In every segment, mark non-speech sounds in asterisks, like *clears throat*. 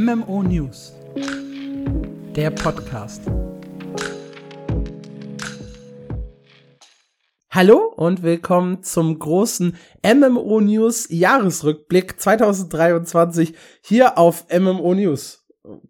MMO News, der Podcast. Hallo und willkommen zum großen MMO News Jahresrückblick 2023 hier auf MMO News.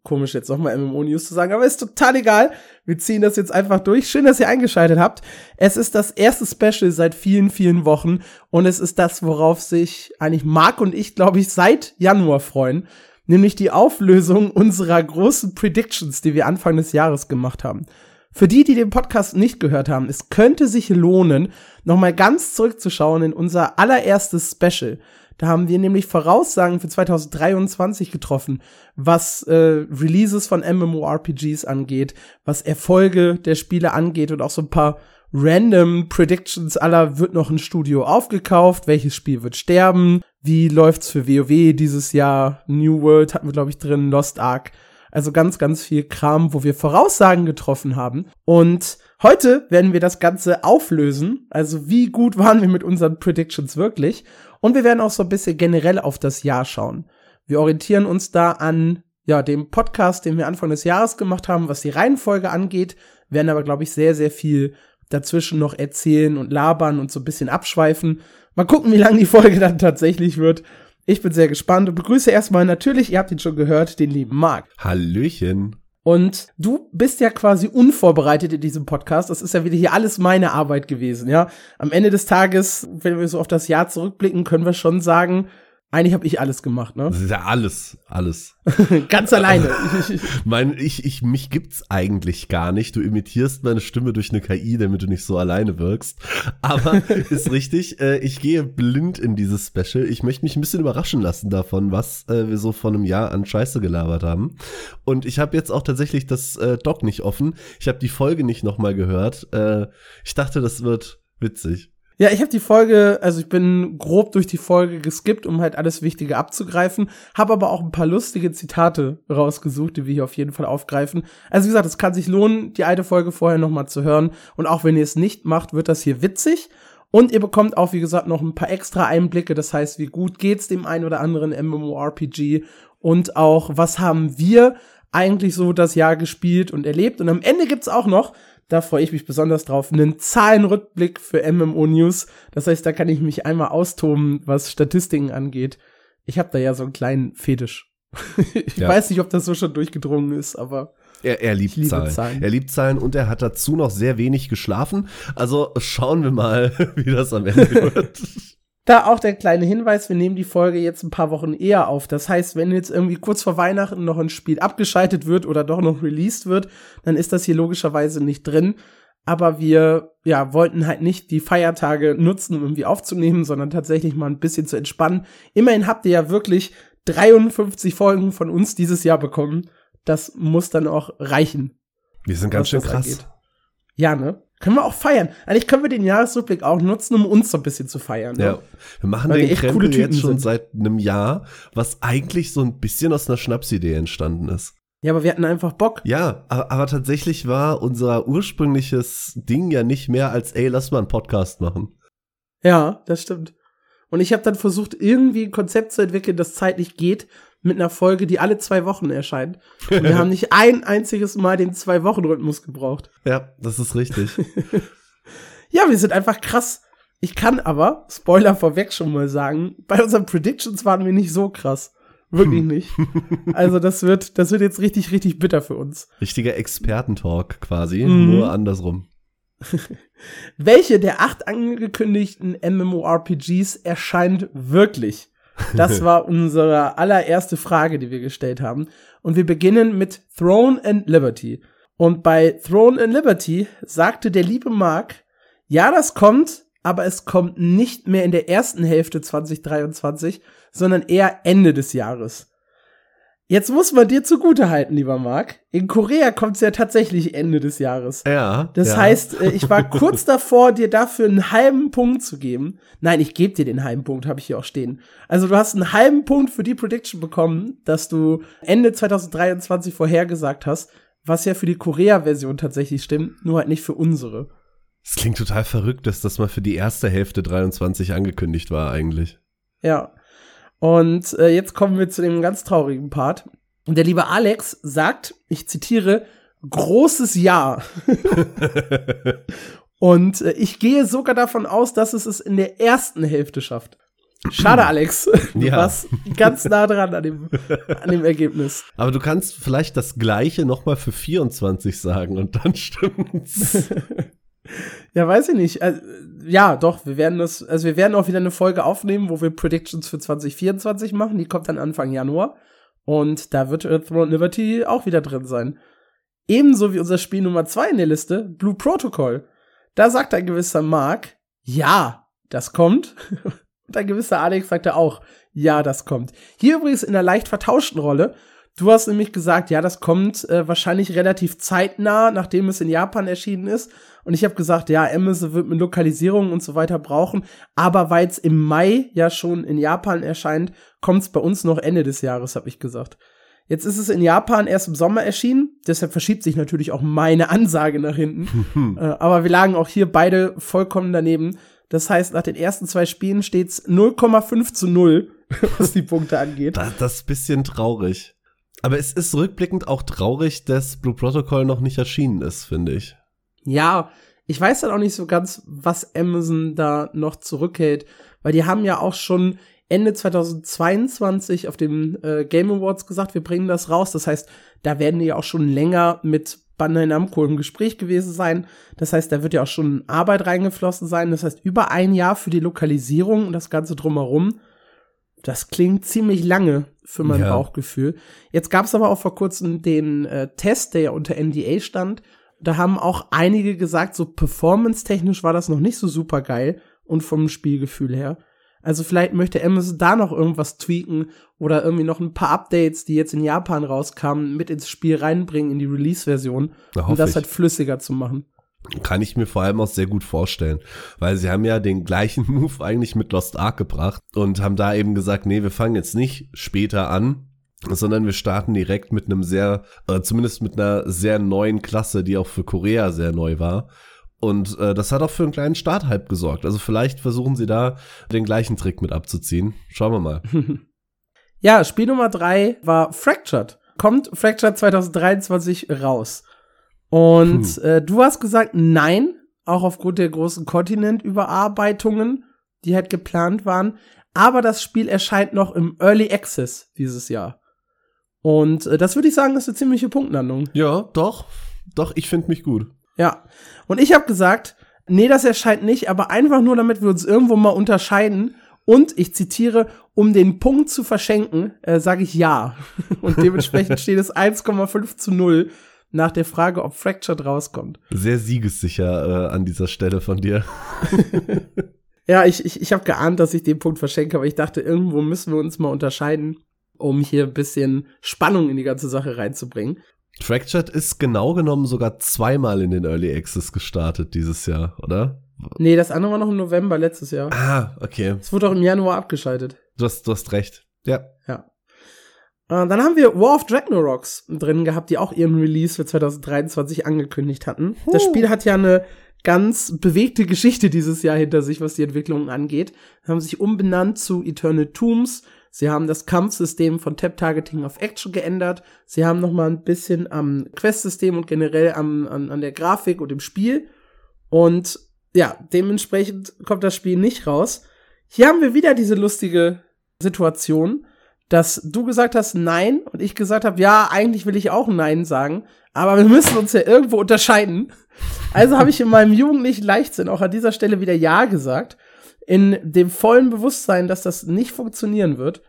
Komisch jetzt nochmal MMO News zu sagen, aber ist total egal. Wir ziehen das jetzt einfach durch. Schön, dass ihr eingeschaltet habt. Es ist das erste Special seit vielen, vielen Wochen und es ist das, worauf sich eigentlich Marc und ich, glaube ich, seit Januar freuen nämlich die Auflösung unserer großen Predictions, die wir Anfang des Jahres gemacht haben. Für die, die den Podcast nicht gehört haben, es könnte sich lohnen, nochmal ganz zurückzuschauen in unser allererstes Special. Da haben wir nämlich Voraussagen für 2023 getroffen, was äh, Releases von MMORPGs angeht, was Erfolge der Spiele angeht und auch so ein paar random Predictions aller wird noch ein Studio aufgekauft, welches Spiel wird sterben, wie läuft's für WoW dieses Jahr, New World hatten wir glaube ich drin, Lost Ark. Also ganz, ganz viel Kram, wo wir Voraussagen getroffen haben. Und heute werden wir das Ganze auflösen. Also wie gut waren wir mit unseren Predictions wirklich? Und wir werden auch so ein bisschen generell auf das Jahr schauen. Wir orientieren uns da an ja, dem Podcast, den wir Anfang des Jahres gemacht haben, was die Reihenfolge angeht, werden aber, glaube ich, sehr, sehr viel dazwischen noch erzählen und labern und so ein bisschen abschweifen. Mal gucken, wie lang die Folge dann tatsächlich wird. Ich bin sehr gespannt und begrüße erstmal natürlich, ihr habt ihn schon gehört, den lieben Marc. Hallöchen. Und du bist ja quasi unvorbereitet in diesem Podcast. Das ist ja wieder hier alles meine Arbeit gewesen, ja. Am Ende des Tages, wenn wir so auf das Jahr zurückblicken, können wir schon sagen, eigentlich habe ich alles gemacht, ne? Das ist ja alles, alles. *laughs* Ganz alleine. *laughs* mein, ich, ich, mich gibt's eigentlich gar nicht. Du imitierst meine Stimme durch eine KI, damit du nicht so alleine wirkst. Aber *laughs* ist richtig, äh, ich gehe blind in dieses Special. Ich möchte mich ein bisschen überraschen lassen davon, was äh, wir so vor einem Jahr an Scheiße gelabert haben. Und ich habe jetzt auch tatsächlich das äh, Doc nicht offen. Ich habe die Folge nicht nochmal gehört. Äh, ich dachte, das wird witzig. Ja, ich habe die Folge, also ich bin grob durch die Folge geskippt, um halt alles Wichtige abzugreifen, habe aber auch ein paar lustige Zitate rausgesucht, die wir hier auf jeden Fall aufgreifen. Also wie gesagt, es kann sich lohnen, die alte Folge vorher noch mal zu hören und auch wenn ihr es nicht macht, wird das hier witzig. Und ihr bekommt auch, wie gesagt, noch ein paar extra Einblicke. Das heißt, wie gut geht's dem einen oder anderen MMORPG und auch, was haben wir eigentlich so das Jahr gespielt und erlebt. Und am Ende gibt's auch noch da freue ich mich besonders drauf. Einen Zahlenrückblick für MMO News. Das heißt, da kann ich mich einmal austoben, was Statistiken angeht. Ich habe da ja so einen kleinen Fetisch. *laughs* ich ja. weiß nicht, ob das so schon durchgedrungen ist, aber er, er liebt Zahlen. Zahlen. Er liebt Zahlen und er hat dazu noch sehr wenig geschlafen. Also schauen wir mal, *laughs* wie das am Ende wird. *laughs* Da auch der kleine Hinweis, wir nehmen die Folge jetzt ein paar Wochen eher auf. Das heißt, wenn jetzt irgendwie kurz vor Weihnachten noch ein Spiel abgeschaltet wird oder doch noch released wird, dann ist das hier logischerweise nicht drin. Aber wir, ja, wollten halt nicht die Feiertage nutzen, um irgendwie aufzunehmen, sondern tatsächlich mal ein bisschen zu entspannen. Immerhin habt ihr ja wirklich 53 Folgen von uns dieses Jahr bekommen. Das muss dann auch reichen. Wir sind ganz schön krass. Angeht. Ja, ne? Können wir auch feiern. Eigentlich können wir den Jahresrückblick auch nutzen, um uns so ein bisschen zu feiern. Ne? Ja, wir machen Weil den Krempel jetzt schon sind. seit einem Jahr, was eigentlich so ein bisschen aus einer Schnapsidee entstanden ist. Ja, aber wir hatten einfach Bock. Ja, aber, aber tatsächlich war unser ursprüngliches Ding ja nicht mehr als, ey, lass mal einen Podcast machen. Ja, das stimmt. Und ich habe dann versucht, irgendwie ein Konzept zu entwickeln, das zeitlich geht, mit einer Folge, die alle zwei Wochen erscheint. Und wir *laughs* haben nicht ein einziges Mal den Zwei-Wochen-Rhythmus gebraucht. Ja, das ist richtig. *laughs* ja, wir sind einfach krass. Ich kann aber, Spoiler vorweg schon mal sagen, bei unseren Predictions waren wir nicht so krass. Wirklich nicht. *laughs* Also das wird, das wird jetzt richtig, richtig bitter für uns. Richtiger Expertentalk quasi, mhm. nur andersrum. Welche der acht angekündigten MMORPGs erscheint wirklich? Das *laughs* war unsere allererste Frage, die wir gestellt haben. Und wir beginnen mit Throne and Liberty. Und bei Throne and Liberty sagte der liebe Mark, ja, das kommt, aber es kommt nicht mehr in der ersten Hälfte 2023, sondern eher Ende des Jahres. Jetzt muss man dir zugute halten, lieber Marc. In Korea kommt es ja tatsächlich Ende des Jahres. Ja. Das ja. heißt, äh, ich war *laughs* kurz davor, dir dafür einen halben Punkt zu geben. Nein, ich gebe dir den halben Punkt, habe ich hier auch stehen. Also du hast einen halben Punkt für die Prediction bekommen, dass du Ende 2023 vorhergesagt hast, was ja für die Korea-Version tatsächlich stimmt, nur halt nicht für unsere. Es klingt total verrückt, dass das mal für die erste Hälfte 23 angekündigt war eigentlich. Ja. Und äh, jetzt kommen wir zu dem ganz traurigen Part. Und der liebe Alex sagt, ich zitiere, großes Ja. *laughs* Und äh, ich gehe sogar davon aus, dass es es in der ersten Hälfte schafft. Schade, Alex. Du *laughs* Ja. warst ganz nah dran an dem, an dem Ergebnis. Aber du kannst vielleicht das gleiche noch mal für 24 sagen und dann stimmt's. *laughs* Ja, weiß ich nicht. Also, ja, doch, wir werden das, also wir werden auch wieder eine Folge aufnehmen, wo wir Predictions für 2024 machen. Die kommt dann Anfang Januar. Und da wird Throne Liberty auch wieder drin sein. Ebenso wie unser Spiel Nummer zwei in der Liste, Blue Protocol. Da sagt ein gewisser Mark, ja, das kommt. *laughs* Und ein gewisser Alex sagte auch, ja, das kommt. Hier übrigens in einer leicht vertauschten Rolle. Du hast nämlich gesagt, ja, das kommt äh, wahrscheinlich relativ zeitnah, nachdem es in Japan erschienen ist. Und ich habe gesagt, ja, Amazon wird mit Lokalisierung und so weiter brauchen. Aber weil es im Mai ja schon in Japan erscheint, kommt es bei uns noch Ende des Jahres, habe ich gesagt. Jetzt ist es in Japan erst im Sommer erschienen, deshalb verschiebt sich natürlich auch meine *laughs* Ansage nach hinten. *laughs* äh, aber wir lagen auch hier beide vollkommen daneben. Das heißt, nach den ersten zwei Spielen steht's 0,5 zu 0, *laughs* was die Punkte angeht. Das, das ist bisschen traurig. Aber es ist rückblickend auch traurig, dass Blue Protocol noch nicht erschienen ist, finde ich. Ja, ich weiß dann auch nicht so ganz, was Amazon da noch zurückhält, weil die haben ja auch schon Ende 2022 auf dem äh, Game Awards gesagt, wir bringen das raus. Das heißt, da werden die ja auch schon länger mit Bandai Namco im Gespräch gewesen sein. Das heißt, da wird ja auch schon Arbeit reingeflossen sein. Das heißt, über ein Jahr für die Lokalisierung und das Ganze drumherum. Das klingt ziemlich lange für mein Ja. Bauchgefühl. Jetzt gab es aber auch vor kurzem den äh, Test, der ja unter NDA stand. Da haben auch einige gesagt, so performance-technisch war das noch nicht so super geil und vom Spielgefühl her. Also vielleicht möchte Amazon da noch irgendwas tweaken oder irgendwie noch ein paar Updates, die jetzt in Japan rauskamen, mit ins Spiel reinbringen in die Release-Version, Da um das ich. halt flüssiger zu machen. Kann ich mir vor allem auch sehr gut vorstellen, weil sie haben ja den gleichen *laughs* Move eigentlich mit Lost Ark gebracht und haben da eben gesagt, nee, wir fangen jetzt nicht später an, sondern wir starten direkt mit einem sehr, äh, zumindest mit einer sehr neuen Klasse, die auch für Korea sehr neu war. Und äh, das hat auch für einen kleinen Starthype gesorgt. Also vielleicht versuchen sie da den gleichen Trick mit abzuziehen. Schauen wir mal. *laughs* Ja, Spiel Nummer drei war Fractured. Kommt Fractured 2023 raus. Und äh, du hast gesagt, nein, auch aufgrund der großen Kontinentüberarbeitungen, die halt geplant waren. Aber das Spiel erscheint noch im Early Access dieses Jahr. Und äh, das würde ich sagen, ist eine ziemliche Punktlandung. Ja, doch. Doch, ich finde mich gut. Ja. Und ich habe gesagt, nee, das erscheint nicht, aber einfach nur, damit wir uns irgendwo mal unterscheiden. Und ich zitiere, um den Punkt zu verschenken, äh, sage ich ja. Und *laughs* dementsprechend steht es 1,5 zu 0 nach der Frage, ob Fractured rauskommt. Sehr siegessicher äh, an dieser Stelle von dir. *laughs* Ja, ich, ich, ich habe geahnt, dass ich den Punkt verschenke, aber ich dachte, irgendwo müssen wir uns mal unterscheiden, um hier ein bisschen Spannung in die ganze Sache reinzubringen. Fractured ist genau genommen sogar zweimal in den Early Access gestartet dieses Jahr, oder? Nee, das andere war noch im November letztes Jahr. Ah, okay. Es wurde auch im Januar abgeschaltet. Du hast, du hast recht. Ja. Äh, dann haben wir War of Rocks drin gehabt, die auch ihren Release für 2023 angekündigt hatten. Das Spiel hat ja eine ganz bewegte Geschichte dieses Jahr hinter sich, was die Entwicklung angeht. Sie haben sich umbenannt zu Eternal Tombs. Sie haben das Kampfsystem von Tap-Targeting auf Action geändert. Sie haben noch mal ein bisschen am Quest-System und generell am, an, an der Grafik und dem Spiel. Und ja, dementsprechend kommt das Spiel nicht raus. Hier haben wir wieder diese lustige Situation, dass du gesagt hast Nein und ich gesagt habe, ja, eigentlich will ich auch Nein sagen, aber wir müssen uns ja irgendwo unterscheiden. Also habe ich in meinem jugendlichen Leichtsinn auch an dieser Stelle wieder Ja gesagt, in dem vollen Bewusstsein, dass das nicht funktionieren wird.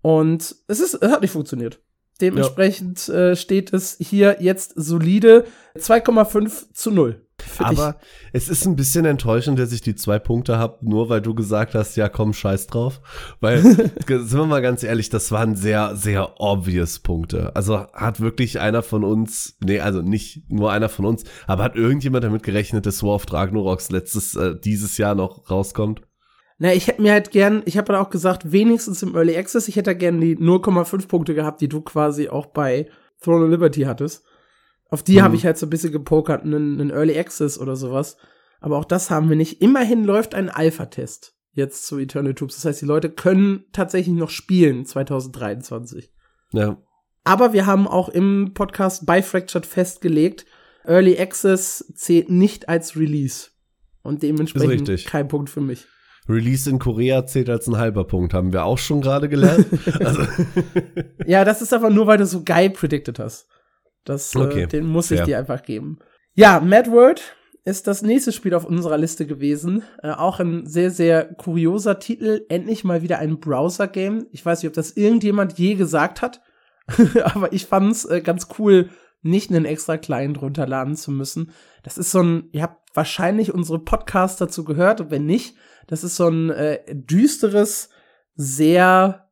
Und es ist, es hat nicht funktioniert. Dementsprechend äh, steht es hier jetzt solide 2,5 zu 0. Aber es ist ein bisschen enttäuschend, dass ich die zwei Punkte habe, nur weil du gesagt hast, ja komm, scheiß drauf. Weil, *laughs* sind wir mal ganz ehrlich, das waren sehr, sehr obvious Punkte. Also hat wirklich einer von uns, nee, also nicht nur einer von uns, aber hat irgendjemand damit gerechnet, dass War of Ragnaroks letztes, äh, dieses Jahr noch rauskommt? Na, ich hätte mir halt gern, ich habe halt auch gesagt, wenigstens im Early Access, ich hätte da gern die 0,5 Punkte gehabt, die du quasi auch bei Throne of Liberty hattest. Auf die Mhm. habe ich halt so ein bisschen gepokert, einen, einen Early Access oder sowas. Aber auch das haben wir nicht. Immerhin läuft ein Alpha-Test jetzt zu Eternal Tubes. Das heißt, die Leute können tatsächlich noch spielen 2023. Ja. Aber wir haben auch im Podcast bei Fractured festgelegt, Early Access zählt nicht als Release. Und dementsprechend kein Punkt für mich. Release in Korea zählt als ein halber Punkt, haben wir auch schon gerade gelernt. *laughs* also. ja, das ist aber nur, weil du so geil predicted hast. Das, äh, okay. äh, den muss ich ja. dir einfach geben. Ja, Mad World ist das nächste Spiel auf unserer Liste gewesen. Äh, auch ein sehr, sehr kurioser Titel. Endlich mal wieder ein Browser-Game. Ich weiß nicht, ob das irgendjemand je gesagt hat. *laughs* aber ich fand's äh, ganz cool, nicht einen extra Client runterladen zu müssen. Das ist so ein, ihr habt wahrscheinlich unsere Podcasts dazu gehört und wenn nicht, das ist so ein äh, düsteres, sehr,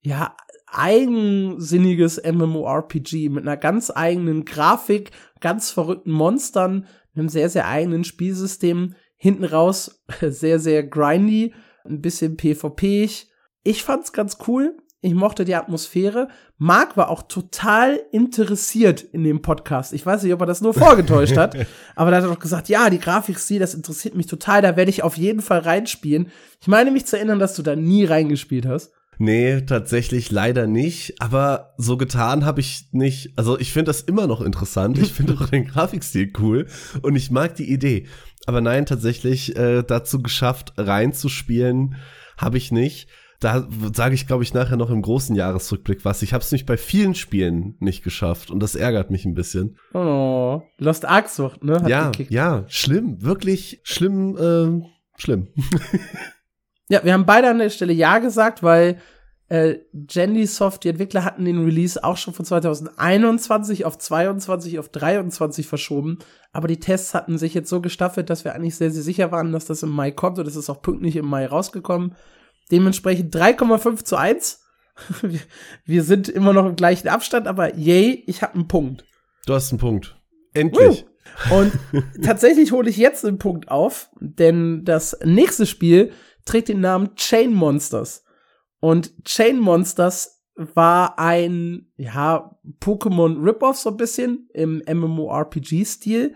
ja, eigensinniges MMORPG mit einer ganz eigenen Grafik, ganz verrückten Monstern, einem sehr, sehr eigenen Spielsystem. Hinten raus *laughs* sehr, sehr grindy, ein bisschen PvP-ig. Ich fand's ganz cool. Ich mochte die Atmosphäre. Marc war auch total interessiert in dem Podcast. Ich weiß nicht, ob er das nur vorgetäuscht hat, *laughs* aber da hat er doch gesagt, ja, die Grafikstil, das interessiert mich total, da werde ich auf jeden Fall reinspielen. Ich meine mich zu erinnern, dass du da nie reingespielt hast. Nee, tatsächlich leider nicht, aber so getan habe ich nicht. Also ich finde das immer noch interessant. Ich finde auch *laughs* den Grafikstil cool und ich mag die Idee. Aber nein, tatsächlich äh, dazu geschafft, reinzuspielen, habe ich nicht da sage ich, glaube ich, nachher noch im großen Jahresrückblick was. Ich habe es nicht bei vielen Spielen nicht geschafft und das ärgert mich ein bisschen. Oh, Lost Ark Sucht, ne? Hat ja, gekickt. ja, schlimm, wirklich schlimm, äh, schlimm. *laughs* ja, wir haben beide an der Stelle ja gesagt, weil äh, Soft, die Entwickler hatten den Release auch schon von 2021 auf 22 auf 23 verschoben, aber die Tests hatten sich jetzt so gestaffelt, dass wir eigentlich sehr, sehr sicher waren, dass das im Mai kommt und es ist auch pünktlich im Mai rausgekommen. Dementsprechend 3,5 zu 1. *laughs* Wir sind immer noch im gleichen Abstand, aber yay, ich habe einen Punkt. Du hast einen Punkt. Endlich. Uh. Und *laughs* tatsächlich hole ich jetzt einen Punkt auf, denn das nächste Spiel trägt den Namen Chain Monsters. Und Chain Monsters war ein, ja, Pokémon Rip-Off so ein bisschen im MMORPG-Stil.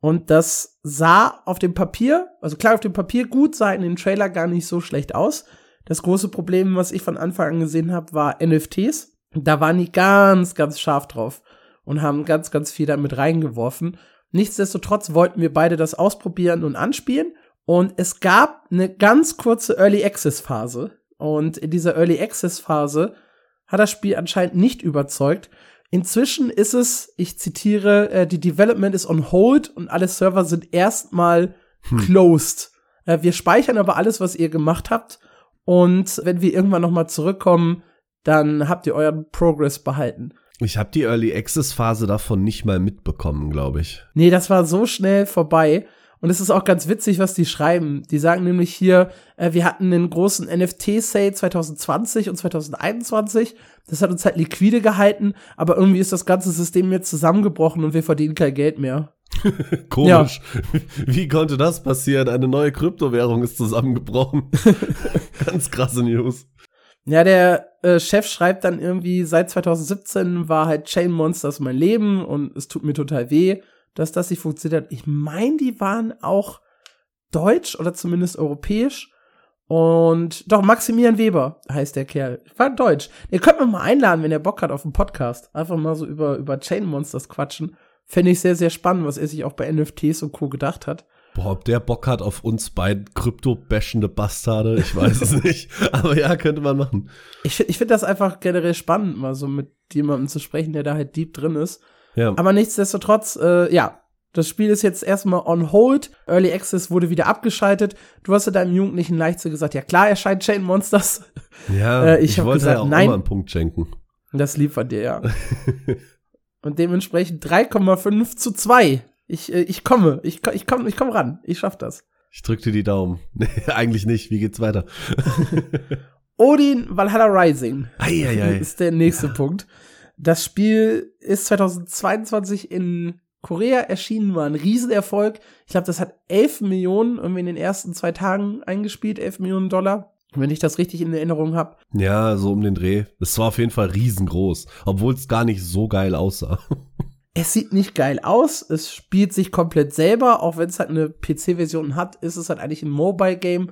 Und das sah auf dem Papier, also klar auf dem Papier gut, sah in den Trailer gar nicht so schlecht aus. Das große Problem, was ich von Anfang an gesehen habe, war NFTs. Da waren die ganz, ganz scharf drauf und haben ganz, ganz viel damit reingeworfen. Nichtsdestotrotz wollten wir beide das ausprobieren und anspielen. Und es gab eine ganz kurze Early Access Phase. Und in dieser Early Access Phase hat das Spiel anscheinend nicht überzeugt. Inzwischen ist es, ich zitiere, äh, die Development is on hold und alle Server sind erstmal hm. closed. Äh, wir speichern aber alles, was ihr gemacht habt und wenn wir irgendwann noch mal zurückkommen, dann habt ihr euren Progress behalten. Ich habe die Early Access Phase davon nicht mal mitbekommen, glaube ich. Nee, das war so schnell vorbei. Und es ist auch ganz witzig, was die schreiben. Die sagen nämlich hier, äh, wir hatten einen großen NFT-Sale 2020 und 2021. Das hat uns halt liquide gehalten, aber irgendwie ist das ganze System jetzt zusammengebrochen und wir verdienen kein Geld mehr. *laughs* Komisch. Ja. Wie konnte das passieren? Eine neue Kryptowährung ist zusammengebrochen. *laughs* Ganz krasse News. Ja, der äh, Chef schreibt dann irgendwie, seit 2017 war halt Chain Monsters mein Leben und es tut mir total weh, dass das nicht funktioniert hat. Ich meine, die waren auch deutsch oder zumindest europäisch. Und doch, Maximilian Weber heißt der Kerl. War deutsch. Ihr könnt mich mal einladen, wenn ihr Bock hat auf einen Podcast. Einfach mal so über, über Chain Monsters quatschen. Fände ich sehr, sehr spannend, was er sich auch bei NFTs und Co. gedacht hat. Boah, ob der Bock hat auf uns beiden krypto-bashende Bastarde, ich weiß es *laughs* nicht. Aber ja, könnte man machen. Ich, ich finde das einfach generell spannend, mal so mit jemandem zu sprechen, der da halt deep drin ist. Ja. Aber nichtsdestotrotz, äh, ja, das Spiel ist jetzt erstmal on hold. Early Access wurde wieder abgeschaltet. Du hast ja deinem jugendlichen Leichtsinn gesagt, ja klar, erscheint Chain Monsters. *laughs* Ja, äh, ich, ich wollte gesagt, ja auch nein. immer einen Punkt schenken. Das lieb von dir, ja. *laughs* Und dementsprechend 3,5 zu 2. Ich, äh, ich komme, ich, ich komme ich komm ran. Ich schaff das. Ich drück dir die Daumen. Nee, *laughs* eigentlich nicht. Wie geht's weiter? Odin Valhalla Rising ei, ei, ei. ist der nächste ja. Punkt. Das Spiel ist 2022 in Korea erschienen, war ein Riesenerfolg. Ich glaube, das hat 11 Millionen irgendwie in den ersten zwei Tagen eingespielt, 11 Millionen Dollar wenn ich das richtig in Erinnerung habe. Ja, so um den Dreh. Es war auf jeden Fall riesengroß, obwohl es gar nicht so geil aussah. *laughs* Es sieht nicht geil aus, es spielt sich komplett selber, auch wenn es halt eine PC-Version hat, ist es halt eigentlich ein Mobile-Game.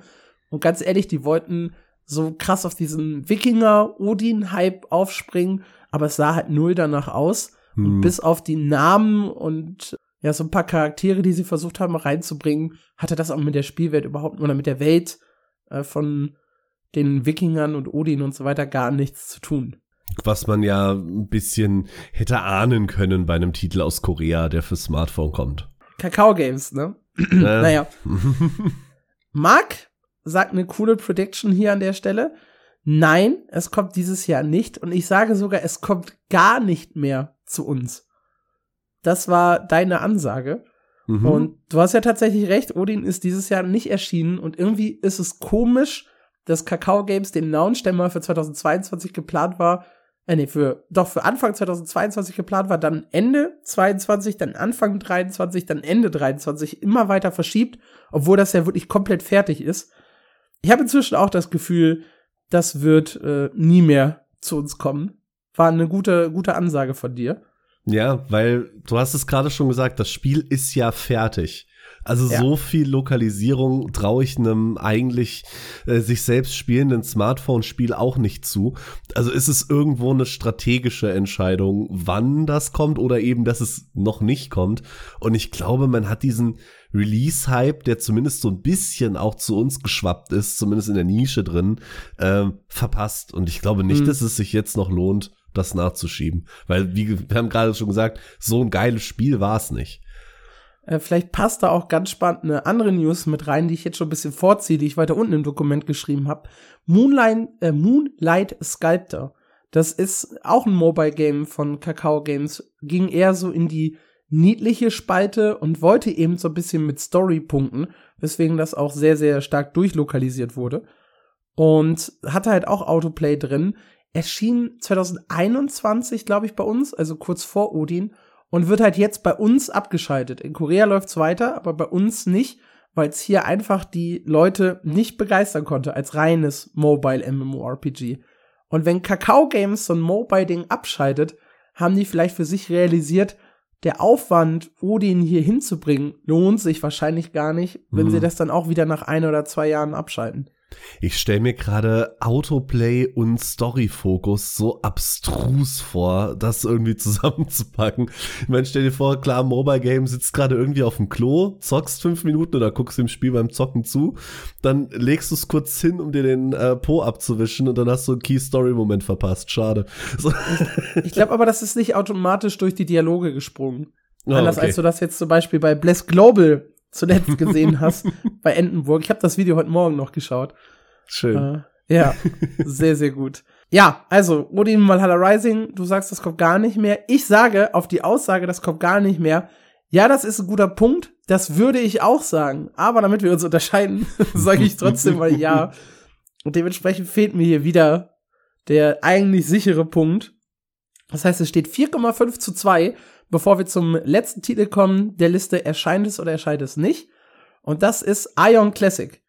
Und ganz ehrlich, die wollten so krass auf diesen Wikinger-Odin-Hype aufspringen, aber es sah halt null danach aus. Hm. Und bis auf die Namen und ja, so ein paar Charaktere, die sie versucht haben reinzubringen, hatte das auch mit der Spielwelt überhaupt oder mit der Welt äh, von den Wikingern und Odin und so weiter gar nichts zu tun. Was man ja ein bisschen hätte ahnen können bei einem Titel aus Korea, der für Smartphone kommt. Kakao Games, ne? Äh. naja. *laughs* Mark sagt eine coole Prediction hier an der Stelle. Nein, es kommt dieses Jahr nicht. Und ich sage sogar, es kommt gar nicht mehr zu uns. Das war deine Ansage. Mhm. Und du hast ja tatsächlich recht, Odin ist dieses Jahr nicht erschienen. Und irgendwie ist es komisch, dass Kakao Games den Launch, der mal für 2022 geplant war, äh, nee, für, doch für Anfang 2022 geplant war, dann Ende 22, dann Anfang 23, dann Ende 23 immer weiter verschiebt, obwohl das ja wirklich komplett fertig ist. Ich habe inzwischen auch das Gefühl, das wird äh, nie mehr zu uns kommen. War eine gute, gute Ansage von dir. Ja, weil du hast es gerade schon gesagt, das Spiel ist ja fertig. Also ja. so viel Lokalisierung traue ich einem eigentlich äh, sich selbst spielenden Smartphone-Spiel auch nicht zu. Also ist es irgendwo eine strategische Entscheidung, wann das kommt oder eben, dass es noch nicht kommt. Und ich glaube, man hat diesen Release-Hype, der zumindest so ein bisschen auch zu uns geschwappt ist, zumindest in der Nische drin, äh, verpasst. Und ich glaube nicht, mhm. dass es sich jetzt noch lohnt, das nachzuschieben. Weil, wie wir haben gerade schon gesagt, so ein geiles Spiel war es nicht. Äh, vielleicht passt da auch ganz spannend eine andere News mit rein, die ich jetzt schon ein bisschen vorziehe, die ich weiter unten im Dokument geschrieben habe. Moonlight, äh, Moonlight Sculptor. Das ist auch ein Mobile Game von Kakao Games. Ging eher so in die niedliche Spalte und wollte eben so ein bisschen mit Story punkten, weswegen das auch sehr, sehr stark durchlokalisiert wurde. Und hatte halt auch Autoplay drin. Erschien 2021, glaube ich, bei uns, also kurz vor Odin und wird halt jetzt bei uns abgeschaltet. In Korea läuft's weiter, aber bei uns nicht, weil es hier einfach die Leute nicht begeistern konnte als reines Mobile MMORPG. Und wenn Kakao Games so ein Mobile-Ding abschaltet, haben die vielleicht für sich realisiert, der Aufwand, Odin hier hinzubringen, lohnt sich wahrscheinlich gar nicht, wenn mhm. sie das dann auch wieder nach ein oder zwei Jahren abschalten. Ich stelle mir gerade Autoplay und Story-Fokus so abstrus vor, das irgendwie *laughs* zusammenzupacken. Ich meine, stell dir vor, klar, Mobile Game sitzt gerade irgendwie auf dem Klo, zockst fünf Minuten oder guckst dem Spiel beim Zocken zu, dann legst du es kurz hin, um dir den äh, Po abzuwischen und dann hast du einen Key-Story-Moment verpasst. Schade. So. Ich, glaube aber, das ist nicht automatisch durch die Dialoge gesprungen. Oh, Anders okay. als du das jetzt zum Beispiel bei Bless Global zuletzt gesehen *laughs* hast bei Entenburg. Ich habe das Video heute Morgen noch geschaut. Schön. Äh, ja, sehr, sehr gut. Ja, also Odin Valhalla Rising, du sagst, das kommt gar nicht mehr. Ich sage auf die Aussage, das kommt gar nicht mehr. Ja, das ist ein guter Punkt. Das würde ich auch sagen. Aber damit wir uns unterscheiden, *laughs* sage ich trotzdem mal ja. Und dementsprechend fehlt mir hier wieder der eigentlich sichere Punkt. Das heißt, es steht 4,5 zu 2 bevor wir zum letzten Titel kommen der Liste, erscheint es oder erscheint es nicht. Und das ist Ion Classic.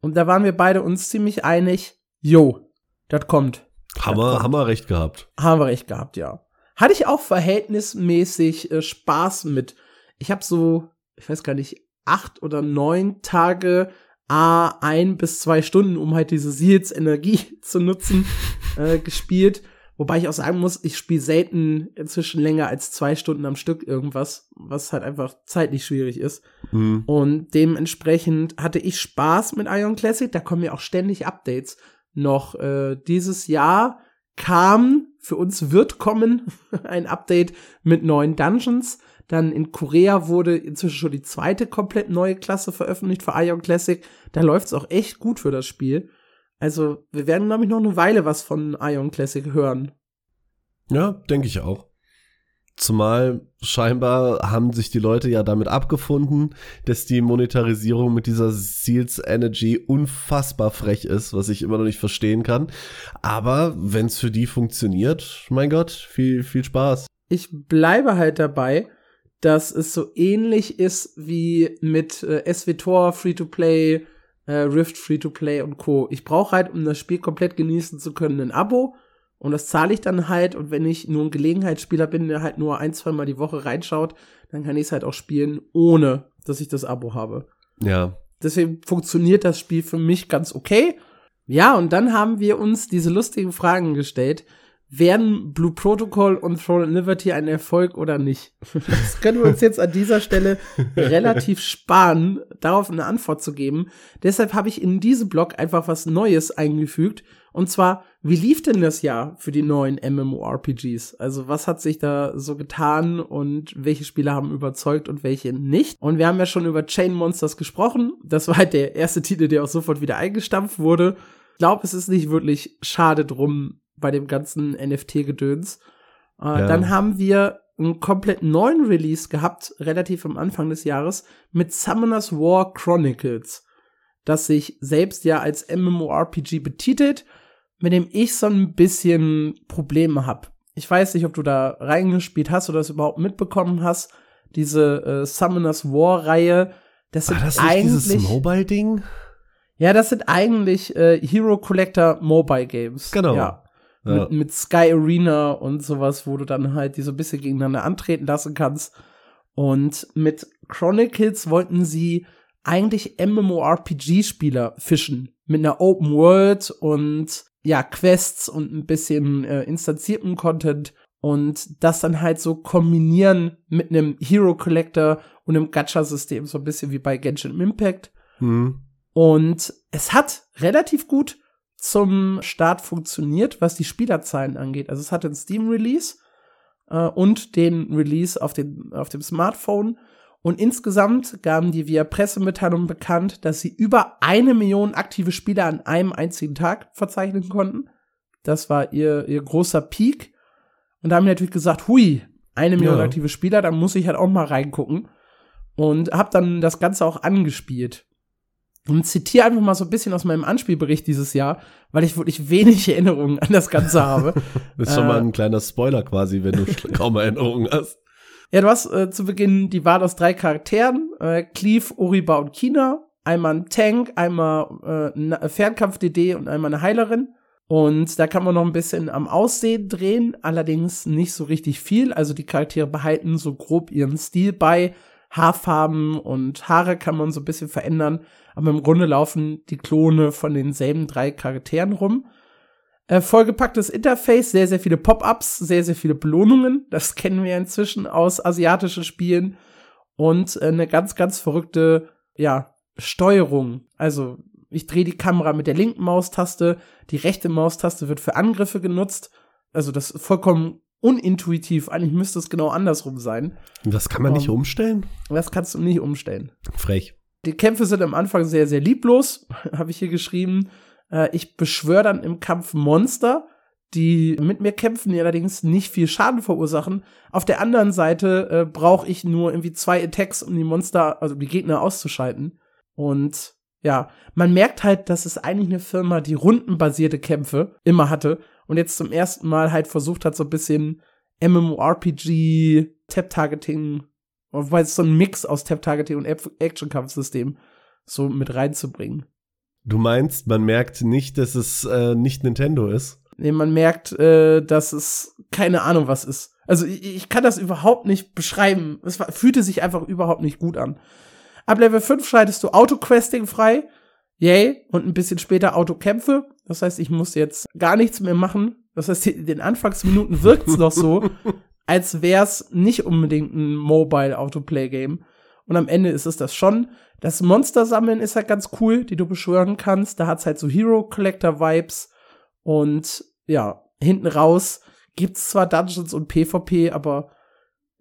Und da waren wir beide uns ziemlich einig, jo, das kommt. Haben wir, haben wir recht gehabt. Haben wir recht gehabt, ja. Hatte ich auch verhältnismäßig äh, Spaß mit. Ich habe so, ich weiß gar nicht, acht oder neun Tage a ein bis zwei Stunden, um halt diese Seals Energie *laughs* zu nutzen, *laughs* äh, gespielt. Wobei ich auch sagen muss, ich spiele selten inzwischen länger als zwei Stunden am Stück irgendwas, was halt einfach zeitlich schwierig ist. Mhm. Und dementsprechend hatte ich Spaß mit Ion Classic. Da kommen ja auch ständig Updates. Noch äh, dieses Jahr kam, für uns wird kommen, *laughs* ein Update mit neuen Dungeons. Dann in Korea wurde inzwischen schon die zweite komplett neue Klasse veröffentlicht für Ion Classic. Da läuft's auch echt gut für das Spiel. Also, wir werden, glaube ich, noch eine Weile was von Ion Classic hören. Ja, denke ich auch. Zumal scheinbar haben sich die Leute ja damit abgefunden, dass die Monetarisierung mit dieser Seals Energy unfassbar frech ist, was ich immer noch nicht verstehen kann. Aber wenn es für die funktioniert, mein Gott, viel, viel Spaß. Ich bleibe halt dabei, dass es so ähnlich ist wie mit äh, SWTOR Free-to-Play äh, Rift Free-to-Play und Co. Ich brauche halt, um das Spiel komplett genießen zu können, ein Abo. Und das zahle ich dann halt. Und wenn ich nur ein Gelegenheitsspieler bin, der halt nur ein, zwei Mal die Woche reinschaut, dann kann ich es halt auch spielen, ohne dass ich das Abo habe. Ja. Deswegen funktioniert das Spiel für mich ganz okay. Ja, und dann haben wir uns diese lustigen Fragen gestellt. Werden Blue Protocol und Throne Liberty ein Erfolg oder nicht? Das können wir uns jetzt an dieser Stelle *laughs* relativ sparen, darauf eine Antwort zu geben. Deshalb habe ich in diesem Blog einfach was Neues eingefügt. Und zwar, wie lief denn das Jahr für die neuen MMORPGs? Also was hat sich da so getan und welche Spiele haben überzeugt und welche nicht? Und wir haben ja schon über Chain Monsters gesprochen. Das war halt der erste Titel, der auch sofort wieder eingestampft wurde. Ich glaube, es ist nicht wirklich schade drum, bei dem ganzen NFT-Gedöns. Äh, ja. Dann haben wir einen komplett neuen Release gehabt, relativ am Anfang des Jahres, mit Summoners War Chronicles, das sich selbst ja als MMORPG betitelt, mit dem ich so ein bisschen Probleme habe. Ich weiß nicht, ob du da reingespielt hast oder das überhaupt mitbekommen hast. Diese äh, Summoners War Reihe, das sind das eigentlich dieses Mobile-Ding. Ja, das sind eigentlich äh, Hero Collector Mobile Games. Genau. Ja. Ja. Mit, mit Sky Arena und sowas, wo du dann halt die so ein bisschen gegeneinander antreten lassen kannst. Und mit Chronicles wollten sie eigentlich MMORPG-Spieler fischen. Mit einer Open World und ja, Quests und ein bisschen äh, instanzierten Content und das dann halt so kombinieren mit einem Hero Collector und einem Gacha-System, so ein bisschen wie bei Genshin Impact. Mhm. Und es hat relativ gut zum Start funktioniert, was die Spielerzahlen angeht. Also es hat den Steam-Release äh, und den Release auf, den, auf dem Smartphone. Und insgesamt gaben die via Pressemitteilung bekannt, dass sie über eine Million aktive Spieler an einem einzigen Tag verzeichnen konnten. Das war ihr, ihr großer Peak. Und da haben die natürlich gesagt, hui, eine Million ja. aktive Spieler, da muss ich halt auch mal reingucken. Und hab dann das Ganze auch angespielt und zitiere einfach mal so ein bisschen aus meinem Anspielbericht dieses Jahr, weil ich wirklich wenig *laughs* Erinnerungen an das Ganze habe. das ist schon äh, mal ein kleiner Spoiler quasi, wenn du *laughs* kaum Erinnerungen hast. Ja, du hast äh, zu Beginn die Wahl aus drei Charakteren, äh, Cleve, Uriba und Kina. Einmal ein Tank, einmal äh, Fernkampf-DD und einmal eine Heilerin. Und da kann man noch ein bisschen am Aussehen drehen, allerdings nicht so richtig viel. Also die Charaktere behalten so grob ihren Stil bei. Haarfarben und Haare kann man so ein bisschen verändern aber im Grunde laufen die Klone von denselben drei Charakteren rum. Äh, vollgepacktes Interface, sehr, sehr viele Pop-ups, sehr, sehr viele Belohnungen. Das *laughs* kennen wir inzwischen aus asiatischen Spielen. Und äh, eine ganz, ganz verrückte, ja, Steuerung. Also, ich drehe die Kamera mit der linken Maustaste, die rechte Maustaste wird für Angriffe genutzt. Also, das vollkommen unintuitiv. Eigentlich müsste es genau andersrum sein. Das kann man um, nicht ähm, umstellen? Das kannst du nicht umstellen. Frech. Die Kämpfe sind am Anfang sehr, sehr lieblos, *laughs* habe ich hier geschrieben. Äh, ich beschwöre dann im Kampf Monster, die mit mir kämpfen, die allerdings nicht viel Schaden verursachen. Auf der anderen Seite äh, brauche ich nur irgendwie zwei Attacks, um die Monster, also die Gegner auszuschalten. Und ja, man merkt halt, dass es eigentlich eine Firma, die rundenbasierte Kämpfe immer hatte und jetzt zum ersten Mal halt versucht hat, so ein bisschen MMORPG, Tap-Targeting Wobei es so ein Mix aus Tap-Targeting und Action-Kampfsystem so mit reinzubringen. Du meinst, man merkt nicht, dass es äh, nicht Nintendo ist? Nee, man merkt, äh, dass es keine Ahnung was ist. Also ich, ich kann das überhaupt nicht beschreiben. Es war, fühlte sich einfach überhaupt nicht gut an. Ab Level 5 schaltest du Auto-Questing frei. Yay. Und ein bisschen später Autokämpfe. Das heißt, ich muss jetzt gar nichts mehr machen. Das heißt, in den Anfangsminuten wirkt's noch so, *laughs* als wär's nicht unbedingt ein Mobile Autoplay Game. Und am Ende ist es das schon. Das Monster sammeln ist halt ganz cool, die du beschwören kannst. Da hat's halt so Hero Collector Vibes. Und ja, hinten raus gibt's zwar Dungeons und PvP, aber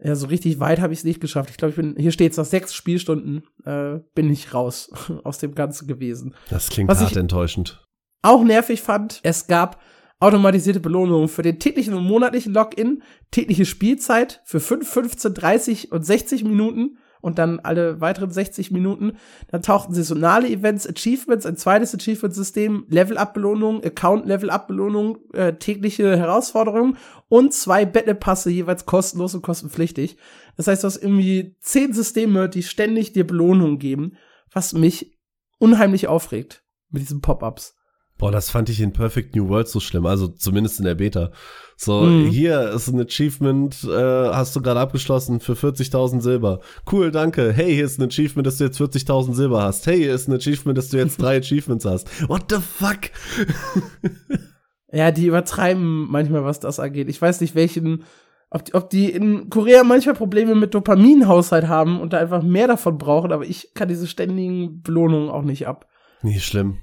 ja, so richtig weit habe ich es nicht geschafft. Ich glaube, ich bin, hier steht's nach sechs Spielstunden, äh, bin ich raus *laughs* aus dem Ganzen gewesen. Das klingt Was hart enttäuschend. Auch nervig fand, es gab automatisierte Belohnungen für den täglichen und monatlichen Login, tägliche Spielzeit für 5, 15, 30 und 60 Minuten und dann alle weiteren 60 Minuten. Dann tauchten saisonale Events, Achievements, ein zweites Achievement-System, Level-Up-Belohnung, Account-Level-Up-Belohnung, äh, tägliche Herausforderungen und zwei Battle-Passe jeweils kostenlos und kostenpflichtig. Das heißt, du hast irgendwie zehn Systeme, die ständig dir Belohnungen geben, was mich unheimlich aufregt mit diesen Pop-Ups. Boah, das fand ich in Perfect New World so schlimm, also zumindest in der Beta. So, Mhm. hier ist ein Achievement, äh, hast du gerade abgeschlossen für 40.000 Silber. Cool, danke. Hey, hier ist ein Achievement, dass du jetzt 40.000 Silber hast. Hey, hier ist ein Achievement, dass du jetzt drei *laughs* Achievements hast. What the fuck? *laughs* Ja, die übertreiben manchmal, was das angeht. Ich weiß nicht, welchen, ob die, ob die in Korea manchmal Probleme mit Dopaminhaushalt haben und da einfach mehr davon brauchen, aber ich kann diese ständigen Belohnungen auch nicht ab. Nee, schlimm.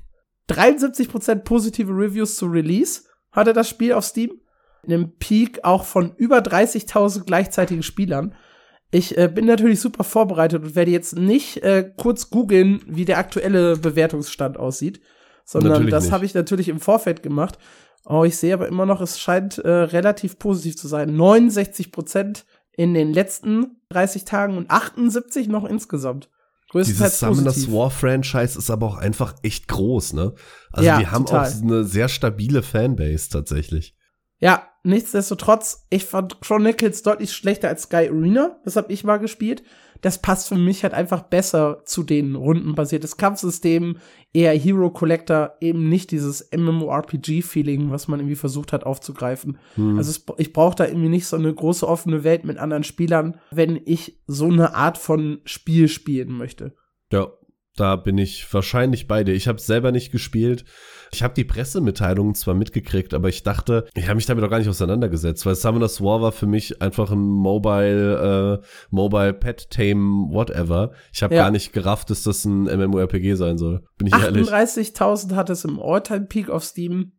73% positive Reviews zu Release hatte das Spiel auf Steam. In einem Peak auch von über 30.000 gleichzeitigen Spielern. Ich äh, bin natürlich super vorbereitet und werde jetzt nicht äh, kurz googeln, wie der aktuelle Bewertungsstand aussieht, sondern Natürlich das habe ich natürlich im Vorfeld gemacht. Oh, ich sehe aber immer noch, es scheint äh, relativ positiv zu sein. 69% in den letzten 30 Tagen und 78 noch insgesamt. Größtenteils Dieses Summoners positiv. War Franchise ist aber auch einfach echt groß, ne? Also Ja, die haben total. auch eine sehr stabile Fanbase tatsächlich. Ja, nichtsdestotrotz, ich fand Chronicles deutlich schlechter als Sky Arena. Das habe ich mal gespielt. Das passt für mich halt einfach besser zu den rundenbasiertes Kampfsystem, eher Hero Collector, eben nicht dieses MMORPG-Feeling, was man irgendwie versucht hat aufzugreifen. Hm. Also es, ich brauche da irgendwie nicht so eine große offene Welt mit anderen Spielern, wenn ich so eine Art von Spiel spielen möchte. Ja, da bin ich wahrscheinlich bei dir. Ich habe selber nicht gespielt. Ich habe die Pressemitteilungen zwar mitgekriegt, aber ich dachte, ich habe mich damit auch gar nicht auseinandergesetzt, weil Summoners War war für mich einfach ein Mobile, äh, Mobile Pet Tame Whatever. Ich habe Ja. gar nicht gerafft, dass das ein MMORPG sein soll. Bin ich ehrlich. 38.000 hat es im All-Time-Peak auf Steam.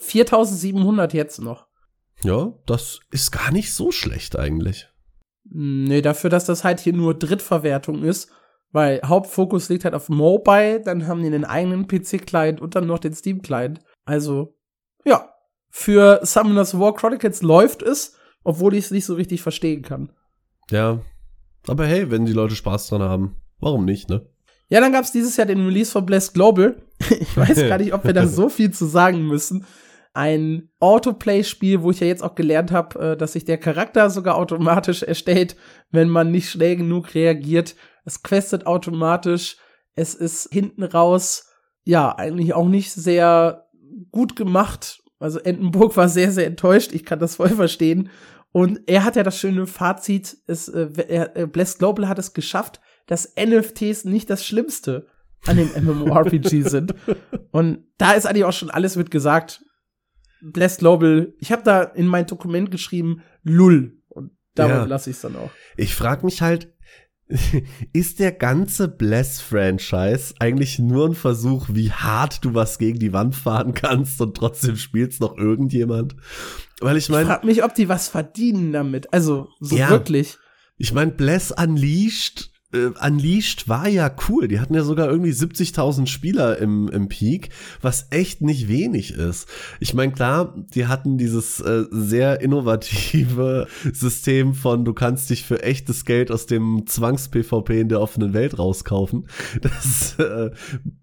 4.700 jetzt noch. Ja, das ist gar nicht so schlecht eigentlich. Nee, dafür, dass das halt hier nur Drittverwertung ist, weil Hauptfokus liegt halt auf Mobile, dann haben die den eigenen PC-Client und dann noch den Steam-Client. Also, ja, für Summoners War Chronicles läuft es, obwohl ich es nicht so richtig verstehen kann. Ja. Aber hey, wenn die Leute Spaß dran haben, warum nicht, ne? Ja, dann gab's dieses Jahr den Release von Bless Global. *laughs* Ich weiß gar nicht, ob wir da *laughs* so viel zu sagen müssen. Ein Autoplay-Spiel, wo ich ja jetzt auch gelernt habe, äh, dass sich der Charakter sogar automatisch erstellt, wenn man nicht schnell genug reagiert. Es questet automatisch. Es ist hinten raus, ja, eigentlich auch nicht sehr gut gemacht. Also Entenburg war sehr, sehr enttäuscht. Ich kann das voll verstehen. Und er hat ja das schöne Fazit, es, äh, er, äh, Bless Global hat es geschafft, dass NFTs nicht das Schlimmste an dem MMORPG *laughs* sind. Und da ist eigentlich auch schon alles mit gesagt. Bless Global, ich habe da in mein Dokument geschrieben, Lull. Und damit Ja. lasse ich es dann auch. Ich frage mich halt, *laughs* ist der ganze Bless-Franchise eigentlich nur ein Versuch, wie hart du was gegen die Wand fahren kannst und trotzdem spielt's noch irgendjemand? Weil ich Ich meine, frage mich, ob die was verdienen damit. Also, so Ja. wirklich. ich meine, Bless Unleashed, äh, Unleashed war ja cool. Die hatten ja sogar irgendwie 70.000 Spieler im, im Peak, was echt nicht wenig ist. Ich meine, klar, die hatten dieses äh, sehr innovative *laughs* System von, du kannst dich für echtes Geld aus dem Zwangs-PvP in der offenen Welt rauskaufen. *laughs* Das äh,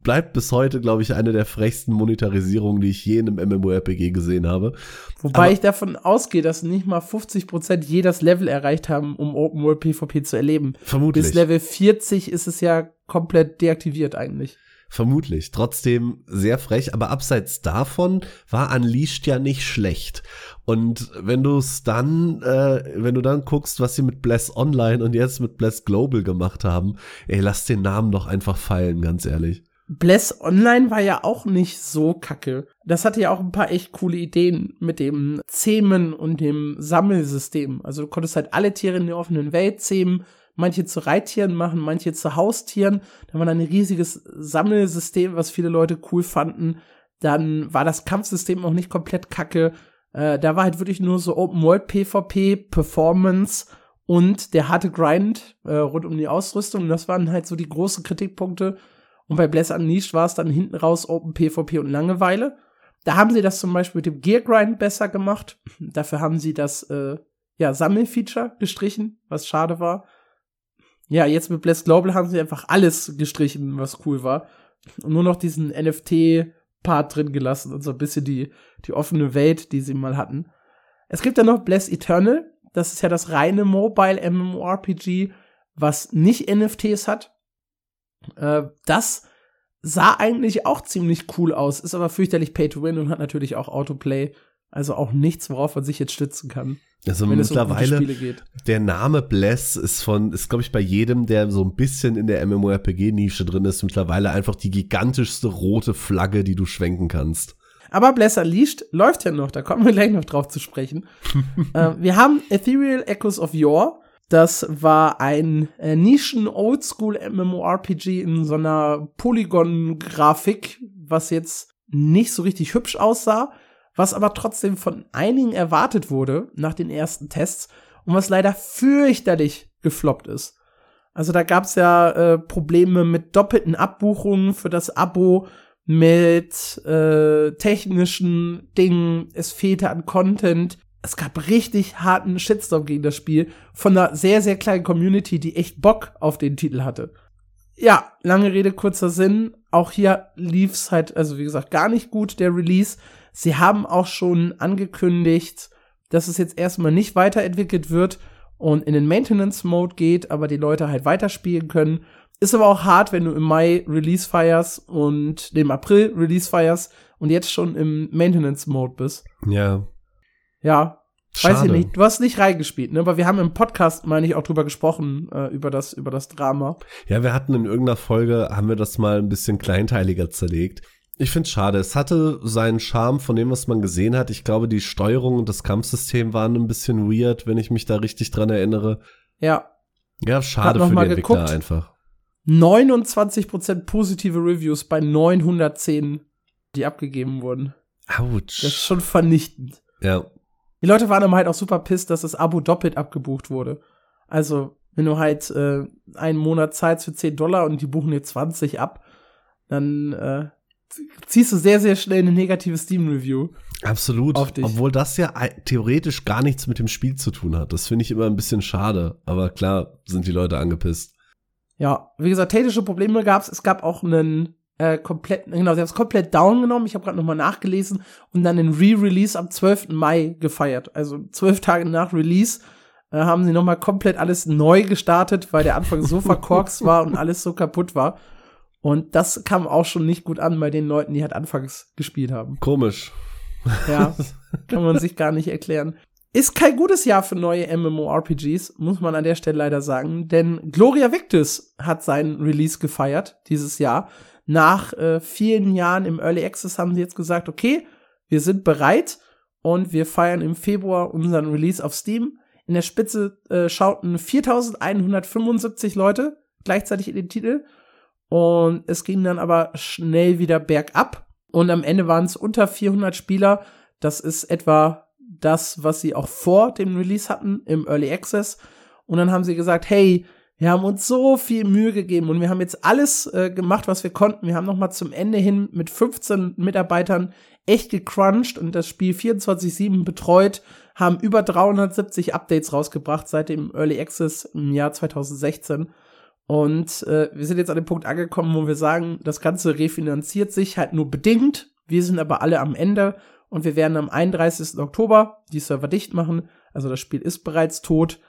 bleibt bis heute, glaube ich, eine der frechsten Monetarisierungen, die ich je in einem MMORPG gesehen habe. Wobei Aber- ich davon ausgehe, dass nicht mal 50% je das Level erreicht haben, um Open World PvP zu erleben. Vermutlich. Bis Level 40 ist es ja komplett deaktiviert eigentlich. Vermutlich. Trotzdem sehr frech, aber abseits davon war Unleashed ja nicht schlecht. Und wenn du es dann, äh, wenn du dann guckst, was sie mit Bless Online und jetzt mit Bless Global gemacht haben, ey, lass den Namen doch einfach fallen, ganz ehrlich. Bless Online war ja auch nicht so kacke. Das hatte ja auch ein paar echt coole Ideen mit dem Zähmen und dem Sammelsystem. Also du konntest halt alle Tiere in der offenen Welt zähmen, manche zu Reittieren machen, manche zu Haustieren. Da war dann ein riesiges Sammelsystem, was viele Leute cool fanden. Dann war das Kampfsystem auch nicht komplett kacke. Äh, da war halt wirklich nur so Open World PvP, Performance und der harte Grind äh, rund um die Ausrüstung. Das waren halt so die großen Kritikpunkte. Und bei Bless Unleashed war es dann hinten raus Open PvP und Langeweile. Da haben sie das zum Beispiel mit dem Gear Grind besser gemacht. Dafür haben sie das äh, ja, Sammelfeature gestrichen, was schade war. Ja, jetzt mit Bless Global haben sie einfach alles gestrichen, was cool war. Und nur noch diesen NFT-Part drin gelassen und so ein bisschen die, die offene Welt, die sie mal hatten. Es gibt dann noch Bless Eternal. Das ist ja das reine Mobile MMORPG, was nicht NFTs hat. Äh, das sah eigentlich auch ziemlich cool aus, ist aber fürchterlich Pay to Win und hat natürlich auch Autoplay. Also auch nichts, worauf man sich jetzt stützen kann. Also wenn um mittlerweile, geht. der Name Bless ist von, ist glaube ich bei jedem, der so ein bisschen in der MMORPG-Nische drin ist, mittlerweile einfach die gigantischste rote Flagge, die du schwenken kannst. Aber Bless Unleashed läuft ja noch, da kommen wir gleich noch drauf zu sprechen. *laughs* äh, wir haben Ethereal Echoes of Yore. Das war ein äh, Nischen-Oldschool MMORPG in so einer Polygon-Grafik, was jetzt nicht so richtig hübsch aussah, was aber trotzdem von einigen erwartet wurde nach den ersten Tests und was leider fürchterlich gefloppt ist. Also da gab's ja äh, Probleme mit doppelten Abbuchungen für das Abo, mit äh, technischen Dingen, es fehlte an Content. Es gab richtig harten Shitstorm gegen das Spiel von einer sehr, sehr kleinen Community, die echt Bock auf den Titel hatte. Ja, lange Rede, kurzer Sinn. Auch hier lief's halt, also wie gesagt, gar nicht gut, der Release. Sie haben auch schon angekündigt, dass es jetzt erstmal nicht weiterentwickelt wird und in den Maintenance-Mode geht, aber die Leute halt weiterspielen können. Ist aber auch hart, wenn du im Mai Release feierst und im April Release feierst und jetzt schon im Maintenance-Mode bist. Ja. Ja, Schade. weiß ich nicht. Du hast nicht reingespielt, ne? Aber wir haben im Podcast, meine ich, auch drüber gesprochen, äh, über das, über das Drama. Ja, wir hatten in irgendeiner Folge, haben wir das mal ein bisschen kleinteiliger zerlegt. Ich finde schade. Es hatte seinen Charme von dem, was man gesehen hat. Ich glaube, die Steuerung und das Kampfsystem waren ein bisschen weird, wenn ich mich da richtig dran erinnere. Ja. Ja, schade noch für die mal Entwickler geguckt. einfach. 29% positive Reviews bei 910, die abgegeben wurden. Das ist Autsch. schon vernichtend. Ja. Die Leute waren aber halt auch super pisst, dass das Abo doppelt abgebucht wurde. Also, wenn du halt äh, einen Monat zahlst für 10 Dollar und die buchen dir 20 ab, dann äh, ziehst du sehr, sehr schnell eine negative Steam-Review. Absolut. Auf dich. Obwohl das ja theoretisch gar nichts mit dem Spiel zu tun hat. Das finde ich immer ein bisschen schade. Aber klar sind die Leute angepisst. Ja, wie gesagt, technische Probleme gab's. Es gab auch einen äh, kompletten, genau, sie haben es komplett down genommen. Ich habe gerade nochmal nachgelesen und dann den Re-Release am 12. Mai gefeiert. Also zwölf Tage nach Release äh, haben sie nochmal komplett alles neu gestartet, weil der Anfang so *laughs* verkorkst war und alles so kaputt war. Und das kam auch schon nicht gut an bei den Leuten, die halt anfangs gespielt haben. Komisch. Ja, *laughs* kann man sich gar nicht erklären. Ist kein gutes Jahr für neue MMORPGs, muss man an der Stelle leider sagen, denn Gloria Victis hat seinen Release gefeiert dieses Jahr. Nach äh, vielen Jahren im Early Access haben sie jetzt gesagt, okay, wir sind bereit und wir feiern im Februar unseren Release auf Steam. In der Spitze äh, schauten 4175 Leute gleichzeitig in den Titel und es ging dann aber schnell wieder bergab und am Ende waren es unter 400 Spieler. Das ist etwa das, was sie auch vor dem Release hatten im Early Access. Und dann haben sie gesagt, hey, wir haben uns so viel Mühe gegeben und wir haben jetzt alles äh, gemacht, was wir konnten. Wir haben noch mal zum Ende hin mit 15 Mitarbeitern echt gecrunched und das Spiel 24/7 betreut, haben über 370 Updates rausgebracht seit dem Early Access im Jahr 2016. Und äh, wir sind jetzt an dem Punkt angekommen, wo wir sagen, das Ganze refinanziert sich halt nur bedingt. Wir sind aber alle am Ende und wir werden am 31. Oktober die Server dicht machen. Also das Spiel ist bereits tot.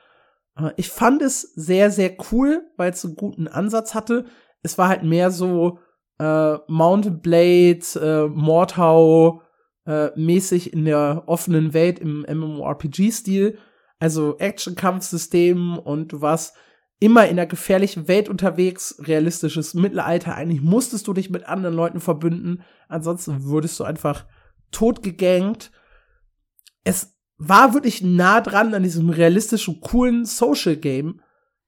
Äh, Ich fand es sehr, sehr cool, weil es einen guten Ansatz hatte. Es war halt mehr so äh, Mountain Blade, äh, Mordhau äh, mäßig in der offenen Welt im MMORPG-Stil. Also Action-Kampfsystem und du warst immer in einer gefährlichen Welt unterwegs, realistisches Mittelalter. Eigentlich musstest du dich mit anderen Leuten verbünden, ansonsten wurdest du einfach totgegangt. Es war wirklich nah dran an diesem realistischen, coolen Social Game,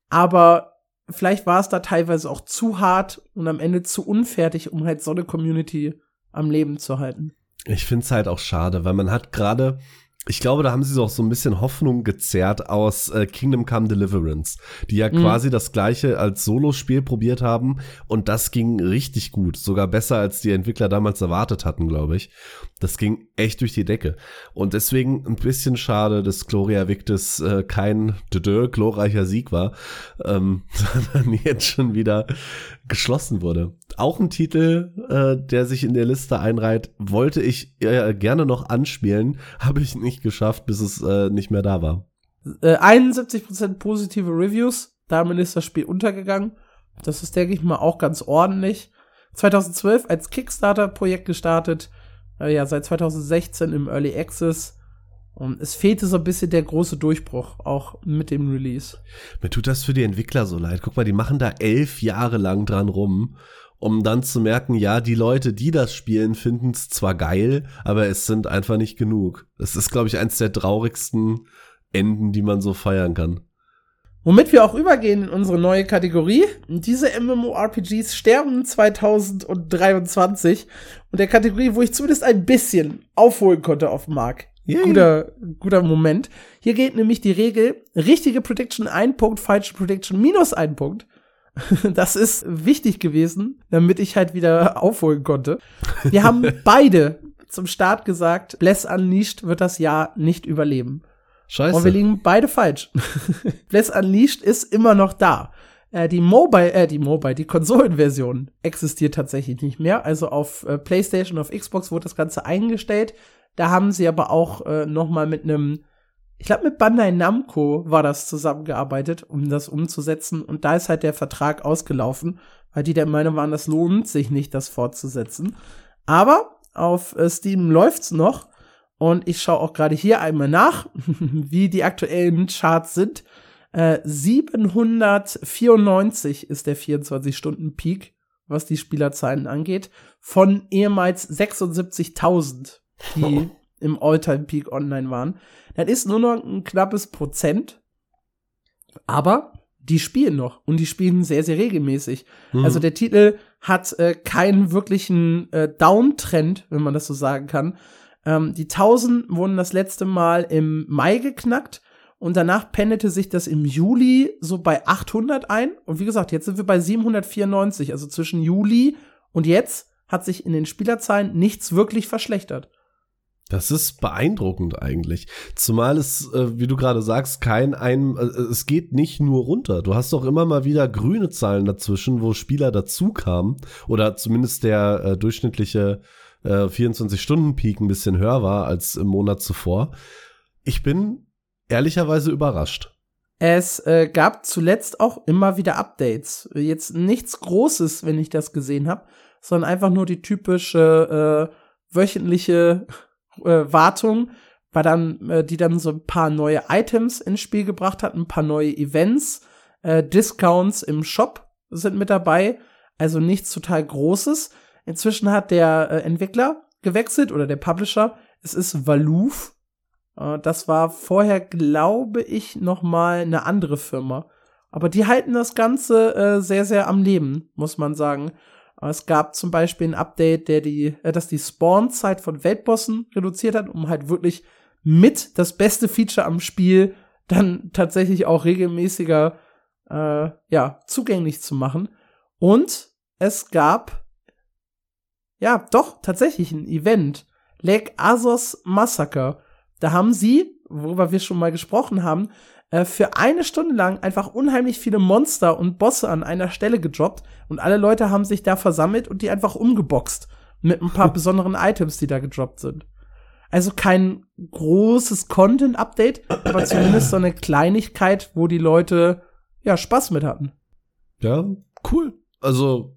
aber vielleicht war es da teilweise auch zu hart und am Ende zu unfertig, um halt so eine Community am Leben zu halten. Ich finde es halt auch schade, weil man hat gerade, ich glaube, da haben sie so auch so ein bisschen Hoffnung gezerrt aus äh, Kingdom Come Deliverance, die ja Mhm. quasi das gleiche als Solospiel probiert haben und das ging richtig gut, sogar besser als die Entwickler damals erwartet hatten, glaube ich. Das ging echt durch die Decke und deswegen ein bisschen schade, dass Gloria Victis äh, kein dödö, glorreicher Sieg war, ähm, *laughs* sondern jetzt schon wieder geschlossen wurde. Auch ein Titel, äh, der sich in der Liste einreiht, wollte ich äh, gerne noch anspielen, *laughs* habe ich nicht geschafft, bis es äh, nicht mehr da war. Äh, 71% positive Reviews, damit ist das Spiel untergegangen. Das ist, denke ich mal, auch ganz ordentlich. 2012 als Kickstarter-Projekt gestartet, äh, ja, seit 2016 im Early Access. Und es fehlte so ein bisschen der große Durchbruch, auch mit dem Release. Mir tut das für die Entwickler so leid. Guck mal, die machen da elf Jahre lang dran rum, um dann zu merken, ja, die Leute, die das spielen, finden es zwar geil, aber es sind einfach nicht genug. Das ist, glaube ich, eins der traurigsten Enden, die man so feiern kann. Womit wir auch übergehen in unsere neue Kategorie. Diese MMORPGs sterben 2023 und der Kategorie, wo ich zumindest ein bisschen aufholen konnte auf dem Markt. Guter, guter Moment. Hier geht nämlich die Regel, richtige Prediction ein Punkt, falsche Prediction minus ein Punkt. *laughs* Das ist wichtig gewesen, damit ich halt wieder aufholen konnte. Wir haben *laughs* beide zum Start gesagt, Bless Unleashed wird das Jahr nicht überleben. Scheiße. Und wir liegen beide falsch. *laughs* Bless Unleashed ist immer noch da. Äh, die Mobile, äh, die Mobile, die Konsolenversion existiert tatsächlich nicht mehr. Also auf äh, PlayStation, auf Xbox wurde das Ganze eingestellt. Da haben sie aber auch äh, noch mal mit einem, ich glaube mit Bandai Namco war das zusammengearbeitet, um das umzusetzen. Und da ist halt der Vertrag ausgelaufen, weil die der Meinung waren, das lohnt sich nicht, das fortzusetzen. Aber auf äh, Steam läuft's noch. Und ich schaue auch gerade hier einmal nach, *laughs* wie die aktuellen Charts sind. Äh, 794 ist der 24-Stunden-Peak, was die Spielerzahlen angeht, von ehemals 76.000, die oh. Im All-Time-Peak online waren. Das ist nur noch ein knappes Prozent. Aber die spielen noch und die spielen sehr, sehr regelmäßig. Mhm. Also der Titel hat äh, keinen wirklichen äh, Downtrend, wenn man das so sagen kann. Ähm, die 1000 wurden das letzte Mal im Mai geknackt und danach pendelte sich das im Juli so bei 800 ein. Und wie gesagt, jetzt sind wir bei 794. Also zwischen Juli und jetzt hat sich in den Spielerzahlen nichts wirklich verschlechtert. Das ist beeindruckend eigentlich. Zumal es, äh, wie du gerade sagst, kein ein, äh, es geht nicht nur runter. Du hast doch immer mal wieder grüne Zahlen dazwischen, wo Spieler dazu kamen oder zumindest der äh, durchschnittliche äh, 24-Stunden-Peak ein bisschen höher war als im Monat zuvor. Ich bin ehrlicherweise überrascht. Es äh, gab zuletzt auch immer wieder Updates. Jetzt nichts Großes, wenn ich das gesehen habe, sondern einfach nur die typische äh, wöchentliche äh, Wartung, war dann, äh, die dann so ein paar neue Items ins Spiel gebracht hat, ein paar neue Events, äh, Discounts im Shop sind mit dabei, also nichts total Großes. Inzwischen hat der äh, Entwickler gewechselt oder der Publisher. Es ist Valoof. Äh, das war vorher, glaube ich, noch mal eine andere Firma. Aber die halten das Ganze äh, sehr, sehr am Leben, muss man sagen. Es gab zum Beispiel ein Update, der die, äh, das die Spawn-Zeit von Weltbossen reduziert hat, um halt wirklich mit das beste Feature am Spiel dann tatsächlich auch regelmäßiger äh, ja zugänglich zu machen. Und es gab ja, doch, tatsächlich ein Event. Lake Azos Massacre. Da haben sie, worüber wir schon mal gesprochen haben, äh, für eine Stunde lang einfach unheimlich viele Monster und Bosse an einer Stelle gedroppt und alle Leute haben sich da versammelt und die einfach umgeboxt mit ein paar *laughs* besonderen Items, die da gedroppt sind. Also kein großes Content-Update, aber zumindest so eine Kleinigkeit, wo die Leute ja Spaß mit hatten. Ja, cool. Also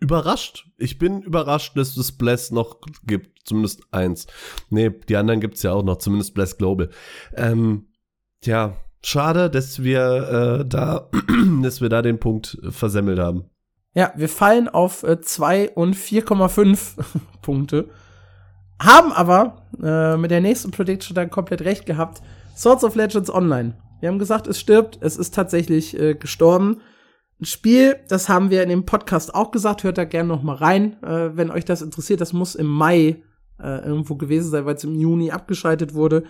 überrascht. Ich bin überrascht, dass es Bless noch gibt. Zumindest eins. Nee, die anderen gibt's ja auch noch, zumindest Bless Global. Ähm, tja, schade, dass wir äh, da, *clears throat* dass wir da den Punkt versemmelt haben. Ja, wir fallen auf 2 äh, und 4,5 *laughs* Punkte. Haben aber äh, mit der nächsten Prediction dann komplett recht gehabt. Swords of Legends Online. Wir haben gesagt, es stirbt. Es ist tatsächlich äh, gestorben. Ein Spiel, das haben wir in dem Podcast auch gesagt, hört da gerne noch mal rein, äh, wenn euch das interessiert. Das muss im Mai äh, irgendwo gewesen sein, weil es im Juni abgeschaltet wurde.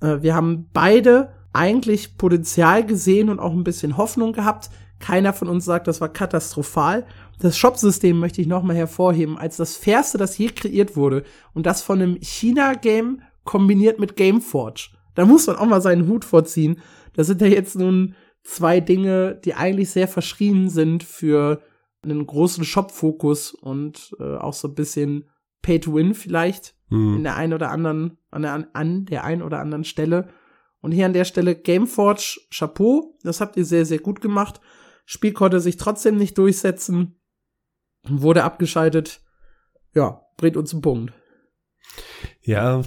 Äh, wir haben beide eigentlich Potenzial gesehen und auch ein bisschen Hoffnung gehabt. Keiner von uns sagt, das war katastrophal. Das Shop-System möchte ich noch mal hervorheben als das fairste, das je kreiert wurde. Und das von einem China-Game kombiniert mit Gameforge. Da muss man auch mal seinen Hut vorziehen. Da sind ja jetzt nun zwei Dinge, die eigentlich sehr verschrien sind für einen großen Shop-Fokus und äh, auch so ein bisschen Pay to Win vielleicht hm. in der einen oder anderen, an der, an der einen oder anderen Stelle. Und hier an der Stelle Gameforge, Chapeau, das habt ihr sehr, sehr gut gemacht. Spiel konnte sich trotzdem nicht durchsetzen. wurde abgeschaltet. Ja, bringt uns einen Punkt. Ja,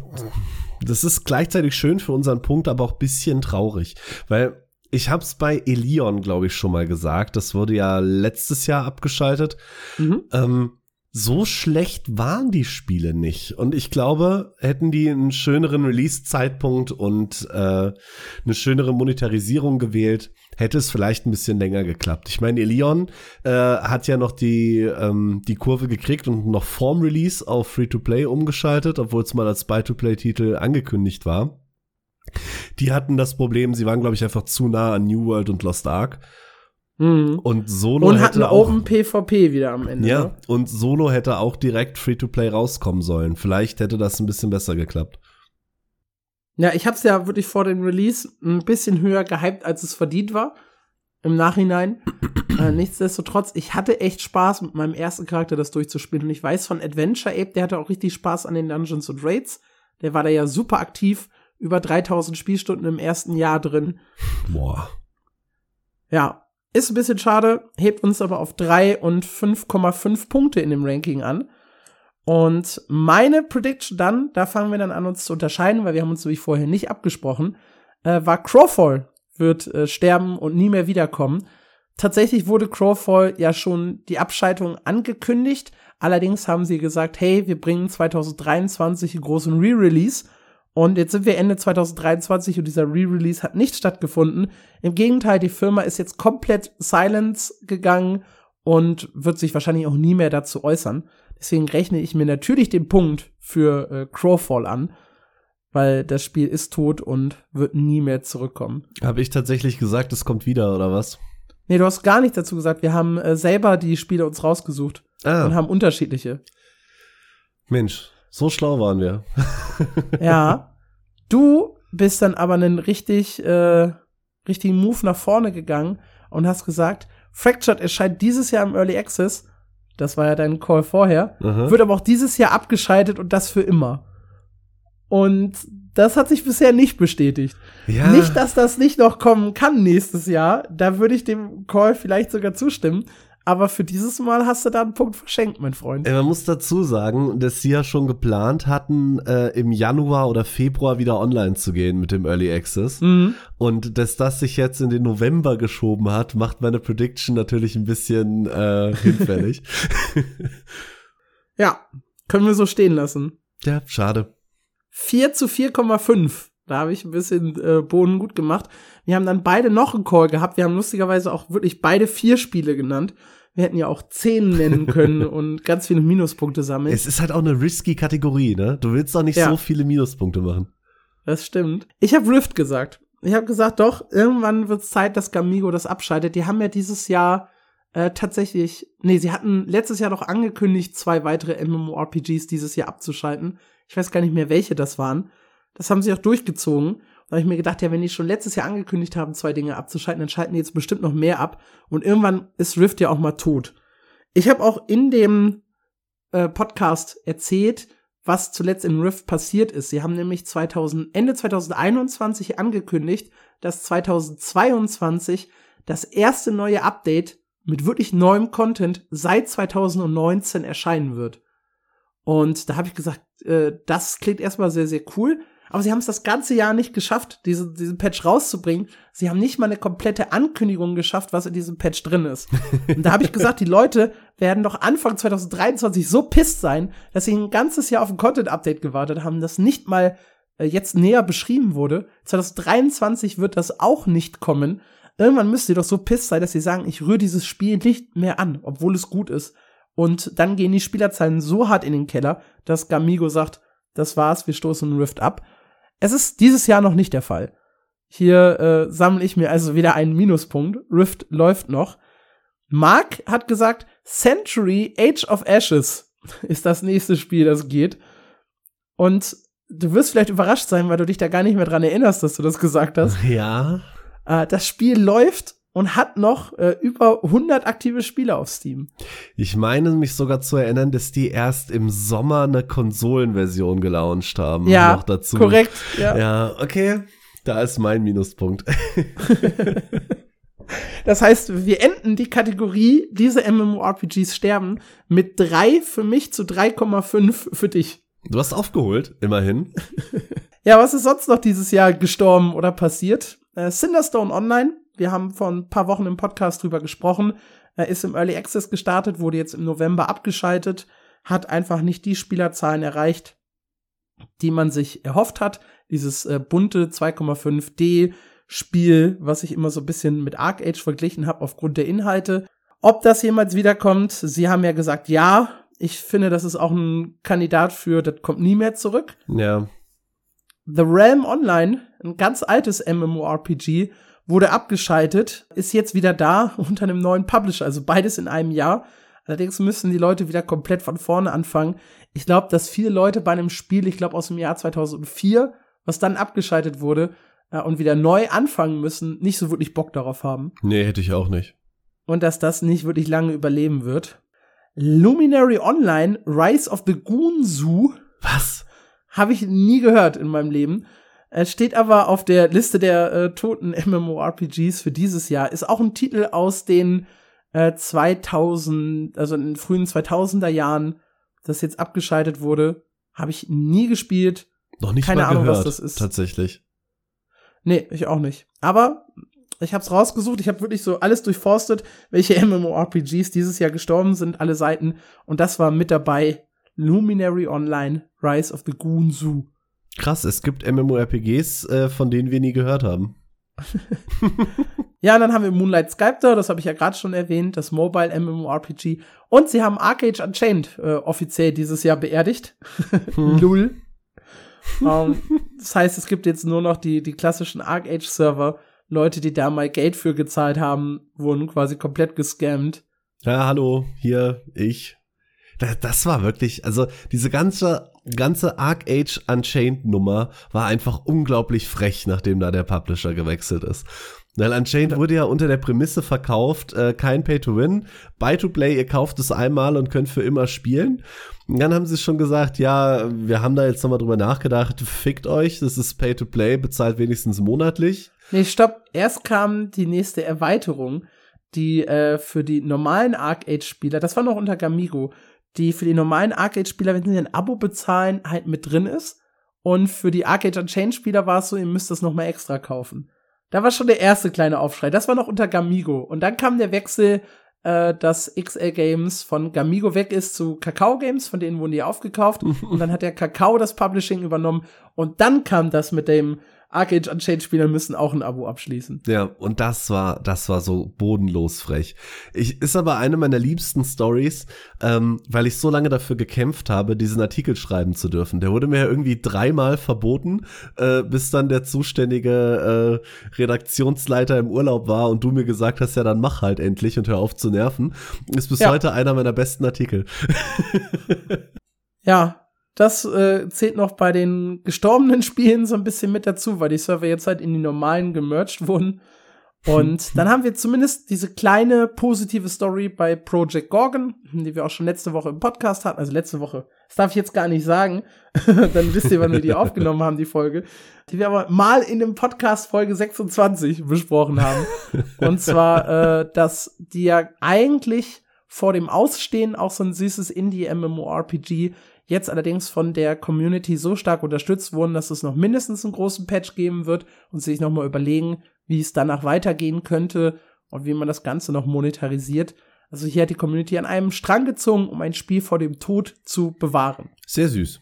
das ist gleichzeitig schön für unseren Punkt, aber auch bisschen traurig, weil ich habe es bei Elion, glaube ich, schon mal gesagt. Das wurde ja letztes Jahr abgeschaltet. Mhm. Ähm, so schlecht waren die Spiele nicht. Und ich glaube, hätten die einen schöneren Release-Zeitpunkt und äh, eine schönere Monetarisierung gewählt, hätte es vielleicht ein bisschen länger geklappt. Ich meine, Elion äh, hat ja noch die, ähm, die Kurve gekriegt und noch vorm Release auf Free-to-Play umgeschaltet, obwohl es mal als Buy-to-Play-Titel angekündigt war. Die hatten das Problem, sie waren, glaube ich, einfach zu nah an New World und Lost Ark Mhm. Und Solo und hatten hätte auch Open PvP wieder am Ende. Ja, ne? und Solo hätte auch direkt Free-to-Play rauskommen sollen. Vielleicht hätte das ein bisschen besser geklappt. Ja, ich hab's ja wirklich vor dem Release ein bisschen höher gehypt, als es verdient war. Im Nachhinein. *clears throat* äh, nichtsdestotrotz, ich hatte echt Spaß mit meinem ersten Charakter das durchzuspielen. Und ich weiß von Adventure Ape, der hatte auch richtig Spaß an den Dungeons und Raids. Der war da ja super aktiv. Über 3000 Spielstunden im ersten Jahr drin. Boah. Ja, ist ein bisschen schade, hebt uns aber auf 3 und 5,5 Punkte in dem Ranking an. Und meine Prediction dann, da fangen wir dann an, uns zu unterscheiden, weil wir haben uns nämlich vorher nicht abgesprochen, äh, war Crawfall wird äh, sterben und nie mehr wiederkommen. Tatsächlich wurde Crawfall ja schon die Abschaltung angekündigt. Allerdings haben sie gesagt, hey, wir bringen 2023 einen großen Re-Release und jetzt sind wir Ende 2023 und dieser Re-Release hat nicht stattgefunden. Im Gegenteil, die Firma ist jetzt komplett silence gegangen und wird sich wahrscheinlich auch nie mehr dazu äußern. Deswegen rechne ich mir natürlich den Punkt für äh, Crowfall an, weil das Spiel ist tot und wird nie mehr zurückkommen. Habe ich tatsächlich gesagt, es kommt wieder oder was? Nee, du hast gar nicht dazu gesagt. Wir haben äh, selber die Spiele uns rausgesucht Ah, und haben unterschiedliche. Mensch, so schlau waren wir. Ja. Du bist dann aber einen richtig, äh, richtigen Move nach vorne gegangen und hast gesagt, Fractured erscheint dieses Jahr im Early Access. Das war ja dein Call vorher. Aha. Wird aber auch dieses Jahr abgeschaltet und das für immer. Und das hat sich bisher nicht bestätigt. Ja. Nicht, dass das nicht noch kommen kann nächstes Jahr. Da würde ich dem Call vielleicht sogar zustimmen. Aber für dieses Mal hast du da einen Punkt verschenkt, mein Freund. Ey, man muss dazu sagen, dass sie ja schon geplant hatten, äh, im Januar oder Februar wieder online zu gehen mit dem Early Access. Mhm. Und dass das sich jetzt in den November geschoben hat, macht meine Prediction natürlich ein bisschen äh, hinfällig. *laughs* Ja, können wir so stehen lassen. ja, schade. 4 zu 4,5. Da habe ich ein bisschen äh, Boden gut gemacht. Wir haben dann beide noch einen Call gehabt. Wir haben lustigerweise auch wirklich beide vier Spiele genannt. Wir hätten ja auch zehn nennen *laughs* können und ganz viele Minuspunkte sammeln. Es ist halt auch eine risky Kategorie, ne? Du willst doch nicht Ja. so viele Minuspunkte machen. Das stimmt. Ich habe Rift gesagt. Ich habe gesagt, doch, irgendwann wird es Zeit, dass Gamigo das abschaltet. Die haben ja dieses Jahr äh, tatsächlich, nee, sie hatten letztes Jahr doch angekündigt, zwei weitere MMORPGs dieses Jahr abzuschalten. Ich weiß gar nicht mehr, welche das waren. Das haben sie auch durchgezogen. Da habe ich mir gedacht, ja, wenn die schon letztes Jahr angekündigt haben, zwei Dinge abzuschalten, dann schalten die jetzt bestimmt noch mehr ab. Und irgendwann ist Rift ja auch mal tot. Ich habe auch in dem äh, Podcast erzählt, was zuletzt in Rift passiert ist. Sie haben nämlich 2000, Ende 2021 angekündigt, dass 2022 das erste neue Update mit wirklich neuem Content seit 2019 erscheinen wird. Und da habe ich gesagt, äh, das klingt erstmal sehr, sehr cool. Aber sie haben es das ganze Jahr nicht geschafft, diese, diesen Patch rauszubringen. Sie haben nicht mal eine komplette Ankündigung geschafft, was in diesem Patch drin ist. Und da habe ich gesagt, die Leute werden doch Anfang 2023 so pisst sein, dass sie ein ganzes Jahr auf ein Content-Update gewartet haben, das nicht mal äh, jetzt näher beschrieben wurde. 2023 wird das auch nicht kommen. Irgendwann müsst ihr doch so pisst sein, dass sie sagen, ich rühre dieses Spiel nicht mehr an, obwohl es gut ist. Und dann gehen die Spielerzahlen so hart in den Keller, dass Gamigo sagt, das war's, wir stoßen Rift ab. Es ist dieses Jahr noch nicht der Fall. Hier äh, sammle ich mir also wieder einen Minuspunkt. Rift läuft noch. Mark hat gesagt, Century Age of Ashes *laughs* ist das nächste Spiel, das geht. Und du wirst vielleicht überrascht sein, weil du dich da gar nicht mehr dran erinnerst, dass du das gesagt hast. *laughs* Ja. Äh, das Spiel läuft und hat noch äh, über 100 aktive Spieler auf Steam. Ich meine mich sogar zu erinnern, dass die erst im Sommer eine Konsolenversion gelauncht haben. Ja, noch dazu. korrekt. Ja. Ja, okay. Da ist mein Minuspunkt. *laughs* Das heißt, wir enden die Kategorie, diese MMORPGs sterben, mit drei für mich zu 3,5 für dich. Du hast aufgeholt, immerhin. *laughs* ja, was ist sonst noch dieses Jahr gestorben oder passiert? Äh, Cinderstone Online, wir haben vor ein paar Wochen im Podcast drüber gesprochen, er ist im Early Access gestartet, wurde jetzt im November abgeschaltet, hat einfach nicht die Spielerzahlen erreicht, die man sich erhofft hat. Dieses äh, bunte 2,5D Spiel, was ich immer so ein bisschen mit Arc Age verglichen habe aufgrund der Inhalte. Ob das jemals wiederkommt, sie haben ja gesagt, ja. Ich finde, das ist auch ein Kandidat für, das kommt nie mehr zurück. Ja. The Realm Online, ein ganz altes MMORPG, wurde abgeschaltet, ist jetzt wieder da *laughs* unter einem neuen Publisher, also beides in einem Jahr. Allerdings müssen die Leute wieder komplett von vorne anfangen. Ich glaube, dass viele Leute bei einem Spiel, ich glaube aus dem Jahr 2004, was dann abgeschaltet wurde äh, und wieder neu anfangen müssen, nicht so wirklich Bock darauf haben. Nee, hätte ich auch nicht. Und dass das nicht wirklich lange überleben wird. Luminary Online, Rise of the Goon Zoo. Was? Habe ich nie gehört in meinem Leben. Es steht aber auf der Liste der äh, toten *laughs* MMORPGs für dieses Jahr. Ist auch ein Titel aus den äh, 2000, also in den frühen 2000er Jahren, das jetzt abgeschaltet wurde. Habe ich nie gespielt. Noch nicht Keine mal Ahnung, gehört, was das ist. Tatsächlich. Nee, ich auch nicht. Aber ich hab's rausgesucht, ich habe wirklich so alles durchforstet, welche *laughs* MMORPGs dieses Jahr gestorben sind, alle Seiten. Und das war mit dabei Luminary Online, Rise of the Goon Zoo. Krass, es gibt MMORPGs, äh, von denen wir nie gehört haben. *laughs* ja, und dann haben wir Moonlight Sculptor, das habe ich ja gerade schon erwähnt, das Mobile MMORPG. Und sie haben Arcade Unchained äh, offiziell dieses Jahr beerdigt. *laughs* Hm. Lul. um, ähm, das heißt, es gibt jetzt nur noch die, die klassischen Arcade-Server. Leute, die da mal Geld für gezahlt haben, wurden quasi komplett gescammt. Ja, hallo, hier, ich. Das, das war wirklich, also diese ganze, ganze Arc Age Unchained Nummer war einfach unglaublich frech, nachdem da der Publisher gewechselt ist. Weil Unchained wurde ja unter der Prämisse verkauft, äh, kein Pay-to-Win, Buy-to-Play, ihr kauft es einmal und könnt für immer spielen. Und dann haben sie schon gesagt, ja, wir haben da jetzt nochmal drüber nachgedacht, fickt euch, das ist Pay-to-Play, bezahlt wenigstens monatlich. Nee, stopp, erst kam die nächste Erweiterung, die äh, für die normalen Arc Age-Spieler, das war noch unter Gamigo, die für die normalen Arcade-Spieler, wenn sie ein Abo bezahlen, halt mit drin ist. Und für die Arcade Unchained-Spieler war es so, ihr müsst das noch mal extra kaufen. Da war schon der erste kleine Aufschrei. Das war noch unter Gamigo. Und dann kam der Wechsel, äh, dass XL Games von Gamigo weg ist zu Kakao Games, von denen wurden die aufgekauft. *laughs* und dann hat der Kakao das Publishing übernommen. Und dann kam das mit dem Arcade Unchained-Spieler müssen auch ein Abo abschließen. Ja, und das war, das war so bodenlos frech. Ich, ist aber eine meiner liebsten Stories, ähm, weil ich so lange dafür gekämpft habe, diesen Artikel schreiben zu dürfen. Der wurde mir ja irgendwie dreimal verboten, äh, bis dann der zuständige äh, Redaktionsleiter im Urlaub war und du mir gesagt hast, ja, dann mach halt endlich und hör auf zu nerven. Ist bis ja. heute einer meiner besten Artikel. ja, das äh, zählt noch bei den gestorbenen *laughs* Spielen so ein bisschen mit dazu, weil die Server jetzt halt in die normalen gemerged wurden. Und *laughs* dann haben wir zumindest diese kleine positive Story bei Project Gorgon, die wir auch schon letzte Woche im Podcast hatten. Also letzte Woche. Das darf ich jetzt gar nicht sagen. *laughs* dann wisst ihr, wann wir die aufgenommen haben, die Folge. Die wir aber mal in dem Podcast Folge 26 besprochen haben. Und zwar, äh, dass die ja eigentlich vor dem Ausstehen auch so ein süßes Indie-MMORPG jetzt allerdings von der Community so stark unterstützt wurden, dass es noch mindestens einen großen Patch geben wird und sich nochmal überlegen, wie es danach weitergehen könnte und wie man das Ganze noch monetarisiert. Also hier hat die Community an einem Strang gezogen, um ein Spiel vor dem Tod zu bewahren. Sehr süß.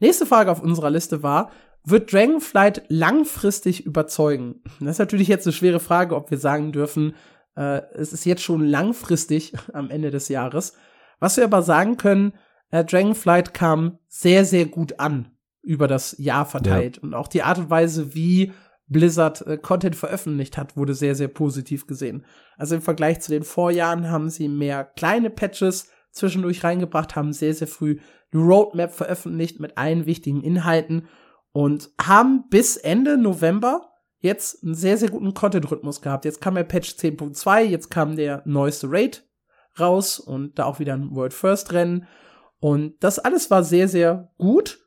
Nächste Frage auf unserer Liste war, wird Dragonflight langfristig überzeugen? Das ist natürlich jetzt eine schwere Frage, ob wir sagen dürfen, äh, es ist jetzt schon langfristig am Ende des Jahres. Was wir aber sagen können, äh, Dragonflight kam sehr, sehr gut an über das Jahr verteilt. Ja. Und auch die Art und Weise, wie Blizzard äh, Content veröffentlicht hat, wurde sehr, sehr positiv gesehen. Also im Vergleich zu den Vorjahren haben sie mehr kleine Patches zwischendurch reingebracht, haben sehr, sehr früh eine Roadmap veröffentlicht mit allen wichtigen Inhalten und haben bis Ende November jetzt einen sehr, sehr guten Content-Rhythmus gehabt. Jetzt kam der Patch 10.2, jetzt kam der neueste Raid raus und da auch wieder ein World First Rennen. Und das alles war sehr, sehr gut.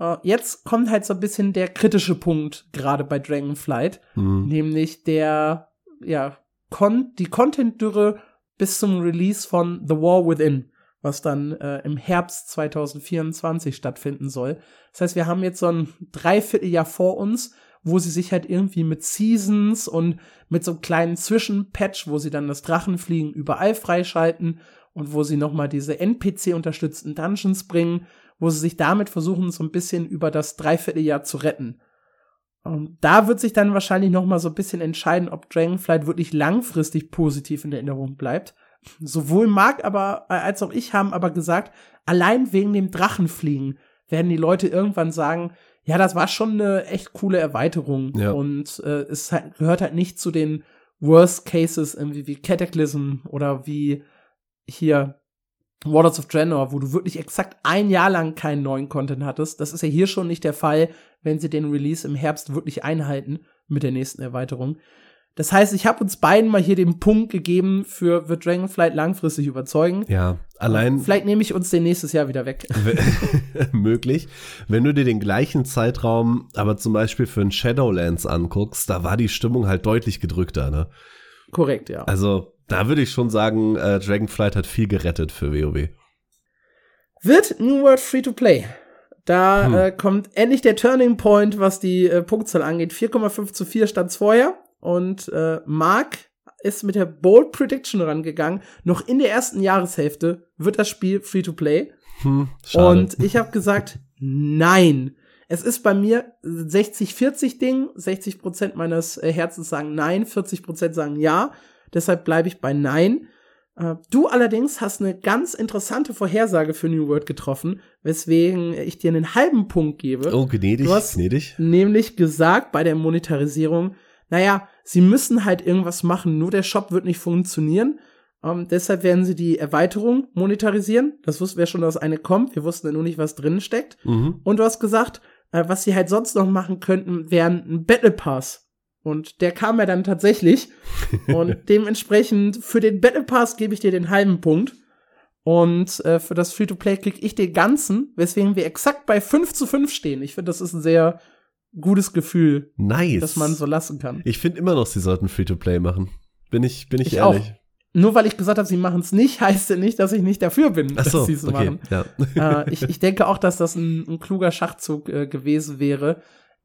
Uh, jetzt kommt halt so ein bisschen der kritische Punkt, gerade bei Dragonflight, mhm. nämlich der, ja, kon die Content-Dürre bis zum Release von The War Within, was dann äh, im Herbst 2024 stattfinden soll. Das heißt, wir haben jetzt so ein Dreivierteljahr vor uns, wo sie sich halt irgendwie mit Seasons und mit so einem kleinen Zwischenpatch, wo sie dann das Drachenfliegen überall freischalten und wo sie nochmal diese NPC-unterstützten Dungeons bringen, wo sie sich damit versuchen, so ein bisschen über das Dreivierteljahr zu retten. Und da wird sich dann wahrscheinlich nochmal so ein bisschen entscheiden, ob Dragonflight wirklich langfristig positiv in Erinnerung bleibt. Sowohl Mark aber äh, als auch ich haben aber gesagt, allein wegen dem Drachenfliegen werden die Leute irgendwann sagen, ja, das war schon eine echt coole Erweiterung. Ja. Und äh, es halt, gehört halt nicht zu den Worst Cases irgendwie wie Cataclysm oder wie hier Waters of Draenor, wo du wirklich exakt ein Jahr lang keinen neuen Content hattest. Das ist ja hier schon nicht der Fall, wenn sie den Release im Herbst wirklich einhalten mit der nächsten Erweiterung. Das heißt, ich habe uns beiden mal hier den Punkt gegeben für wird Dragonflight langfristig überzeugen. Ja, allein. Vielleicht nehme ich uns den nächstes Jahr wieder weg. *laughs* möglich. Wenn du dir den gleichen Zeitraum, aber zum Beispiel für ein Shadowlands anguckst, da war die Stimmung halt deutlich gedrückter, ne? Korrekt, ja. Also, da würde ich schon sagen, äh, Dragonflight hat viel gerettet für WoW. Wird New World Free to Play? Da hm. äh, kommt endlich der Turning Point, was die äh, Punktzahl angeht. 4,5 zu 4 stand vorher. Und äh, Mark ist mit der Bold Prediction rangegangen. Noch in der ersten Jahreshälfte wird das Spiel free to play. Hm, und ich habe gesagt, nein. Es ist bei mir 60-40 Ding. 60 Prozent meines äh, Herzens sagen nein, 40 Prozent sagen ja. Deshalb bleibe ich bei nein. Äh, du allerdings hast eine ganz interessante Vorhersage für New World getroffen, weswegen ich dir einen halben Punkt gebe. Oh, gnädig, du hast gnädig. Nämlich gesagt bei der Monetarisierung, naja, sie müssen halt irgendwas machen, nur der Shop wird nicht funktionieren. Ähm, deshalb werden sie die Erweiterung monetarisieren. Das wussten wir schon, dass eine kommt. Wir wussten ja nur nicht, was drin steckt. Mhm. Und du hast gesagt, äh, was sie halt sonst noch machen könnten, wären ein Battle Pass. Und der kam ja dann tatsächlich. Und *laughs* dementsprechend für den Battle Pass gebe ich dir den halben Punkt. Und äh, für das Free-to-Play krieg ich den ganzen, weswegen wir exakt bei 5 zu 5 stehen. Ich finde, das ist ein sehr gutes Gefühl, nice. dass man so lassen kann. Ich finde immer noch, sie sollten Free-to-Play machen. Bin ich, bin ich, ich ehrlich. Auch. Nur weil ich gesagt habe, sie machen es nicht, *laughs* heißt ja nicht, dass ich nicht dafür bin, Ach so, dass sie es okay, machen. Ja. äh, *laughs* ich, ich denke auch, dass das ein, ein kluger Schachzug äh, gewesen wäre.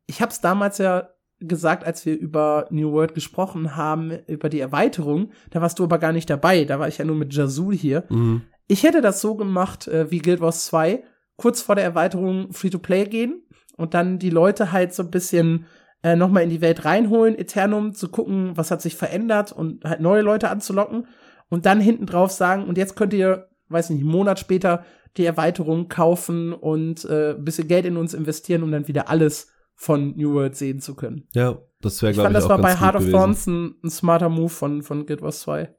Ich habe es damals ja gesagt, als wir über New World gesprochen haben, über die Erweiterung. Da warst du aber gar nicht dabei. Da war ich ja nur mit Jazul hier. Mhm. Ich hätte das so gemacht äh, wie Guild Wars 2, kurz vor der Erweiterung Free-to-Play gehen, und dann die Leute halt so ein bisschen äh, noch mal in die Welt reinholen, Eternum zu gucken, was hat sich verändert und halt neue Leute anzulocken und dann hinten drauf sagen und jetzt könnt ihr, weiß nicht, einen Monat später die Erweiterung kaufen und äh, ein bisschen Geld in uns investieren, um dann wieder alles von New World sehen zu können. Ja, das wäre glaube ich, fand, das war bei Heart of Thorns ein, ein, smarter Move von von Guild Wars 2.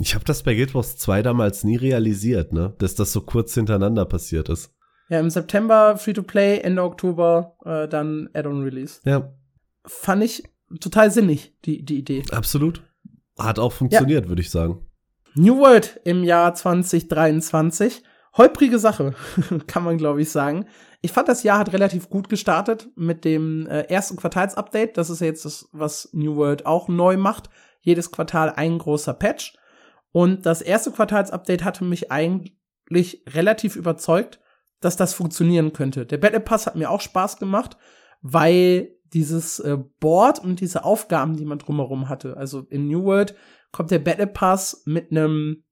Ich habe das bei Guild Wars 2 damals nie realisiert, ne, dass das so kurz hintereinander passiert ist. Ja, im September Free-to-Play, Ende Oktober äh, dann Add-on-Release. Ja. Fand ich total sinnig, die, die Idee. Absolut. Hat auch funktioniert, ja. würde ich sagen. New World im Jahr 2023. Holprige Sache, *laughs* kann man, glaube ich, sagen. Ich fand, das Jahr hat relativ gut gestartet mit dem äh, ersten Quartalsupdate. Das ist jetzt das, was New World auch neu macht. Jedes Quartal ein großer Patch. Und das erste Quartalsupdate hatte mich eigentlich relativ überzeugt dass das funktionieren könnte. Der Battle Pass hat mir auch Spaß gemacht, weil dieses äh, Board und diese Aufgaben, die man drumherum hatte. Also in New World kommt der Battle Pass mit einem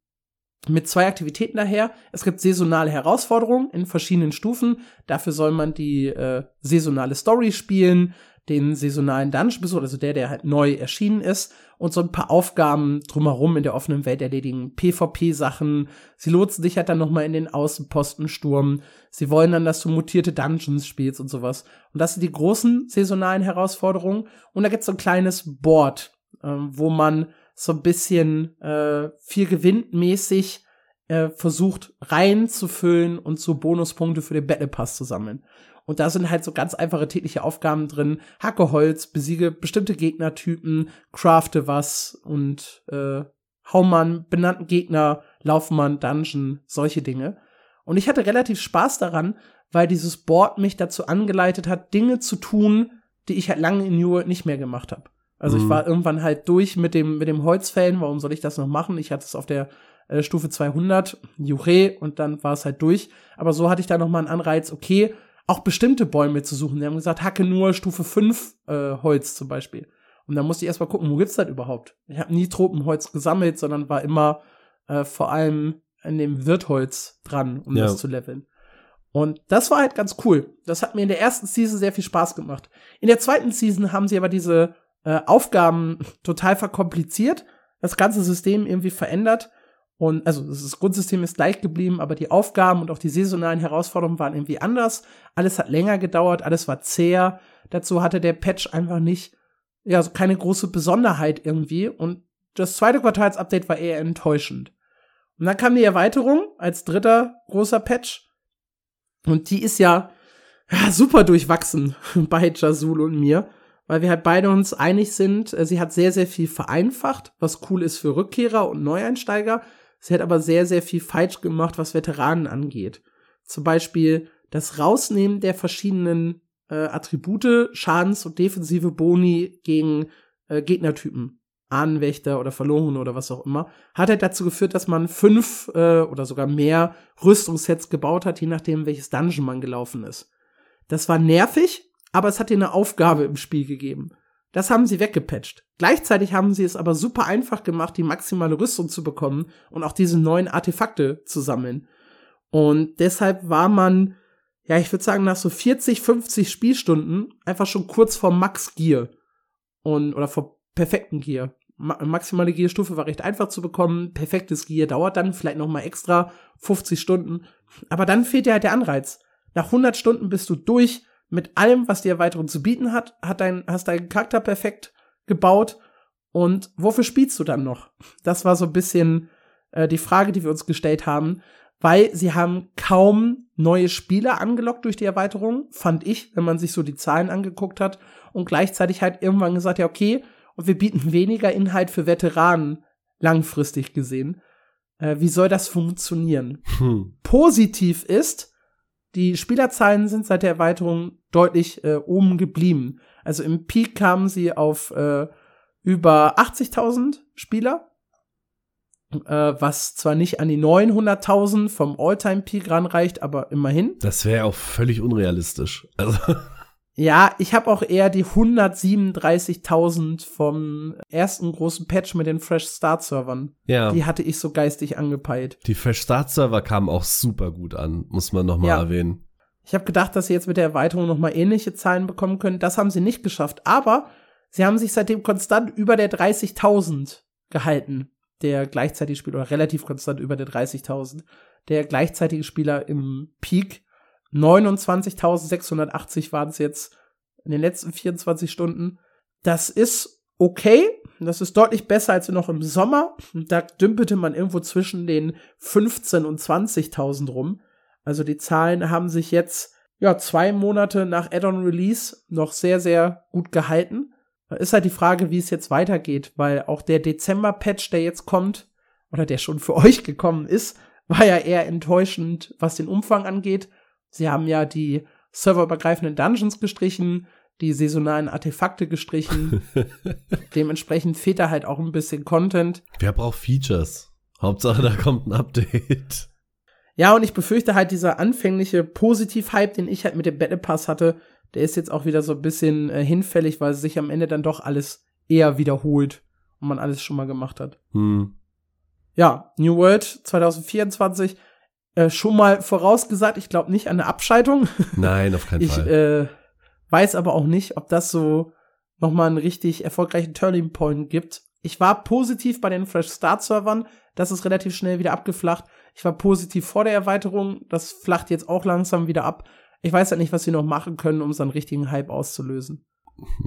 mit zwei Aktivitäten daher. Es gibt saisonale Herausforderungen in verschiedenen Stufen. Dafür soll man die äh, saisonale Story spielen den saisonalen Dungeon besucht, also der, der halt neu erschienen ist, und so ein paar Aufgaben drumherum in der offenen Welt erledigen. PvP-Sachen. Sie lotsen dich halt dann noch mal in den Außenpostensturm. Sie wollen dann, dass du mutierte Dungeons spielst und sowas. Und das sind die großen saisonalen Herausforderungen. Und da gibt's so ein kleines Board, äh, wo man so ein bisschen äh, viel gewinntmäßig äh, versucht reinzufüllen und so Bonuspunkte für den Battle Pass zu sammeln. Und da sind halt so ganz einfache tägliche Aufgaben drin. Hacke Holz, besiege bestimmte Gegnertypen, crafte was und äh, hau man benannten Gegner, lauf man Dungeon, solche Dinge. Und ich hatte relativ Spaß daran, weil dieses Board mich dazu angeleitet hat, Dinge zu tun, die ich halt lange in New World nicht mehr gemacht habe. Also Mhm. ich war irgendwann halt durch mit dem, mit dem Holzfällen. Warum soll ich das noch machen? Ich hatte es auf der äh, Stufe 200, Jure, und dann war es halt durch. Aber so hatte ich da noch mal einen Anreiz, okay, auch bestimmte Bäume zu suchen. Die haben gesagt, hacke nur Stufe 5 äh, Holz zum Beispiel. Und dann musste ich erstmal gucken, wo gibt's das überhaupt? Ich habe nie Tropenholz gesammelt, sondern war immer äh, vor allem an dem Wirtholz dran, um Ja. das zu leveln. Und das war halt ganz cool. Das hat mir in der ersten Season sehr viel Spaß gemacht. In der zweiten Season haben sie aber diese äh, Aufgaben *laughs* total verkompliziert, das ganze System irgendwie verändert. Und also das Grundsystem ist gleich geblieben, aber die Aufgaben und auch die saisonalen Herausforderungen waren irgendwie anders. Alles hat länger gedauert, alles war zäher. Dazu hatte der Patch einfach nicht, ja, so keine große Besonderheit irgendwie. Und das zweite Quartalsupdate war eher enttäuschend. Und dann kam die Erweiterung als dritter großer Patch. Und die ist ja, ja super durchwachsen *laughs* bei Jasul und mir, weil wir halt beide uns einig sind, äh, sie hat sehr, sehr viel vereinfacht, was cool ist für Rückkehrer und Neueinsteiger. Sie hat aber sehr, sehr viel falsch gemacht, was Veteranen angeht. Zum Beispiel das Rausnehmen der verschiedenen äh, Attribute, Schadens- und defensive Boni gegen äh, Gegnertypen. Ahnenwächter oder Verloren oder was auch immer, hat halt dazu geführt, dass man fünf äh, oder sogar mehr Rüstungssets gebaut hat, je nachdem, welches Dungeon man gelaufen ist. Das war nervig, aber es hat dir eine Aufgabe im Spiel gegeben. Das haben sie weggepatcht. Gleichzeitig haben sie es aber super einfach gemacht, die maximale Rüstung zu bekommen und auch diese neuen Artefakte zu sammeln. Und deshalb war man, ja, ich würde sagen, nach so 40, 50 Spielstunden einfach schon kurz vor Max Gear. Und, oder vor perfekten Gear. Ma maximale Gear-Stufe war recht einfach zu bekommen. Perfektes Gear dauert dann vielleicht noch mal extra 50 Stunden. Aber dann fehlt dir halt der Anreiz. Nach 100 Stunden bist du durch mit allem, was die Erweiterung zu bieten hat, hat dein, hast deinen Charakter perfekt gebaut. Und wofür spielst du dann noch? Das war so ein bisschen äh, die Frage, die wir uns gestellt haben, weil sie haben kaum neue Spieler angelockt durch die Erweiterung, fand ich, wenn man sich so die Zahlen angeguckt hat. Und gleichzeitig halt irgendwann gesagt, ja, okay, und wir bieten weniger Inhalt für Veteranen langfristig gesehen. Äh, wie soll das funktionieren? Hm. Positiv ist, die Spielerzahlen sind seit der Erweiterung deutlich äh, oben geblieben. Also im Peak kamen sie auf äh, über 80.000 Spieler, äh, was zwar nicht an die 900.000 vom All-Time-Peak ranreicht, aber immerhin. Das wäre auch völlig unrealistisch. Also, Ja, ich habe auch eher die 137.000 vom ersten großen Patch mit den Fresh Start Servern. ja. Die hatte ich so geistig angepeilt. Die Fresh Start Server kamen auch super gut an, muss man nochmal Ja. erwähnen. Ich habe gedacht, dass sie jetzt mit der Erweiterung noch mal ähnliche Zahlen bekommen können. Das haben sie nicht geschafft. Aber sie haben sich seitdem konstant über der 30.000 gehalten. Der gleichzeitige Spieler, oder relativ konstant über der 30.000. Der gleichzeitige Spieler im Peak. 29.680 waren es jetzt in den letzten 24 Stunden. Das ist okay. Das ist deutlich besser als noch im Sommer. Da dümpelte man irgendwo zwischen den 15 und 20.000 rum. Also die Zahlen haben sich jetzt ja zwei Monate nach Add-on Release noch sehr sehr gut gehalten. Ist halt die Frage, wie es jetzt weitergeht, weil auch der Dezember Patch, der jetzt kommt oder der schon für *laughs* euch gekommen ist, war ja eher enttäuschend, was den Umfang angeht. Sie haben ja die serverübergreifenden Dungeons gestrichen, die saisonalen Artefakte gestrichen. *laughs* Dementsprechend fehlt da halt auch ein bisschen Content. Wer braucht Features? Hauptsache, da kommt ein Update. Ja, und ich befürchte halt, dieser anfängliche Positiv-Hype, den ich halt mit dem Battle Pass hatte, der ist jetzt auch wieder so ein bisschen äh, hinfällig, weil sich am Ende dann doch alles eher wiederholt und man alles schon mal gemacht hat. Hm. Ja, New World 2024, äh, schon mal vorausgesagt, ich glaube nicht an eine Abschaltung. *laughs* Nein, auf keinen Ich Fall. äh, weiß aber auch nicht, ob das so noch mal einen richtig erfolgreichen Turning Point gibt. Ich war positiv bei den Fresh Start Servern, das ist relativ schnell wieder abgeflacht. Ich war positiv vor der Erweiterung, das flacht jetzt auch langsam wieder ab. Ich weiß halt nicht, was sie noch machen können, um so einen richtigen Hype auszulösen.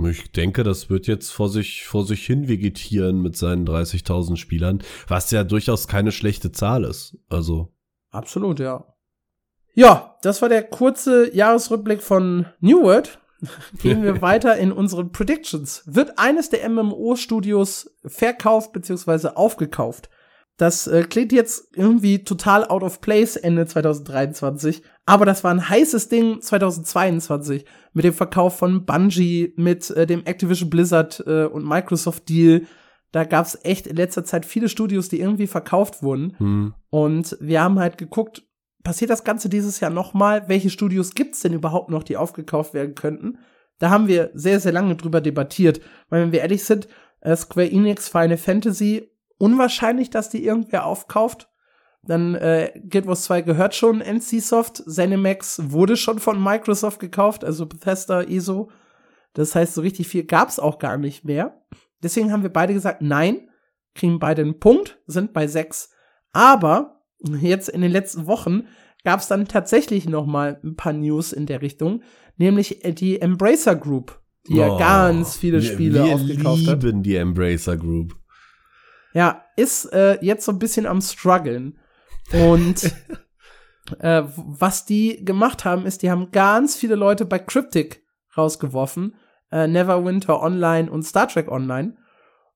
Ich denke, das wird jetzt vor sich, vor sich hin vegetieren mit seinen 30.000 Spielern, was ja durchaus keine schlechte Zahl ist. Also, Absolut, ja. Ja, das war der kurze Jahresrückblick von New World. *laughs* Gehen wir weiter in unseren Predictions. Wird eines der MMO-Studios verkauft bzw. aufgekauft? Das äh, klingt jetzt irgendwie total out of place Ende 2023, aber das war ein heißes Ding 2022 mit dem Verkauf von Bungie, mit äh, dem Activision Blizzard äh, und Microsoft Deal. Da gab's echt in letzter Zeit viele Studios, die irgendwie verkauft wurden. Hm. Und wir haben halt geguckt, passiert das Ganze dieses Jahr nochmal? Welche Studios gibt's denn überhaupt noch, die aufgekauft werden könnten? Da haben wir sehr, sehr lange drüber debattiert. Weil, wenn wir ehrlich sind, äh, Square Enix, Final Fantasy unwahrscheinlich, dass die irgendwer aufkauft. Dann äh, Guild Wars 2 gehört schon NCSoft, ZeniMax wurde schon von Microsoft gekauft, also Bethesda, ESO. Das heißt, so richtig viel gab's auch gar nicht mehr. Deswegen haben wir beide gesagt, nein, kriegen beide einen Punkt, sind bei sechs. Aber jetzt in den letzten Wochen gab's dann tatsächlich noch mal ein paar News in der Richtung, nämlich die Embracer Group, die ja Oh, ganz viele wir- Spiele wir aufgekauft hat. lieben die Embracer Group. Ja, ist äh, jetzt so ein bisschen am struggeln. Und *laughs* äh, was die gemacht haben, ist, die haben ganz viele Leute bei Cryptic rausgeworfen. Äh, Neverwinter Online und Star Trek Online.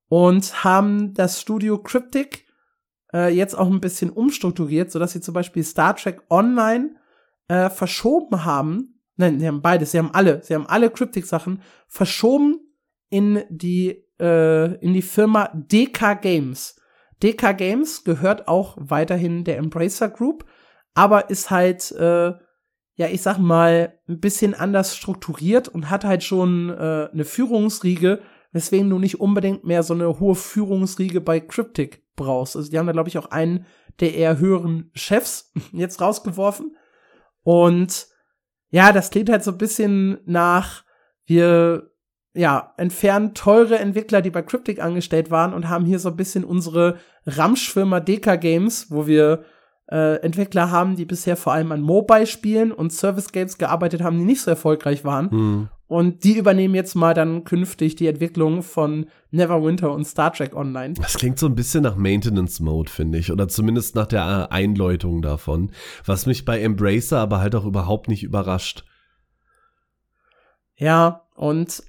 Und haben das Studio Cryptic äh, jetzt auch ein bisschen umstrukturiert, sodass sie zum Beispiel Star Trek Online äh, verschoben haben. Nein, sie haben beides, sie haben alle, sie haben alle Cryptic-Sachen verschoben in die, äh, in die Firma DK Games. DK Games gehört auch weiterhin der Embracer Group, aber ist halt, äh, ja, ich sag mal, ein bisschen anders strukturiert und hat halt schon äh, eine Führungsriege, weswegen du nicht unbedingt mehr so eine hohe Führungsriege bei Cryptic brauchst. Also die haben da, glaube ich, auch einen der eher höheren Chefs *laughs* jetzt rausgeworfen. Und ja, das klingt halt so ein bisschen nach, wir ja, entfernen teure Entwickler, die bei Cryptic angestellt waren und haben hier so ein bisschen unsere Ramschfirma DK Games, wo wir äh, Entwickler haben, die bisher vor allem an Mobile-Spielen und Service-Games gearbeitet haben, die nicht so erfolgreich waren. Hm. Und die übernehmen jetzt mal dann künftig die Entwicklung von Neverwinter und Star Trek Online. Das klingt so ein bisschen nach Maintenance Mode, finde ich. Oder zumindest nach der äh, Einläutung davon. Was mich bei Embracer aber halt auch überhaupt nicht überrascht. Ja, und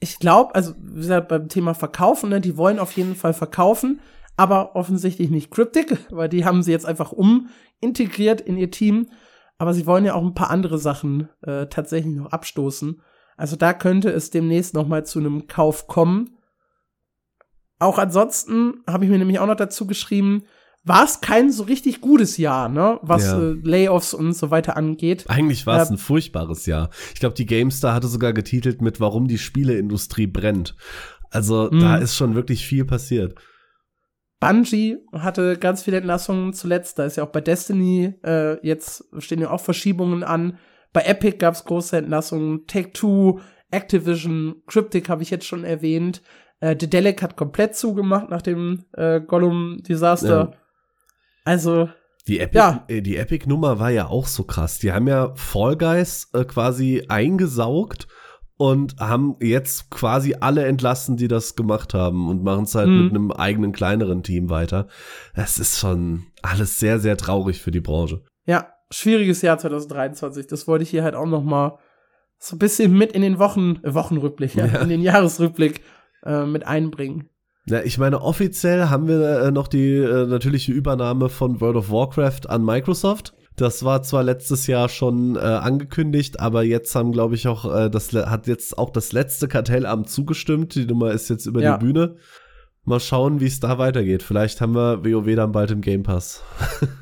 ich glaube, also wie gesagt, beim Thema Verkaufen, ne, die wollen auf jeden Fall verkaufen, aber offensichtlich nicht Cryptic, weil die haben sie jetzt einfach umintegriert in ihr Team. Aber sie wollen ja auch ein paar andere Sachen äh, tatsächlich noch abstoßen. Also da könnte es demnächst noch mal zu einem Kauf kommen. Auch ansonsten habe ich mir nämlich auch noch dazu geschrieben, war es kein so richtig gutes Jahr, ne, was Ja. äh, Layoffs und so weiter angeht. Eigentlich war es Ja. ein furchtbares Jahr. Ich glaube, die GameStar hatte sogar getitelt mit Warum die Spieleindustrie brennt. Also Mhm. da ist schon wirklich viel passiert. Bungie hatte ganz viele Entlassungen zuletzt. Da ist ja auch bei Destiny äh, jetzt stehen ja auch Verschiebungen an. Bei Epic gab es große Entlassungen. Take Two, Activision, Cryptic habe ich jetzt schon erwähnt. Äh, Dedelic hat komplett zugemacht nach dem äh, Gollum-Desaster. Ja. Also Die Epic, Ja. äh, die Epic-Nummer war ja auch so krass. Die haben ja Fall Guys äh, quasi eingesaugt und haben jetzt quasi alle entlassen, die das gemacht haben und machen es halt Mhm. mit einem eigenen kleineren Team weiter. Das ist schon alles sehr, sehr traurig für die Branche. ja, schwieriges Jahr 2023. Das wollte ich hier halt auch noch mal so ein bisschen mit in den Wochen äh, Wochenrückblick, ja, Ja. in den Jahresrückblick äh, mit einbringen. Ja, ich meine, offiziell haben wir äh, noch die äh, natürliche Übernahme von World of Warcraft an Microsoft. Das war zwar letztes Jahr schon äh, angekündigt, aber jetzt haben, glaube ich, auch äh, das hat jetzt auch das letzte Kartellamt zugestimmt. Die Nummer ist jetzt über Ja. die Bühne. Mal schauen, wie es da weitergeht. Vielleicht haben wir WoW dann bald im Game Pass.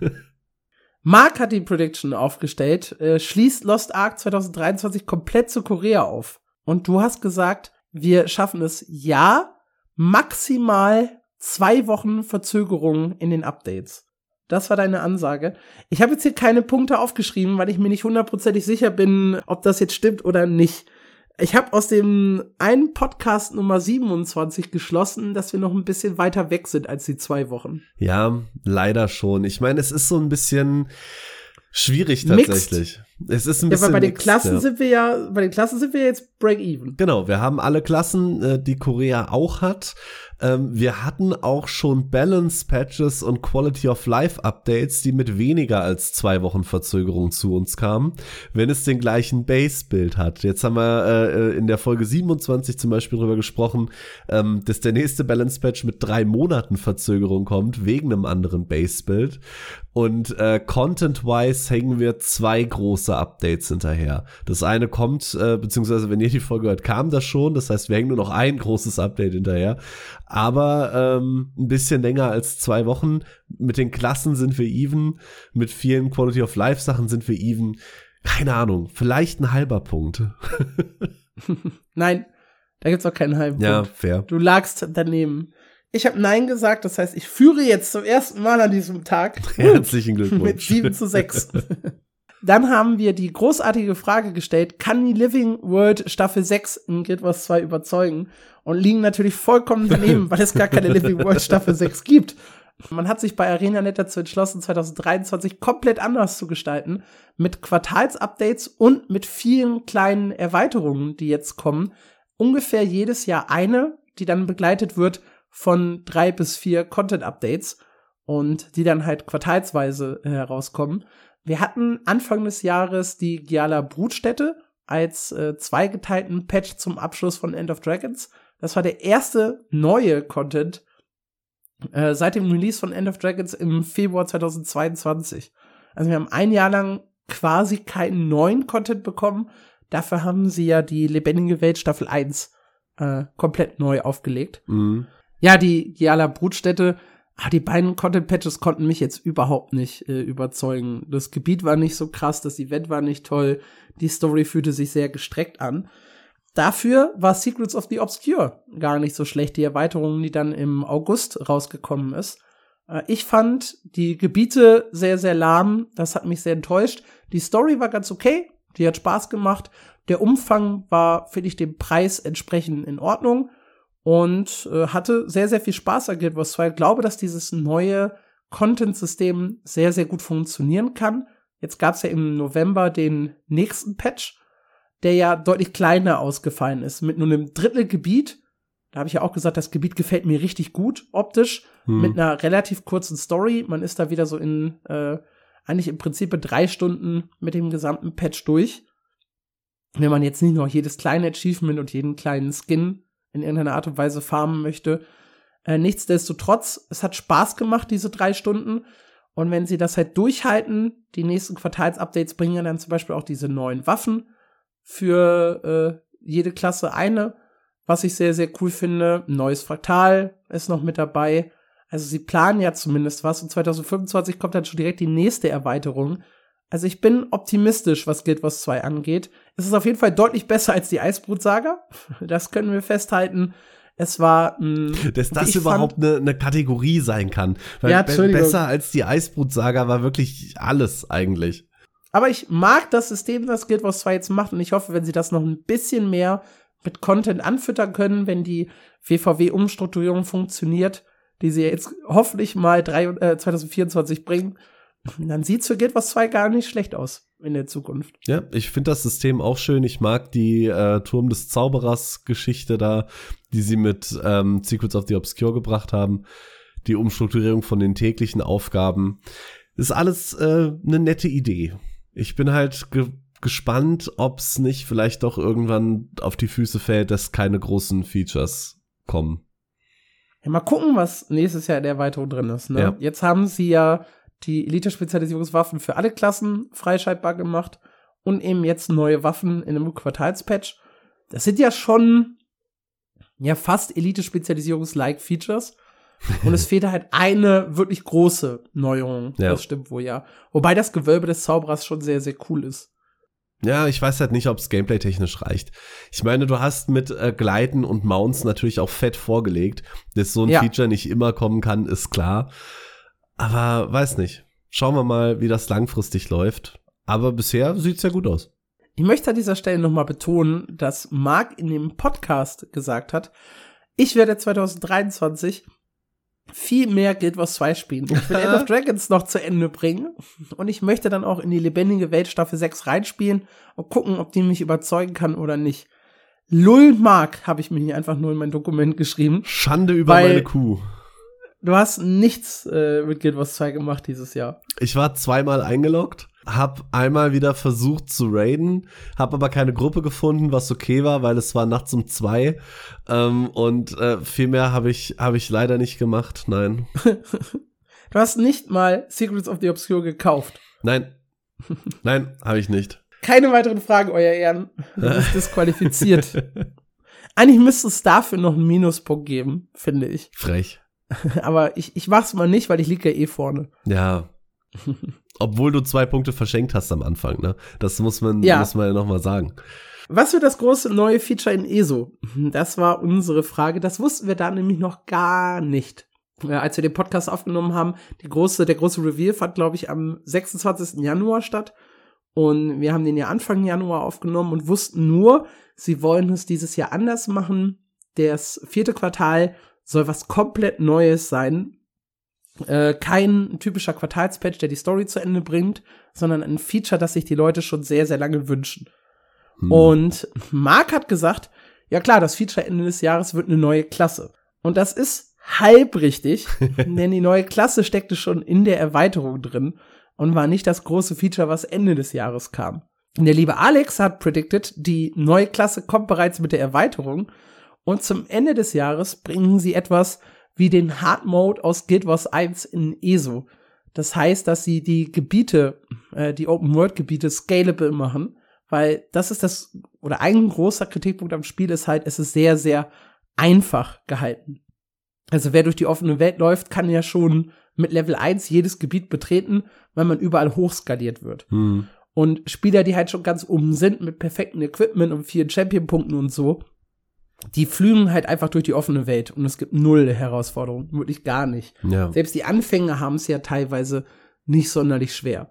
*laughs* Mark hat die Prediction aufgestellt, äh, schließt Lost Ark 2023 komplett zu Korea auf. Und du hast gesagt, wir schaffen es ja maximal zwei Wochen Verzögerung in den Updates. Das war deine Ansage. Ich habe jetzt hier keine Punkte aufgeschrieben, weil ich mir nicht hundertprozentig sicher bin, ob das jetzt stimmt oder nicht. Ich habe aus dem einen Podcast Nummer 27 geschlossen, dass wir noch ein bisschen weiter weg sind als die zwei Wochen. Ja, leider schon. Ich meine, es ist so ein bisschen schwierig Mixed. tatsächlich. Es ist ein Ja, bisschen. aber bei den mixed, Klassen ja. sind wir ja, bei den Klassen sind wir jetzt break-even. Genau, wir haben alle Klassen, äh, die Korea auch hat. Ähm, wir hatten auch schon Balance Patches und Quality of Life Updates, die mit weniger als zwei Wochen Verzögerung zu uns kamen, wenn es den gleichen Base-Build hat. Jetzt haben wir äh, in der Folge 27 zum Beispiel drüber gesprochen, ähm, dass der nächste Balance Patch mit drei Monaten Verzögerung kommt, wegen einem anderen Base-Build. Und äh, Content-wise hängen wir zwei große Updates hinterher. Das eine kommt, äh, beziehungsweise wenn ihr die Folge hört, kam das schon. Das heißt, wir hängen nur noch ein großes Update hinterher. Aber ähm, ein bisschen länger als zwei Wochen. Mit den Klassen sind wir even. Mit vielen Quality of Life Sachen sind wir even. Keine Ahnung, vielleicht ein halber Punkt. *laughs* Nein, da gibt's auch keinen halben Ja, Punkt. fair. Du lagst daneben. Ich habe Nein gesagt, das heißt, ich führe jetzt zum ersten Mal an diesem Tag *laughs* Herzlichen *laughs* mit Glückwunsch. 7 zu 6. Dann haben wir die großartige Frage gestellt, kann die Living World Staffel 6 in Guild Wars 2 überzeugen? Und liegen natürlich vollkommen daneben, *laughs* weil es gar keine Living World Staffel 6 gibt. Man hat sich bei ArenaNet dazu entschlossen, 2023 komplett anders zu gestalten, mit Quartalsupdates und mit vielen kleinen Erweiterungen, die jetzt kommen. Ungefähr jedes Jahr eine, die dann begleitet wird von drei bis vier Content-Updates und die dann halt quartalsweise äh, herauskommen. Wir hatten Anfang des Jahres die Giala Brutstätte als äh, zweigeteilten Patch zum Abschluss von End of Dragons. Das war der erste neue Content äh, seit dem Release von End of Dragons im Februar 2022. Also wir haben ein Jahr lang quasi keinen neuen Content bekommen. Dafür haben sie ja die lebendige Welt Staffel 1 äh, komplett neu aufgelegt. Mhm. Ja, die Giala Brutstätte, ah, die beiden Content-Patches konnten mich jetzt überhaupt nicht äh, überzeugen. Das Gebiet war nicht so krass, das Event war nicht toll, die Story fühlte sich sehr gestreckt an. Dafür war Secrets of the Obscure gar nicht so schlecht, die Erweiterung, die dann im August rausgekommen ist. Äh, ich fand die Gebiete sehr, sehr lahm, das hat mich sehr enttäuscht. Die Story war ganz okay, die hat Spaß gemacht. Der Umfang war, finde ich, dem Preis entsprechend in Ordnung und äh, hatte sehr, sehr viel Spaß an Guild Wars 2. Ich glaube, dass dieses neue Content-System sehr, sehr gut funktionieren kann. Jetzt gab es ja im November den nächsten Patch, der ja deutlich kleiner ausgefallen ist, mit nur einem Drittel Gebiet. Da habe ich ja auch gesagt, das Gebiet gefällt mir richtig gut optisch, Hm. mit einer relativ kurzen Story. Man ist da wieder so in äh, eigentlich im Prinzip in drei Stunden mit dem gesamten Patch durch. Wenn man jetzt nicht noch jedes kleine Achievement und jeden kleinen Skin in irgendeiner Art und Weise farmen möchte. Äh, nichtsdestotrotz, es hat Spaß gemacht, diese drei Stunden. Und wenn sie das halt durchhalten, die nächsten Quartalsupdates bringen ja dann zum Beispiel auch diese neuen Waffen für äh, jede Klasse eine, was ich sehr, sehr cool finde. Ein neues Fraktal ist noch mit dabei. Also sie planen ja zumindest was und 2025 kommt dann schon direkt die nächste Erweiterung. Also ich bin optimistisch, was Guild Wars 2 angeht. Es ist auf jeden Fall deutlich besser als die Eisbrut-Saga. *laughs* Das können wir festhalten. Es war mh, Dass das überhaupt eine ne Kategorie sein kann. Weil Ja, be besser als die Eisbrut-Saga war wirklich alles eigentlich. Aber ich mag das System, das Guild Wars 2 jetzt macht und ich hoffe, wenn sie das noch ein bisschen mehr mit Content anfüttern können, wenn die WVW-Umstrukturierung funktioniert, die sie jetzt hoffentlich mal drei, äh, 2024 bringen, dann sieht's für Guild Wars 2 gar nicht schlecht aus in der Zukunft. Ja, ich finde das System auch schön. Ich mag die äh, Turm des Zauberers Geschichte da, die sie mit ähm, Secrets of the Obscure gebracht haben. Die Umstrukturierung von den täglichen Aufgaben. Ist alles äh, eine nette Idee. Ich bin halt ge gespannt, ob es nicht vielleicht doch irgendwann auf die Füße fällt, dass keine großen Features kommen. Ja, mal gucken, was nächstes Jahr in der Erweiterung drin ist. Ne? Ja. Jetzt haben sie ja die Elite-Spezialisierungswaffen für alle Klassen freischaltbar gemacht und eben jetzt neue Waffen in einem Quartalspatch. Das sind ja schon ja fast Elite-Spezialisierungs-like Features. Und es fehlt halt eine wirklich große Neuerung. Ja. Das stimmt wohl, ja. Wobei das Gewölbe des Zauberers schon sehr, sehr cool ist. Ja, ich weiß halt nicht, ob es gameplay-technisch reicht. Ich meine, du hast mit äh, Gleiten und Mounts natürlich auch fett vorgelegt. Dass so ein Ja. Feature nicht immer kommen kann, ist klar. Aber weiß nicht. Schauen wir mal, wie das langfristig läuft. Aber bisher sieht's ja gut aus. Ich möchte an dieser Stelle nochmal betonen, dass Marc in dem Podcast gesagt hat, ich werde 2023 viel mehr Guild Wars 2 spielen. Ich will End of *laughs* Dragons noch zu Ende bringen und ich möchte dann auch in die lebendige Welt Staffel 6 reinspielen und gucken, ob die mich überzeugen kann oder nicht. Lull Mark habe ich mir hier einfach nur in mein Dokument geschrieben. Schande über meine Kuh. Du hast nichts äh, mit Guild Wars 2 gemacht dieses Jahr. Ich war zweimal eingeloggt, hab einmal wieder versucht zu raiden, hab aber keine Gruppe gefunden, was okay war, weil es war nachts um zwei ähm, und äh, viel mehr habe ich, hab ich leider nicht gemacht, nein. *laughs* du hast nicht mal Secrets of the Obscure gekauft. Nein, nein, habe ich nicht. Keine weiteren Fragen, euer Ehren. Du bist *laughs* disqualifiziert. Eigentlich müsste es dafür noch einen Minuspunkt geben, finde ich. Frech. *laughs* Aber ich, ich mach's mal nicht, weil ich liege ja eh vorne. Ja. Obwohl du zwei Punkte verschenkt hast am Anfang, ne? Das muss man, ja. muss man ja noch mal sagen. Was wird das große neue Feature in ESO? *laughs* Das war unsere Frage. Das wussten wir da nämlich noch gar nicht. Ja, als wir den Podcast aufgenommen haben, die große, der große Reveal fand, glaube ich, am 26. Januar statt. Und wir haben den ja Anfang Januar aufgenommen und wussten nur, sie wollen es dieses Jahr anders machen. Das vierte Quartal soll was komplett Neues sein. Äh, kein typischer Quartalspatch, der die Story zu Ende bringt, sondern ein Feature, das sich die Leute schon sehr, sehr lange wünschen. Hm. Und Mark hat gesagt, ja klar, das Feature Ende des Jahres wird eine neue Klasse. Und das ist halb richtig, *laughs* denn die neue Klasse steckte schon in der Erweiterung drin und war nicht das große Feature, was Ende des Jahres kam. Der liebe Alex hat predicted, die neue Klasse kommt bereits mit der Erweiterung und zum Ende des Jahres bringen sie etwas wie den Hard Mode aus Guild Wars 1 in ESO. Das heißt, dass sie die Gebiete, äh, die Open World Gebiete scalable machen, weil das ist das, oder ein großer Kritikpunkt am Spiel ist halt, es ist sehr, sehr einfach gehalten. Also wer durch die offene Welt läuft, kann ja schon mit Level 1 jedes Gebiet betreten, weil man überall hochskaliert wird. Hm. Und Spieler, die halt schon ganz oben sind mit perfektem Equipment und vielen Champion-Punkten und so, die flügen halt einfach durch die offene Welt und es gibt null Herausforderungen, wirklich gar nicht. Ja. Selbst die Anfänger haben es ja teilweise nicht sonderlich schwer.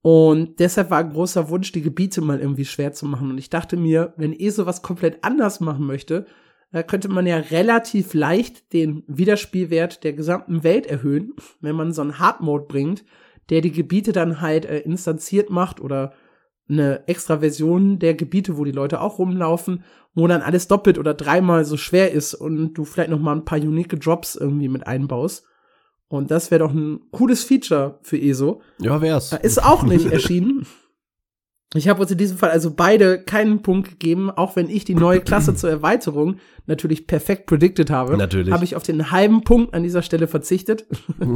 Und deshalb war ein großer Wunsch, die Gebiete mal irgendwie schwer zu machen. Und ich dachte mir, wenn eh sowas komplett anders machen möchte, da könnte man ja relativ leicht den Wiederspielwert der gesamten Welt erhöhen, wenn man so einen Hard Mode bringt, der die Gebiete dann halt äh, instanziert macht oder eine extra Version der Gebiete, wo die Leute auch rumlaufen, wo dann alles doppelt oder dreimal so schwer ist und du vielleicht noch mal ein paar unique Drops irgendwie mit einbaust. Und das wäre doch ein cooles Feature für ESO. Ja, wär's. Ist auch nicht erschienen. *laughs* Ich habe uns in diesem Fall also beide keinen Punkt gegeben, auch wenn ich die neue Klasse zur Erweiterung natürlich perfekt predicted habe. Natürlich. Habe ich auf den halben Punkt an dieser Stelle verzichtet.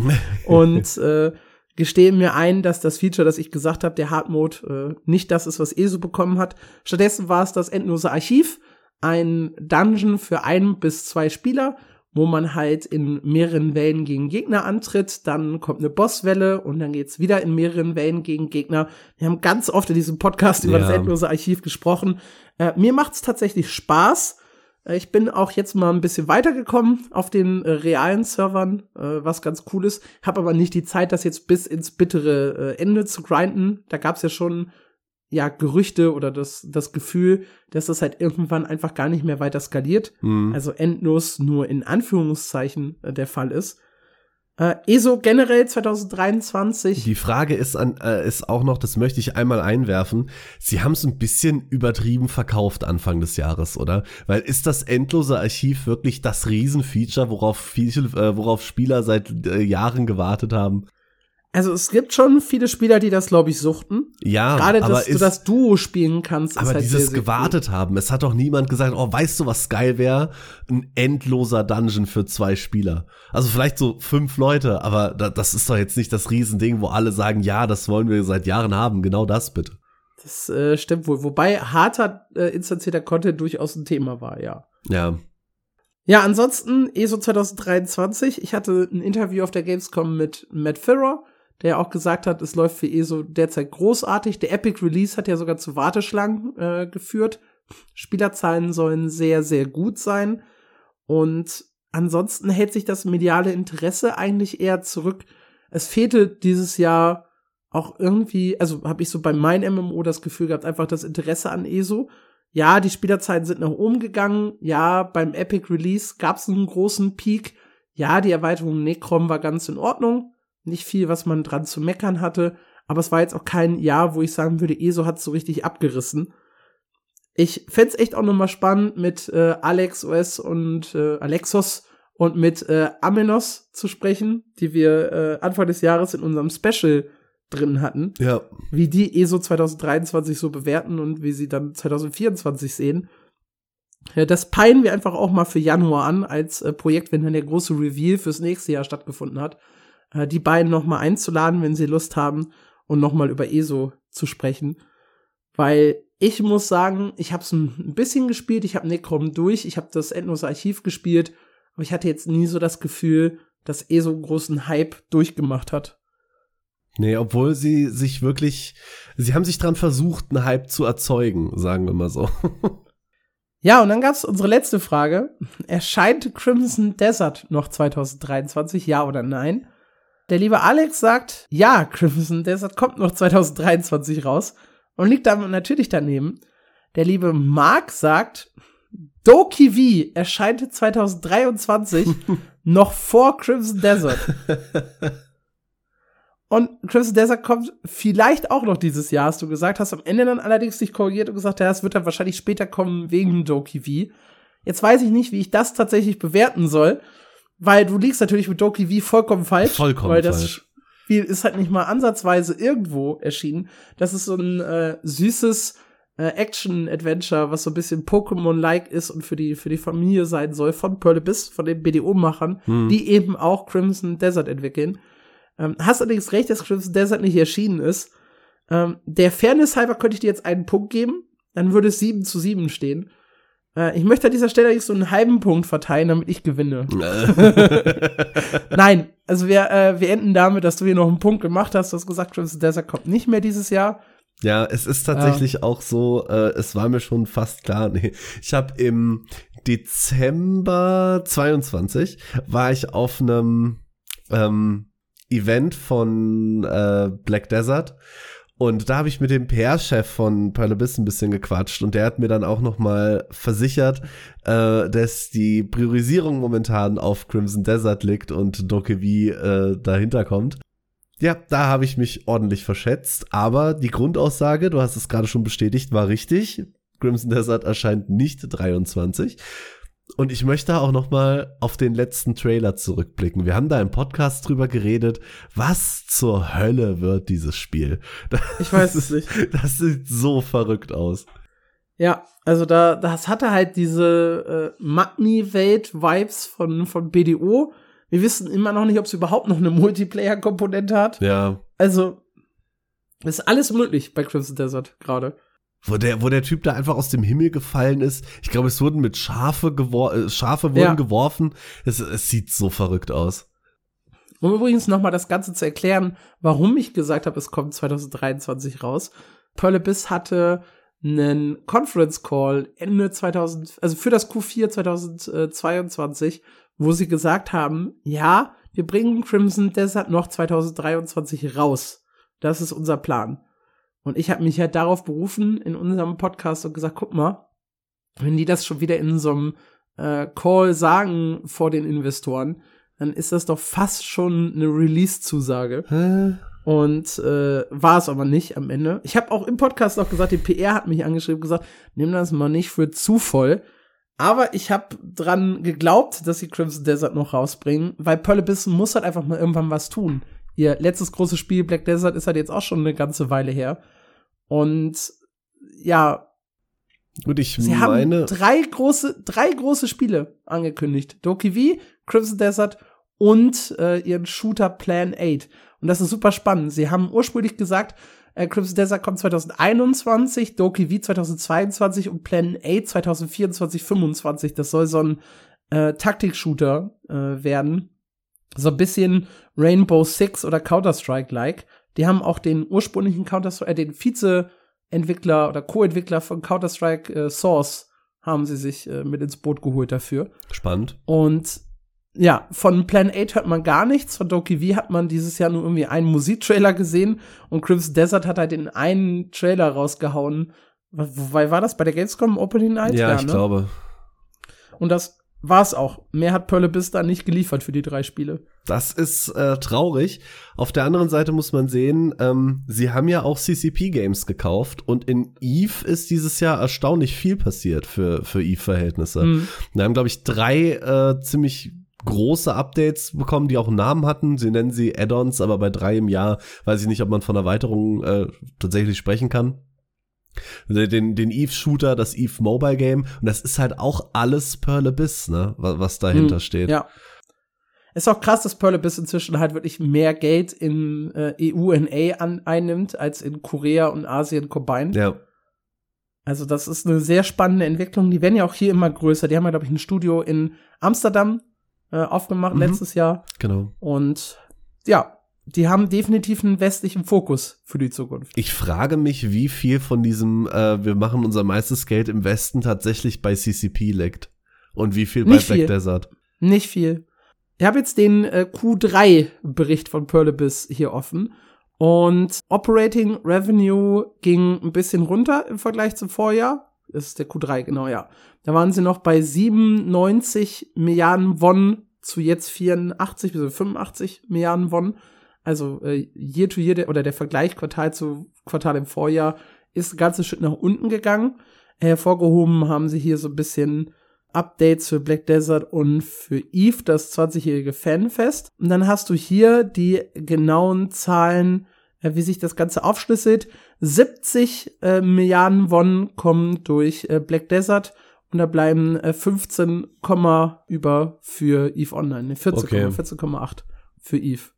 *laughs* und äh, gestehe mir ein, dass das Feature, das ich gesagt habe, der Hard Mode, äh, nicht das ist, was ESO bekommen hat. Stattdessen war es das endlose Archiv, ein Dungeon für ein bis zwei Spieler, wo man halt in mehreren Wellen gegen Gegner antritt, dann kommt eine Bosswelle und dann geht's wieder in mehreren Wellen gegen Gegner. Wir haben ganz oft in diesem Podcast über ja. das endlose Archiv gesprochen. Äh, mir macht's tatsächlich Spaß. Äh, ich bin auch jetzt mal ein bisschen weitergekommen auf den äh, realen Servern, äh, was ganz cool ist. Hab aber nicht die Zeit, das jetzt bis ins bittere äh, Ende zu grinden. Da gab's ja schon ja Gerüchte oder das das Gefühl, dass das halt irgendwann einfach gar nicht mehr weiter skaliert. Mhm. Also endlos nur in Anführungszeichen äh, der Fall ist. Äh, ESO generell 2023. Die Frage ist, an, äh, ist auch noch, das möchte ich einmal einwerfen, sie haben es ein bisschen übertrieben verkauft Anfang des Jahres, oder? Weil ist das endlose Archiv wirklich das Riesenfeature, worauf, viel, äh, worauf Spieler seit äh, Jahren gewartet haben? Also es gibt schon viele Spieler, die das, glaube ich, suchten. Ja, gerade dass du das Duo spielen kannst. Aber halt dieses sehr, sehr gewartet cool. haben, es hat doch niemand gesagt, oh, weißt du, was geil wäre? Ein endloser Dungeon für zwei Spieler. Also vielleicht so fünf Leute, aber das ist doch jetzt nicht das Riesending, wo alle sagen, ja, das wollen wir seit Jahren haben. Genau das bitte. Das äh, stimmt wohl. Wobei harter äh, instanzierter Content durchaus ein Thema war, ja. Ja. Ja, ansonsten ESO 2023. Ich hatte ein Interview auf der Gamescom mit Matt Ferrer der auch gesagt hat, es läuft für ESO derzeit großartig. Der Epic Release hat ja sogar zu Warteschlangen äh, geführt. Spielerzahlen sollen sehr, sehr gut sein. Und ansonsten hält sich das mediale Interesse eigentlich eher zurück. Es fehlte dieses Jahr auch irgendwie, also habe ich so bei meinem MMO das Gefühl gehabt, einfach das Interesse an ESO. Ja, die Spielerzahlen sind nach oben gegangen. Ja, beim Epic Release gab es einen großen Peak ja, die Erweiterung Necrom war ganz in Ordnung. Nicht viel, was man dran zu meckern hatte. Aber es war jetzt auch kein Jahr, wo ich sagen würde, ESO hat so richtig abgerissen. Ich fände echt auch noch mal spannend, mit äh, Alex OS und äh, Alexos und mit äh, Amenos zu sprechen, die wir äh, Anfang des Jahres in unserem Special drin hatten. Ja. Wie die ESO 2023 so bewerten und wie sie dann 2024 sehen. Ja, das peilen wir einfach auch mal für Januar an, als äh, Projekt, wenn dann der große Reveal fürs nächste Jahr stattgefunden hat. Äh, die beiden noch mal einzuladen, wenn sie Lust haben und noch mal über ESO zu sprechen. Weil ich muss sagen, ich habe es ein bisschen gespielt, ich habe Necrom durch, ich habe das endlose Archiv gespielt, aber ich hatte jetzt nie so das Gefühl, dass ESO großen Hype durchgemacht hat. Nee, obwohl sie sich wirklich, sie haben sich dran versucht, einen Hype zu erzeugen, sagen wir mal so. Ja, und dann gab's unsere letzte Frage. Erscheint Crimson Desert noch 2023, ja oder nein? Der liebe Alex sagt, ja, Crimson Desert kommt noch 2023 raus und liegt damit natürlich daneben. Der liebe Mark sagt, Doki V erscheint 2023 *laughs* noch vor Crimson Desert. *laughs* Und Crimson Desert kommt vielleicht auch noch dieses Jahr, hast du gesagt. Hast am Ende dann allerdings dich korrigiert und gesagt, ja, es wird dann wahrscheinlich später kommen wegen Doki V. Jetzt weiß ich nicht, wie ich das tatsächlich bewerten soll, weil du liegst natürlich mit Doki V vollkommen falsch. Vollkommen weil das falsch. Spiel ist halt nicht mal ansatzweise irgendwo erschienen. Das ist so ein äh, süßes äh, Action-Adventure, was so ein bisschen Pokémon-like ist und für die, für die Familie sein soll, von Pearl Abyss, von den BDO-Machern, Hm. die eben auch Crimson Desert entwickeln. Ähm, hast allerdings recht, dass Crimson Desert nicht erschienen ist. Ähm, der Fairness halber könnte ich dir jetzt einen Punkt geben, dann würde es 7 zu 7 stehen. Äh, ich möchte an dieser Stelle eigentlich so einen halben Punkt verteilen, damit ich gewinne. *laughs* Nein, also wir, äh, wir enden damit, dass du hier noch einen Punkt gemacht hast. Du hast gesagt, Crimson Desert kommt nicht mehr dieses Jahr. Ja, es ist tatsächlich auch so, äh, es war mir schon fast klar. *laughs* Nee, ich habe im Dezember 22 war ich auf einem ähm, Event von äh, Black Desert und da habe ich mit dem PR-Chef von Pearl Abyss ein bisschen gequatscht und der hat mir dann auch noch mal versichert, äh, dass die Priorisierung momentan auf Crimson Desert liegt und Dokevi äh, dahinter kommt. Ja, da habe ich mich ordentlich verschätzt, aber die Grundaussage, du hast es gerade schon bestätigt, war richtig. Crimson Desert erscheint nicht 23. Und ich möchte auch noch mal auf den letzten Trailer zurückblicken. Wir haben da im Podcast drüber geredet, was zur Hölle wird dieses Spiel. Das Ich weiß es nicht. Das sieht so verrückt aus. Ja, also da, das hatte halt diese äh, Magni-Welt-Vibes von, von BDO. Wir wissen immer noch nicht, ob es überhaupt noch eine Multiplayer-Komponente hat. Ja. Also, ist alles möglich bei Crimson Desert gerade. Wo der, wo der Typ da einfach aus dem Himmel gefallen ist. Ich glaube, es wurden mit Schafe gewor äh, Schafe wurden Ja. geworfen. Es, es sieht so verrückt aus. Um übrigens noch mal das Ganze zu erklären, warum ich gesagt habe, es kommt 2023 raus. Pearl Abyss hatte einen Conference Call Ende 2000, also für das Q4 2022, wo sie gesagt haben, ja, wir bringen Crimson Desert noch 2023 raus. Das ist unser Plan. Und ich habe mich halt darauf berufen in unserem Podcast und gesagt, guck mal, wenn die das schon wieder in so einem äh, Call sagen vor den Investoren, dann ist das doch fast schon eine Release-Zusage. Hä? Und äh, war es aber nicht am Ende. Ich habe auch im Podcast auch gesagt, die PR hat mich angeschrieben und gesagt, nimm das mal nicht für zu voll. Aber ich habe dran geglaubt, dass sie Crimson Desert noch rausbringen, weil Pearl Abyss muss halt einfach mal irgendwann was tun. Ihr letztes großes Spiel Black Desert ist halt jetzt auch schon eine ganze Weile her. Und ja, Gut, ich sie meine. haben drei große, drei große Spiele angekündigt. Doki V, Crimson Desert und äh, ihren Shooter Plan 8. Und das ist super spannend. Sie haben ursprünglich gesagt, äh, Crimson Desert kommt 2021, Doki V 2022 und Plan 8 2024, 25. Das soll so ein äh, Taktik-Shooter äh, werden. So ein bisschen Rainbow Six oder Counter-Strike-like. Die haben auch den ursprünglichen Counter-Strike, äh, den Vize-Entwickler oder Co-Entwickler von Counter-Strike äh, Source haben sie sich äh, mit ins Boot geholt dafür. Spannend. Und ja, von Plan 8 hört man gar nichts. Von Doki V hat man dieses Jahr nur irgendwie einen Musiktrailer gesehen und Crimson Desert hat halt den einen Trailer rausgehauen. Wobei war das bei der Gamescom Opening Night? Ja, ich ne? glaube. Und das war es auch. Mehr hat Pearl Abyss da nicht geliefert für die drei Spiele. Das ist äh, traurig. Auf der anderen Seite muss man sehen, ähm, sie haben ja auch CCP-Games gekauft und in Eve ist dieses Jahr erstaunlich viel passiert für, für Eve-Verhältnisse. Mhm. Wir haben, glaube ich, drei äh, ziemlich große Updates bekommen, die auch einen Namen hatten. Sie nennen sie Add-ons, aber bei drei im Jahr weiß ich nicht, ob man von Erweiterungen äh, tatsächlich sprechen kann. Den, den Eve-Shooter, das Eve Mobile Game. Und das ist halt auch alles Pearl Abyss, ne? Was dahinter hm, steht. Ja. Ist auch krass, dass Pearl Abyss inzwischen halt wirklich mehr Geld in äh, EU&A an, einnimmt als in Korea und Asien combined. Ja. Also das ist eine sehr spannende Entwicklung. Die werden ja auch hier immer größer. Die haben ja, glaube ich, ein Studio in Amsterdam äh, aufgemacht mhm. letztes Jahr. Genau. Und ja, die haben definitiv einen westlichen Fokus für die Zukunft. Ich frage mich, wie viel von diesem, äh, wir machen unser meistes Geld im Westen tatsächlich bei CCP liegt. Und wie viel Nicht bei Black viel. Desert. Nicht viel. Ich habe jetzt den äh, Q3-Bericht von Pearl Abyss hier offen. Und Operating Revenue ging ein bisschen runter im Vergleich zum Vorjahr. Das ist der Q3, genau, ja. Da waren sie noch bei 97 Milliarden Won zu jetzt 84 bis 85 Milliarden Won also äh, Year to Year oder der Vergleich Quartal zu Quartal im Vorjahr ist ein ganzes Schritt nach unten gegangen. Hervorgehoben haben sie hier so ein bisschen Updates für Black Desert und für Eve, das 20-jährige Fanfest. Und dann hast du hier die genauen Zahlen, äh, wie sich das Ganze aufschlüsselt. 70 äh, Milliarden Won kommen durch äh, Black Desert und da bleiben äh, 15, über für Eve Online. 14,8 okay. 14, für Eve.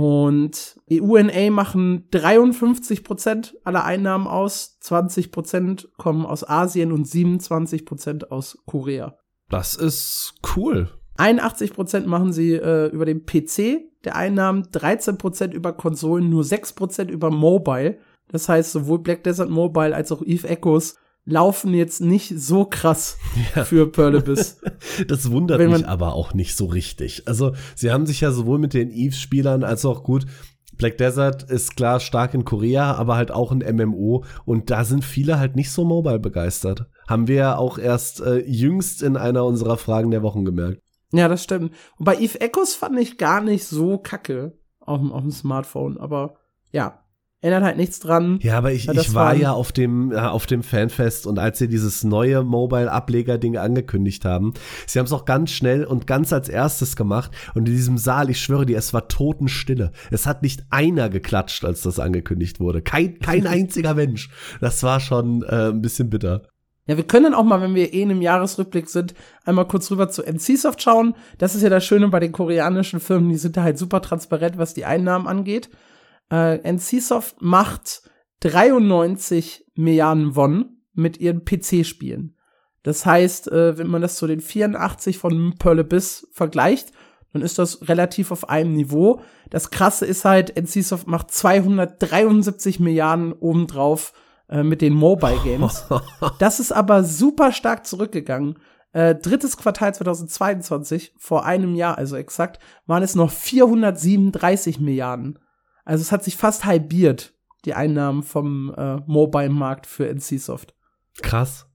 Und EUNA machen 53 Prozent aller Einnahmen aus, 20 Prozent kommen aus Asien und 27 Prozent aus Korea. Das ist cool. 81 Prozent machen sie äh, über den PC der Einnahmen, 13 Prozent über Konsolen, nur 6 Prozent über Mobile. Das heißt, sowohl Black Desert Mobile als auch Eve Echoes laufen jetzt nicht so krass *laughs* ja. für Pearl Abyss. *laughs* das wundert mich aber auch nicht so richtig. Also, sie haben sich ja sowohl mit den Eve-Spielern als auch gut Black Desert ist klar stark in Korea, aber halt auch ein MMO und da sind viele halt nicht so mobile begeistert. Haben wir ja auch erst äh, jüngst in einer unserer Fragen der Wochen gemerkt. Ja, das stimmt. Und bei Eve Echoes fand ich gar nicht so kacke auf auf dem Smartphone, aber ja, ändert halt nichts dran. Ja, aber ich, ich war ja auf dem, ja, auf dem Fanfest und als sie dieses neue Mobile-Ableger-Ding angekündigt haben, sie haben es auch ganz schnell und ganz als erstes gemacht und in diesem Saal, ich schwöre dir, es war Totenstille. Es hat nicht einer geklatscht, als das angekündigt wurde. Kein, kein *laughs* einziger Mensch. Das war schon äh, ein bisschen bitter. Ja, wir können auch mal, wenn wir eh in einem Jahresrückblick sind, einmal kurz rüber zu NCSoft schauen. Das ist ja das Schöne bei den koreanischen Firmen, die sind da halt super transparent, was die Einnahmen angeht. Äh, NCSoft macht 93 Milliarden Won mit ihren PC-Spielen. Das heißt, äh, wenn man das zu den 84 von Pearl Abyss vergleicht, dann ist das relativ auf einem Niveau. Das krasse ist halt, NCSoft macht 273 Milliarden obendrauf äh, mit den Mobile Games. *laughs* das ist aber super stark zurückgegangen. Äh, drittes Quartal 2022, vor einem Jahr also exakt, waren es noch 437 Milliarden. Also es hat sich fast halbiert, die Einnahmen vom äh, Mobile-Markt für NCSoft. Krass.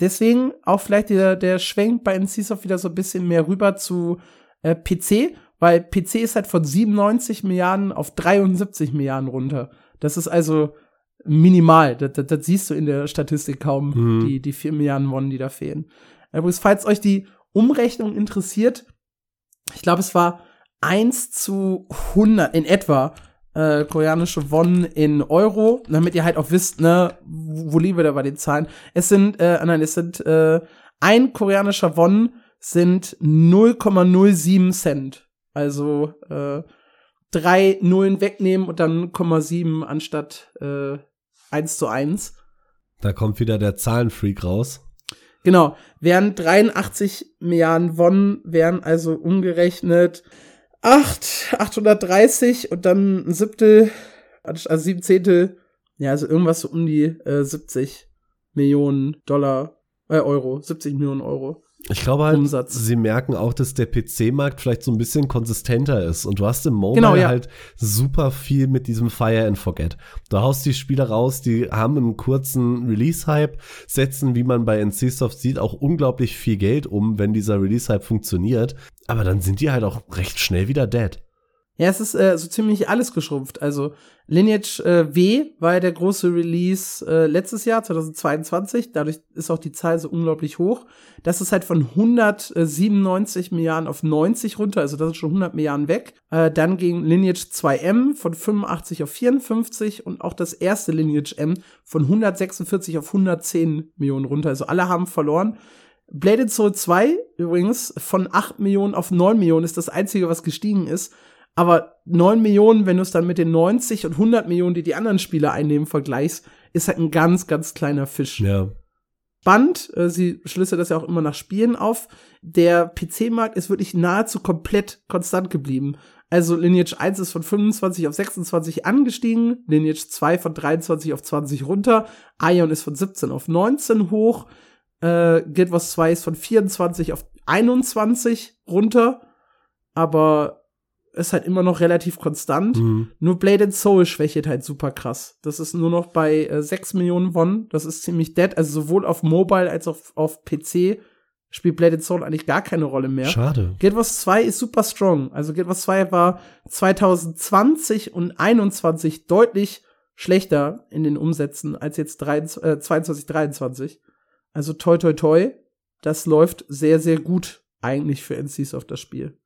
Deswegen auch vielleicht der, der Schwenk bei NCSoft wieder so ein bisschen mehr rüber zu äh, PC, weil PC ist halt von 97 Milliarden auf 73 Milliarden runter. Das ist also minimal. Das, das, das siehst du in der Statistik kaum, mhm. die, die 4 Milliarden Won, die da fehlen. Übrigens, falls euch die Umrechnung interessiert, ich glaube, es war 1 zu 100 in etwa äh, koreanische Won in Euro, damit ihr halt auch wisst, ne, wo liegen wir da bei den Zahlen. Es sind, äh, nein, es sind äh, ein koreanischer Won sind 0,07 Cent. Also äh, drei Nullen wegnehmen und dann 0,7 anstatt äh, 1 zu 1. Da kommt wieder der Zahlenfreak raus. Genau, wären 83 Milliarden Won, wären also umgerechnet 8, 830 und dann ein Siebtel, also sieben Zehntel, ja, also irgendwas so um die äh, 70 Millionen Dollar, äh, Euro, 70 Millionen Euro. Ich glaube halt, Umsatz. sie merken auch, dass der PC-Markt vielleicht so ein bisschen konsistenter ist. Und du hast im Mobile Genau, ja. halt super viel mit diesem Fire and Forget. Du haust die Spieler raus, die haben einen kurzen Release-Hype, setzen, wie man bei NCSoft sieht, auch unglaublich viel Geld um, wenn dieser Release-Hype funktioniert. Aber dann sind die halt auch recht schnell wieder dead. Ja, es ist äh, so ziemlich alles geschrumpft. Also Lineage äh, W war ja der große Release äh, letztes Jahr, 2022. Dadurch ist auch die Zahl so unglaublich hoch. Das ist halt von 197 Milliarden auf 90 runter, also das ist schon 100 Milliarden weg. Äh, dann ging Lineage 2M von 85 auf 54 und auch das erste Lineage M von 146 auf 110 Millionen runter. Also alle haben verloren. Bladed Soul 2 übrigens von 8 Millionen auf 9 Millionen ist das einzige, was gestiegen ist. Aber 9 Millionen, wenn du es dann mit den 90 und 100 Millionen, die die anderen Spieler einnehmen, vergleichst, ist halt ein ganz, ganz kleiner Fisch. Ja. Spannend, äh, sie schlüsselt das ja auch immer nach Spielen auf. Der PC-Markt ist wirklich nahezu komplett konstant geblieben. Also Lineage 1 ist von 25 auf 26 angestiegen, Lineage 2 von 23 auf 20 runter, Ion ist von 17 auf 19 hoch, äh, Guild Wars 2 ist von 24 auf 21 runter, aber ist halt immer noch relativ konstant. Mhm. Nur Blade and Soul schwächelt halt super krass. Das ist nur noch bei äh, 6 Millionen Won. Das ist ziemlich dead. Also sowohl auf Mobile als auch auf PC spielt Blade and Soul eigentlich gar keine Rolle mehr. Schade. Guild Wars 2 ist super strong. Also Guild Wars 2 war 2020 und 21 deutlich schlechter in den Umsätzen als jetzt 23, äh, 22, 23. Also toi toi toi. Das läuft sehr, sehr gut eigentlich für NCs auf das Spiel.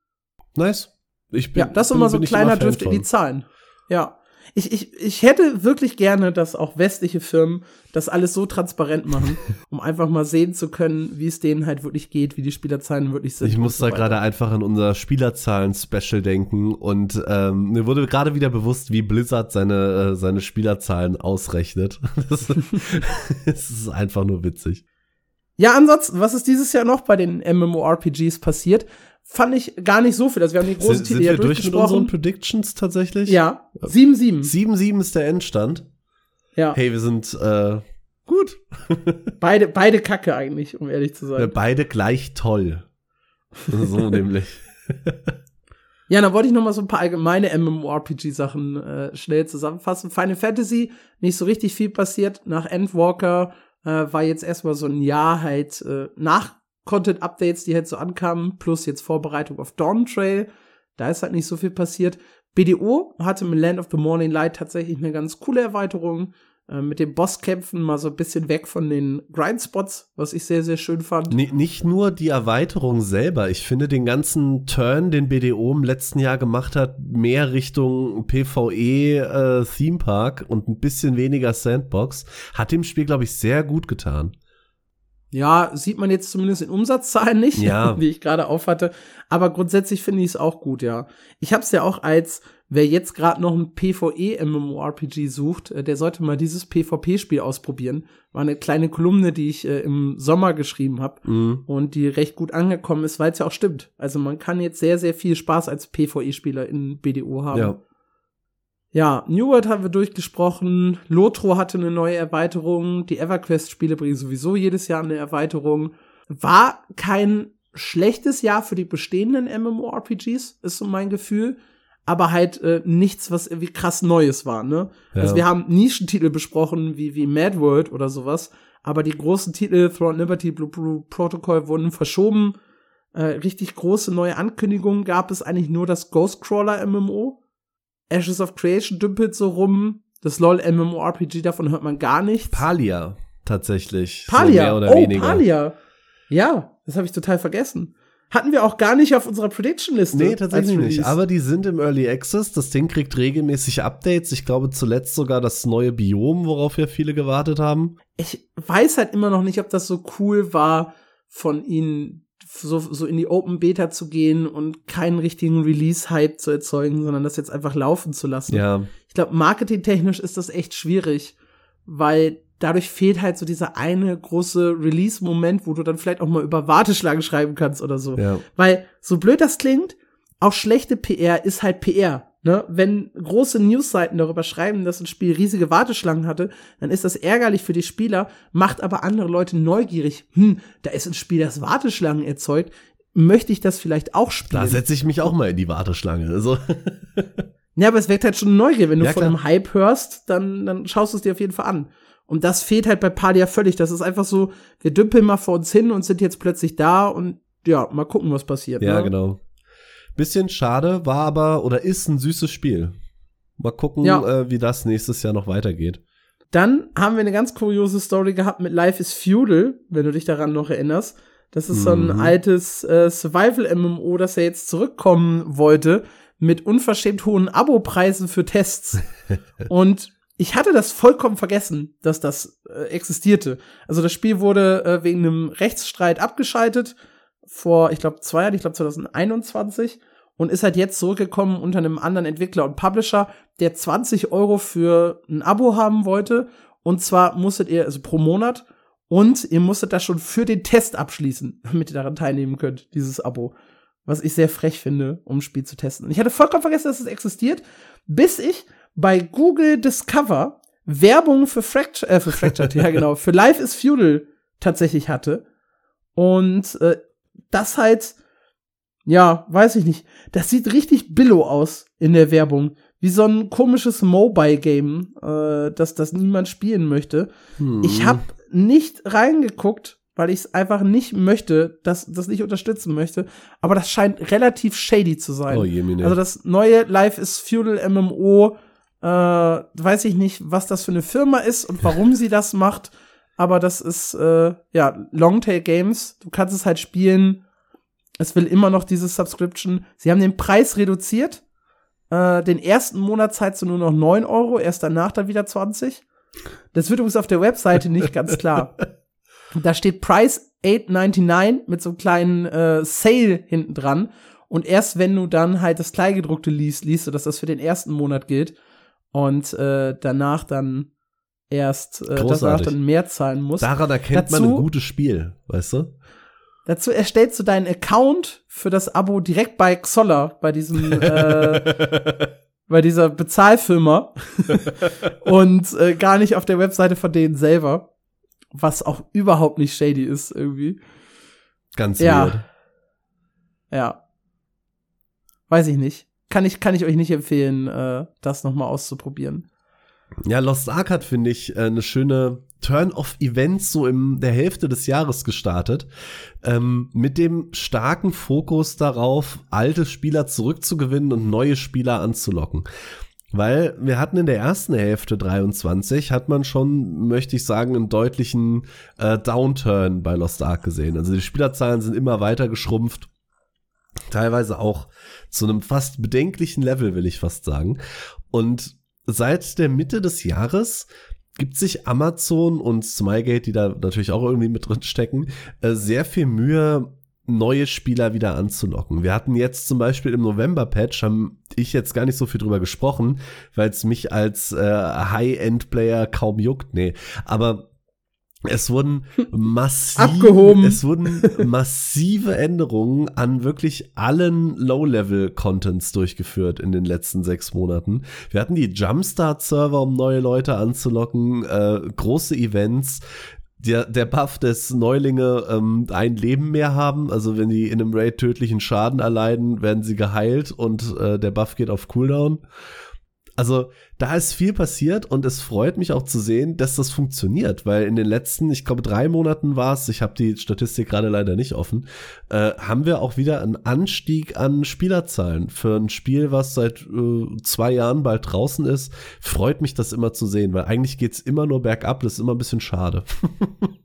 Nice. Ich bin, Ja, das ist bin- immer so ein kleiner Drift in die. Zahlen. Ja. Ich, ich, ich hätte wirklich gerne, dass auch westliche Firmen das alles so transparent machen, *laughs* um einfach mal sehen zu können, wie es denen halt wirklich geht, wie die Spielerzahlen wirklich sind. Ich muss so da gerade einfach an unser Spielerzahlen-Special denken und ähm, mir wurde gerade wieder bewusst, wie Blizzard seine, äh, seine Spielerzahlen ausrechnet. *laughs* Das, es *laughs* ist einfach nur witzig. Ja, ansonsten, was ist dieses Jahr noch bei den MMORPGs passiert? Fand ich gar nicht so viel. Also wir haben die großen Sind, Titel sind ja wir durch mit unseren durchgesprochen. Predictions tatsächlich? Ja, 7-7. 7-7 ist der Endstand. Ja, Hey, wir sind äh, gut. *laughs* beide, beide Kacke eigentlich, um ehrlich zu sein. beide gleich toll. So *laughs* nämlich. Ja, dann wollte ich noch mal so ein paar allgemeine MMORPG-Sachen äh, schnell zusammenfassen. Final Fantasy, nicht so richtig viel passiert. Nach Endwalker äh, war jetzt erstmal so ein Jahr halt äh, nach Content-Updates, die halt so ankamen, plus jetzt Vorbereitung auf Dawn Trail. Da ist halt nicht so viel passiert. BDO hatte mit Land of the Morning Light tatsächlich eine ganz coole Erweiterung. Äh, mit den Bosskämpfen mal so ein bisschen weg von den Grindspots, was ich sehr, sehr schön fand. Ni- Nicht nur die Erweiterung selber. Ich finde den ganzen Turn, den BDO im letzten Jahr gemacht hat, mehr Richtung PvE äh, Theme Park und ein bisschen weniger Sandbox, hat dem Spiel, glaube ich, sehr gut getan. Ja, sieht man jetzt zumindest in Umsatzzahlen nicht, Ja. *laughs* die ich gerade aufhatte. Aber grundsätzlich finde ich es auch gut, ja. Ich habe es ja auch als, wer jetzt gerade noch ein PvE-MMORPG sucht, äh, der sollte mal dieses PvP-Spiel ausprobieren. War eine kleine Kolumne, die ich äh, im Sommer geschrieben habe Mhm. und die recht gut angekommen ist, weil es ja auch stimmt. Also man kann jetzt sehr, sehr viel Spaß als PvE-Spieler in BDO haben. Ja. Ja, New World haben wir durchgesprochen. Lotro hatte eine neue Erweiterung. Die EverQuest-Spiele bringen sowieso jedes Jahr eine Erweiterung. War kein schlechtes Jahr für die bestehenden MMORPGs, ist so mein Gefühl. Aber halt äh, nichts, was irgendwie krass Neues war, ne? Ja. Also wir haben Nischentitel besprochen, wie, wie Mad World oder sowas. Aber die großen Titel, Throne Liberty, Blue, Blue Protocol, wurden verschoben. Äh, richtig große neue Ankündigungen gab es eigentlich nur das Ghostcrawler MMO. Ashes of Creation dümpelt so rum. Das LOL MMORPG, davon hört man gar nichts. Palia, tatsächlich. Palia. So mehr oder oh, weniger. Palia. Ja, das habe ich total vergessen. Hatten wir auch gar nicht auf unserer Prediction-Liste. Nee, tatsächlich nicht. Aber die sind im Early Access. Das Ding kriegt regelmäßig Updates. Ich glaube zuletzt sogar das neue Biom, worauf ja viele gewartet haben. ich weiß halt immer noch nicht, ob das so cool war, von ihnen so, so in die Open Beta zu gehen und keinen richtigen Release-Hype zu erzeugen, sondern das jetzt einfach laufen zu lassen. Ja, Ich glaube, marketingtechnisch ist das echt schwierig, weil dadurch fehlt halt so dieser eine große Release-Moment, wo du dann vielleicht auch mal über Warteschlangen schreiben kannst oder so. ja. Weil, so blöd das klingt, auch schlechte PR ist halt PR. Ne, wenn große Newsseiten darüber schreiben, dass ein Spiel riesige Warteschlangen hatte, dann ist das ärgerlich für die Spieler, macht aber andere Leute neugierig. Hm, da ist ein Spiel, das Warteschlangen erzeugt. Möchte ich das vielleicht auch spielen? Da setze ich mich auch mal in die Warteschlange. Also. ja, aber es weckt halt schon Neugier. Wenn du ja, von einem Hype hörst, dann, dann schaust du es dir auf jeden Fall an. Und das fehlt halt bei Padia völlig. Das ist einfach so, wir dümpeln mal vor uns hin und sind jetzt plötzlich da und ja, mal gucken, was passiert. Ja, ne? genau. Bisschen schade, war aber oder ist ein süßes Spiel. Mal gucken, ja. äh, wie das nächstes Jahr noch weitergeht. Dann haben wir eine ganz kuriose Story gehabt mit Life is Feudal, wenn du dich daran noch erinnerst. Das ist mhm. so ein mhm. altes äh, Survival-MMO, das er jetzt zurückkommen wollte, mit unverschämt hohen Abo-Preisen für Tests. *laughs* Und ich hatte das vollkommen vergessen, dass das äh, existierte. Also das Spiel wurde äh, wegen einem Rechtsstreit abgeschaltet vor, ich glaube, zwei Jahren, ich glaube 2021 und ist halt jetzt zurückgekommen unter einem anderen Entwickler und Publisher, der 20 Euro für ein Abo haben wollte. Und zwar musstet ihr, also pro Monat, und ihr musstet das schon für den Test abschließen, *laughs* damit ihr daran teilnehmen könnt, dieses Abo. Was ich sehr frech finde, um ein Spiel zu testen. Ich hatte vollkommen vergessen, dass es existiert, bis ich bei Google Discover Werbung für Fractured, äh, für Fractured, ja *laughs* genau, für Life is Feudal tatsächlich hatte. Und äh, das halt, ja, weiß ich nicht. Das sieht richtig billow aus in der Werbung. Wie so ein komisches Mobile-Game, äh, das, das niemand spielen möchte. Hm. Ich habe nicht reingeguckt, weil ich es einfach nicht möchte, das, das nicht unterstützen möchte. Aber das scheint relativ shady zu sein. Oh, je, also das neue Life is Feudal MMO, äh, weiß ich nicht, was das für eine Firma ist und warum sie das macht aber das ist, äh, ja, Longtail Games. Du kannst es halt spielen. Es will immer noch dieses Subscription. Sie haben den Preis reduziert. Äh, den ersten Monat zahlst du nur noch 9 Euro, erst danach dann wieder 20. Das wird übrigens auf der Webseite nicht ganz klar. *laughs* Da steht Price 8,99 mit so einem kleinen äh, Sale hinten dran. Und erst wenn du dann halt das Kleingedruckte liest, liest du, dass das für den ersten Monat gilt. Und äh, danach dann erst äh, danach dann mehr zahlen musst. Daran erkennt dazu, man ein gutes Spiel, weißt du? Dazu erstellst du deinen Account für das Abo direkt bei Xoller, bei diesem äh, *laughs* bei dieser Bezahlfirma *laughs* und äh, gar nicht auf der Webseite von denen selber, was auch überhaupt nicht shady ist irgendwie. Ganz ja. weird. Ja. Weiß ich nicht. Kann ich kann ich euch nicht empfehlen, äh, das noch mal auszuprobieren. Ja, Lost Ark hat, finde ich, äh, eine schöne Turn-of-Events so in der Hälfte des Jahres gestartet, ähm, mit dem starken Fokus darauf, alte Spieler zurückzugewinnen und neue Spieler anzulocken. Weil wir hatten in der ersten Hälfte 23, hat man schon, möchte ich sagen, einen deutlichen äh, Downturn bei Lost Ark gesehen. Also die Spielerzahlen sind immer weiter geschrumpft. Teilweise auch zu einem fast bedenklichen Level, will ich fast sagen. Und seit der Mitte des Jahres gibt sich Amazon und Smilegate, die da natürlich auch irgendwie mit drin stecken, äh, sehr viel Mühe, neue Spieler wieder anzulocken. Wir hatten jetzt zum Beispiel im November-Patch, haben ich jetzt gar nicht so viel drüber gesprochen, weil es mich als äh, High-End-Player kaum juckt. Nee, aber es wurden massiv, Abgehoben. es wurden massive Änderungen an wirklich allen Low-Level-Contents durchgeführt in den letzten sechs Monaten. Wir hatten die Jumpstart-Server, um neue Leute anzulocken, äh, große Events. Der, der Buff, dass Neulinge ähm, ein Leben mehr haben, also wenn die in einem Raid tödlichen Schaden erleiden, werden sie geheilt und äh, der Buff geht auf Cooldown. Also da ist viel passiert und es freut mich auch zu sehen, dass das funktioniert, weil in den letzten, ich glaube, drei Monaten war es, ich habe die Statistik gerade leider nicht offen, äh, haben wir auch wieder einen Anstieg an Spielerzahlen. Für ein Spiel, was seit äh, zwei Jahren bald draußen ist, freut mich das immer zu sehen, weil eigentlich geht's immer nur bergab, das ist immer ein bisschen schade. *laughs*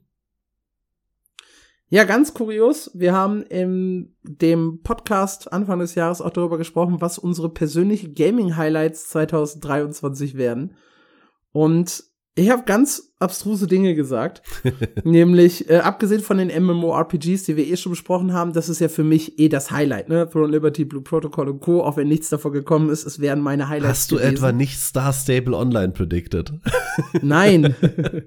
Ja, ganz kurios. Wir haben in dem Podcast Anfang des Jahres auch darüber gesprochen, was unsere persönlichen Gaming-Highlights 2023 werden. Und ich habe ganz abstruse Dinge gesagt. *laughs* nämlich, äh, abgesehen von den MMORPGs, die wir eh schon besprochen haben, das ist ja für mich eh das Highlight, ne? Throne Liberty, Blue Protocol und Co., auch wenn nichts davor gekommen ist, es wären meine Highlights. Hast du gewesen. etwa nicht Star Stable Online predicted? Nein. *laughs*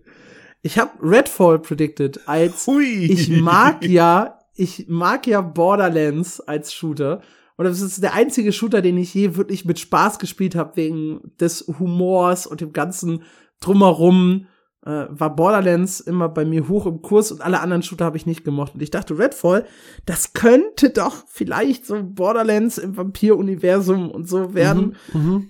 Ich habe Redfall predicted als Hui. ich mag ja, ich mag ja Borderlands als Shooter oder das ist der einzige Shooter, den ich je wirklich mit Spaß gespielt habe, wegen des Humors und dem ganzen Drumherum. Äh, war Borderlands immer bei mir hoch im Kurs und alle anderen Shooter habe ich nicht gemocht. Und ich dachte, Redfall, das könnte doch vielleicht so Borderlands im Vampir-Universum und so werden. Mhm, mh.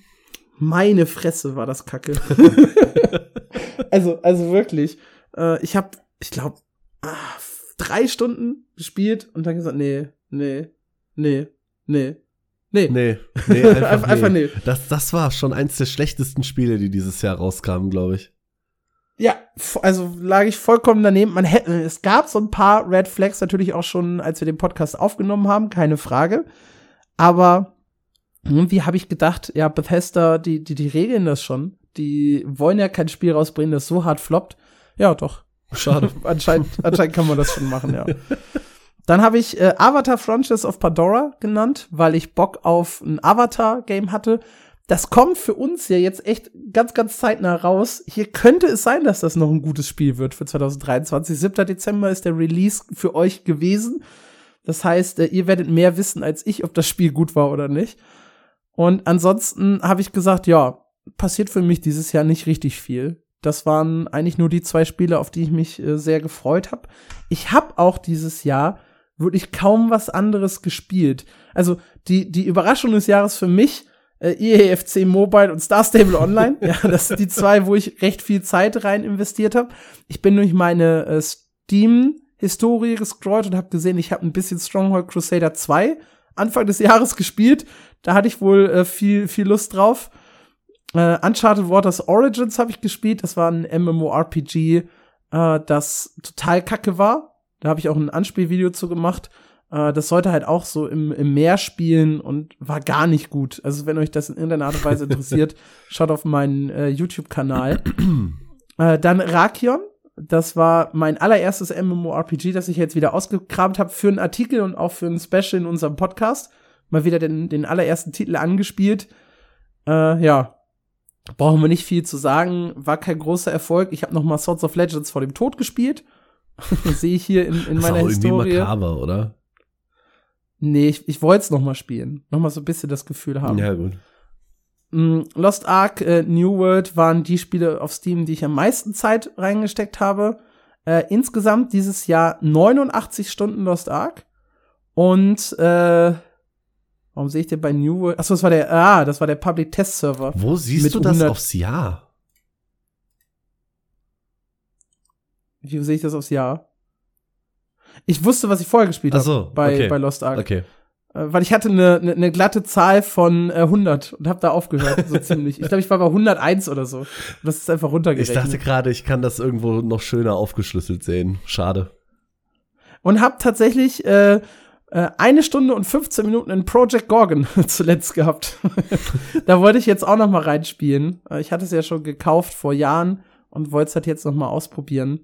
Meine Fresse war das Kacke. *laughs* *laughs* *laughs* also, also wirklich. Äh, ich habe, ich glaube, ah, drei Stunden gespielt und dann gesagt, nee, nee, nee, nee. Nee. Nee, *laughs* nee einfach, einfach nee. nee. Das, das war schon eins der schlechtesten Spiele, die dieses Jahr rauskamen, glaube ich. Ja, also lag ich vollkommen daneben. Man hätte, es gab so ein paar Red Flags natürlich auch schon, als wir den Podcast aufgenommen haben, keine Frage. Aber irgendwie habe ich gedacht, ja, Bethesda, die, die, die regeln das schon. Die wollen ja kein Spiel rausbringen, das so hart floppt. Ja, doch. Schade. *laughs* anscheinend, anscheinend kann man das schon machen, ja. Dann habe ich äh, Avatar Frontiers of Pandora genannt, weil ich Bock auf ein Avatar-Game hatte. Das kommt für uns ja jetzt echt ganz, ganz zeitnah raus. Hier könnte es sein, dass das noch ein gutes Spiel wird für 2023. 7. Dezember ist der Release für euch gewesen. Das heißt, äh, ihr werdet mehr wissen als ich, ob das Spiel gut war oder nicht. Und ansonsten habe ich gesagt, ja, passiert für mich dieses Jahr nicht richtig viel. Das waren eigentlich nur die zwei Spiele, auf die ich mich äh, sehr gefreut habe. Ich habe auch dieses Jahr wirklich kaum was anderes gespielt. Also die, die Überraschung des Jahres für mich, äh, EAFC Mobile und Star Stable Online. *laughs* ja, das sind die zwei, wo ich recht viel Zeit rein investiert habe. Ich bin durch meine äh, Steam-Historie gescrollt und habe gesehen, ich habe ein bisschen Stronghold Crusader 2 Anfang des Jahres gespielt. Da hatte ich wohl äh, viel, viel Lust drauf. Äh, Uncharted Waters Origins habe ich gespielt. Das war ein MMORPG, äh, das total kacke war. Da habe ich auch ein Anspielvideo zu gemacht. Äh, das sollte halt auch so im, im Meer spielen und war gar nicht gut. Also wenn euch das in irgendeiner Art und Weise interessiert, *laughs* schaut auf meinen äh, YouTube-Kanal. äh, dann Rakion. Das war mein allererstes MMORPG, das ich jetzt wieder ausgekramt habe für einen Artikel und auch für ein Special in unserem Podcast. Mal wieder den, den allerersten Titel angespielt. Äh, ja, brauchen wir nicht viel zu sagen. War kein großer Erfolg. Ich habe noch mal Swords of Legends vor dem Tod gespielt. *laughs* Sehe ich hier in, in meiner ist auch Historie. Makaber, oder? Nee, ich, ich wollte es noch mal spielen. Noch mal so ein bisschen das Gefühl haben. Ja, gut. Mm, Lost Ark, äh, New World waren die Spiele auf Steam, die ich am meisten Zeit reingesteckt habe. Äh, insgesamt dieses Jahr 89 Stunden Lost Ark. Und äh, warum sehe ich denn bei New World? Achso, das war der, ah, das war der Public Test Server. Wo siehst du das aufs Jahr? Wie sehe ich das aufs Jahr? Ich wusste, was ich vorher gespielt habe so, bei, okay. bei Lost Ark. Okay. Äh, weil ich hatte eine, eine, eine glatte Zahl von äh, 100 und habe da aufgehört, so *laughs* ziemlich. Ich glaube, ich war bei 101 oder so. Und das ist einfach runtergerechnet. Ich dachte gerade, ich kann das irgendwo noch schöner aufgeschlüsselt sehen. Schade. Und habe tatsächlich äh, äh, eine Stunde und 15 Minuten in Project Gorgon *laughs* zuletzt gehabt. *laughs* da wollte ich jetzt auch noch mal reinspielen. Äh, ich hatte es ja schon gekauft vor Jahren und wollte es halt jetzt noch mal ausprobieren.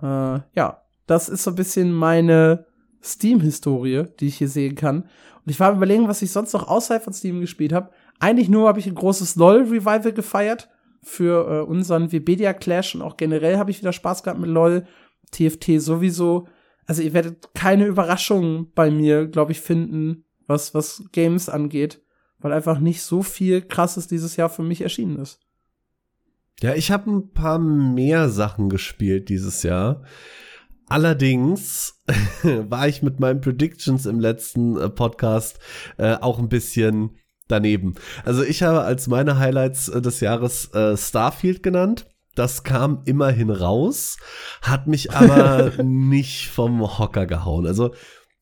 Äh, ja, das ist so ein bisschen meine Steam-Historie, die ich hier sehen kann. Und ich war am überlegen, was ich sonst noch außerhalb von Steam gespielt habe. Eigentlich nur habe ich ein großes LOL-Revival gefeiert für äh, unseren Webedia Clash und auch generell habe ich wieder Spaß gehabt mit LOL. TFT sowieso. Also ihr werdet keine Überraschungen bei mir, glaube ich, finden, was, was Games angeht, weil einfach nicht so viel krasses dieses Jahr für mich erschienen ist. Ja, ich habe ein paar mehr Sachen gespielt dieses Jahr. Allerdings *laughs* war ich mit meinen Predictions im letzten äh, Podcast äh, auch ein bisschen daneben. Also ich habe als meine Highlights äh, des Jahres äh, Starfield genannt. Das kam immerhin raus, hat mich aber *laughs* nicht vom Hocker gehauen. Also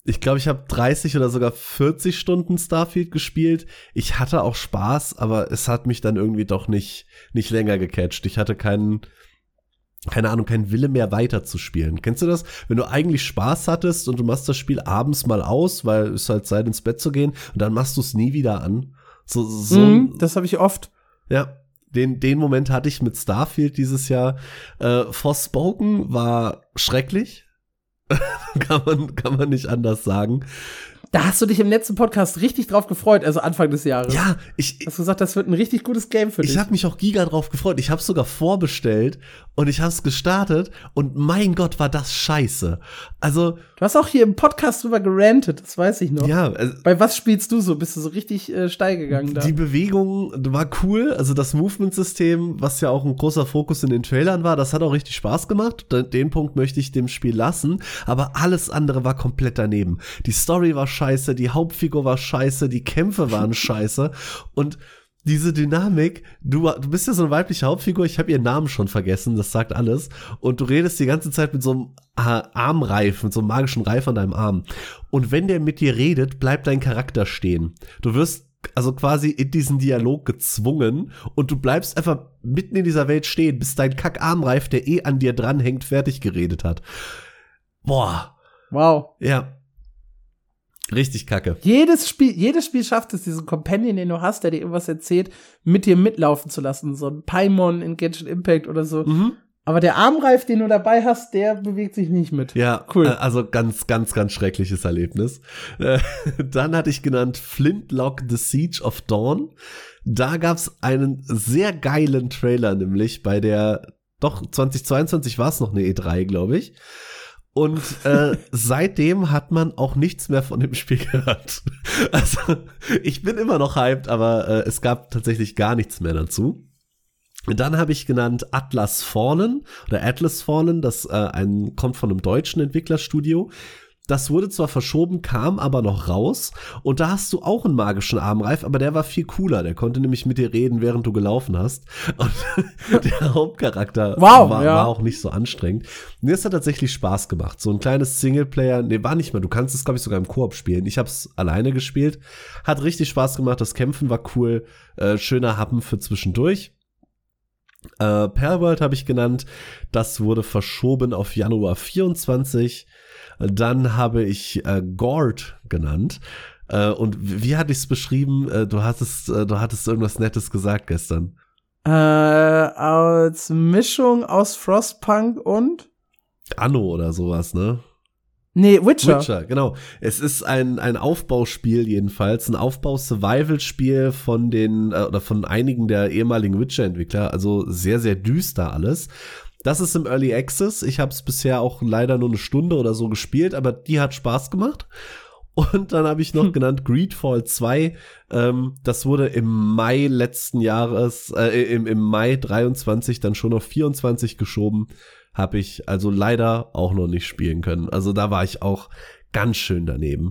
ich glaube, ich habe 30 oder sogar 40 Stunden Starfield gespielt. Ich hatte auch Spaß, aber es hat mich dann irgendwie doch nicht, nicht länger gecatcht. Ich hatte keinen, keine Ahnung, keinen Wille mehr weiterzuspielen. Kennst du das? Wenn du eigentlich Spaß hattest und du machst das Spiel abends mal aus, weil es halt Zeit ins Bett zu gehen und dann machst du es nie wieder an. So, so mm, das habe ich oft. Ja, den, den Moment hatte ich mit Starfield dieses Jahr. Äh, Forspoken war schrecklich. *laughs* kann, man, kann man nicht anders sagen. Da hast du dich im letzten Podcast richtig drauf gefreut, also Anfang des Jahres. Ja, ich, Hast du gesagt, das wird ein richtig gutes Game für dich. ich habe mich auch giga drauf gefreut. Ich habe sogar vorbestellt und ich habe es gestartet und mein Gott, war das scheiße. Also, du hast auch hier im Podcast drüber gerantet, das weiß ich noch. ja, also, Bei was spielst du so? Bist du so richtig äh, steil gegangen da? Die Bewegung war cool, also das Movement-System, was ja auch ein großer Fokus in den Trailern war, das hat auch richtig Spaß gemacht. Den- Den Punkt möchte ich dem Spiel lassen, aber alles andere war komplett daneben. Die Story war scheiße, die Hauptfigur war scheiße, die Kämpfe waren *laughs* scheiße und diese Dynamik, du, du bist ja so eine weibliche Hauptfigur, ich habe ihren Namen schon vergessen, das sagt alles. Und du redest die ganze Zeit mit so einem äh, Armreif, mit so einem magischen Reif an deinem Arm. Und wenn der mit dir redet, bleibt dein Charakter stehen. Du wirst also quasi in diesen Dialog gezwungen und du bleibst einfach mitten in dieser Welt stehen, bis dein Kackarmreif, der eh an dir dranhängt, fertig geredet hat. Boah, wow. ja. Richtig kacke. Jedes Spiel, jedes Spiel schafft es, diesen Companion, den du hast, der dir irgendwas erzählt, mit dir mitlaufen zu lassen. So ein Paimon in Genshin Impact oder so. Mhm. Aber der Armreif, den du dabei hast, der bewegt sich nicht mit. Ja, Cool. äh, Also ganz, ganz, ganz schreckliches Erlebnis. Äh, *laughs* Dann hatte ich genannt Flintlock The Siege of Dawn. Da gab's einen sehr geilen Trailer, nämlich bei der, doch 2022 war es noch eine E3, glaube ich. Und äh, seitdem hat man auch nichts mehr von dem Spiel gehört. *laughs* Also ich bin immer noch hyped, aber äh, es gab tatsächlich gar nichts mehr dazu. Dann habe ich genannt Atlas Fallen oder Atlas Fallen, das äh, ein, kommt von einem deutschen Entwicklerstudio. Das wurde zwar verschoben, kam aber noch raus. Und da hast du auch einen magischen Armreif, aber der war viel cooler. Der konnte nämlich mit dir reden, während du gelaufen hast. Und *laughs* der Hauptcharakter Wow, war, ja. war auch nicht so anstrengend. Mir ist hat tatsächlich Spaß gemacht. So ein kleines Singleplayer, nee, war nicht mehr. Du kannst es, glaube ich, sogar im Koop spielen. Ich habe es alleine gespielt. Hat richtig Spaß gemacht. Das Kämpfen war cool. Äh, schöner Happen für zwischendurch. Äh, Perworld habe ich genannt. Das wurde verschoben auf Januar 24. Dann habe ich äh, Gord genannt. Äh, und wie, hatte ich es beschrieben? Äh, du hattest, äh, du hattest irgendwas Nettes gesagt gestern. Äh, als Mischung aus Frostpunk und Anno oder sowas, ne? Nee, Witcher. Witcher, genau. Es ist ein, ein Aufbauspiel jedenfalls, ein Aufbau-Survival-Spiel von den, äh, oder von einigen der ehemaligen Witcher-Entwickler, also sehr, sehr düster alles. Das ist im Early Access. Ich habe es bisher auch leider nur eine Stunde oder so gespielt, aber die hat Spaß gemacht. Und dann habe ich noch genannt Greedfall 2. Ähm, das wurde im Mai letzten Jahres, äh, im, im Mai 23 dann schon auf 24 geschoben. Habe ich also leider auch noch nicht spielen können. Also da war ich auch ganz schön daneben.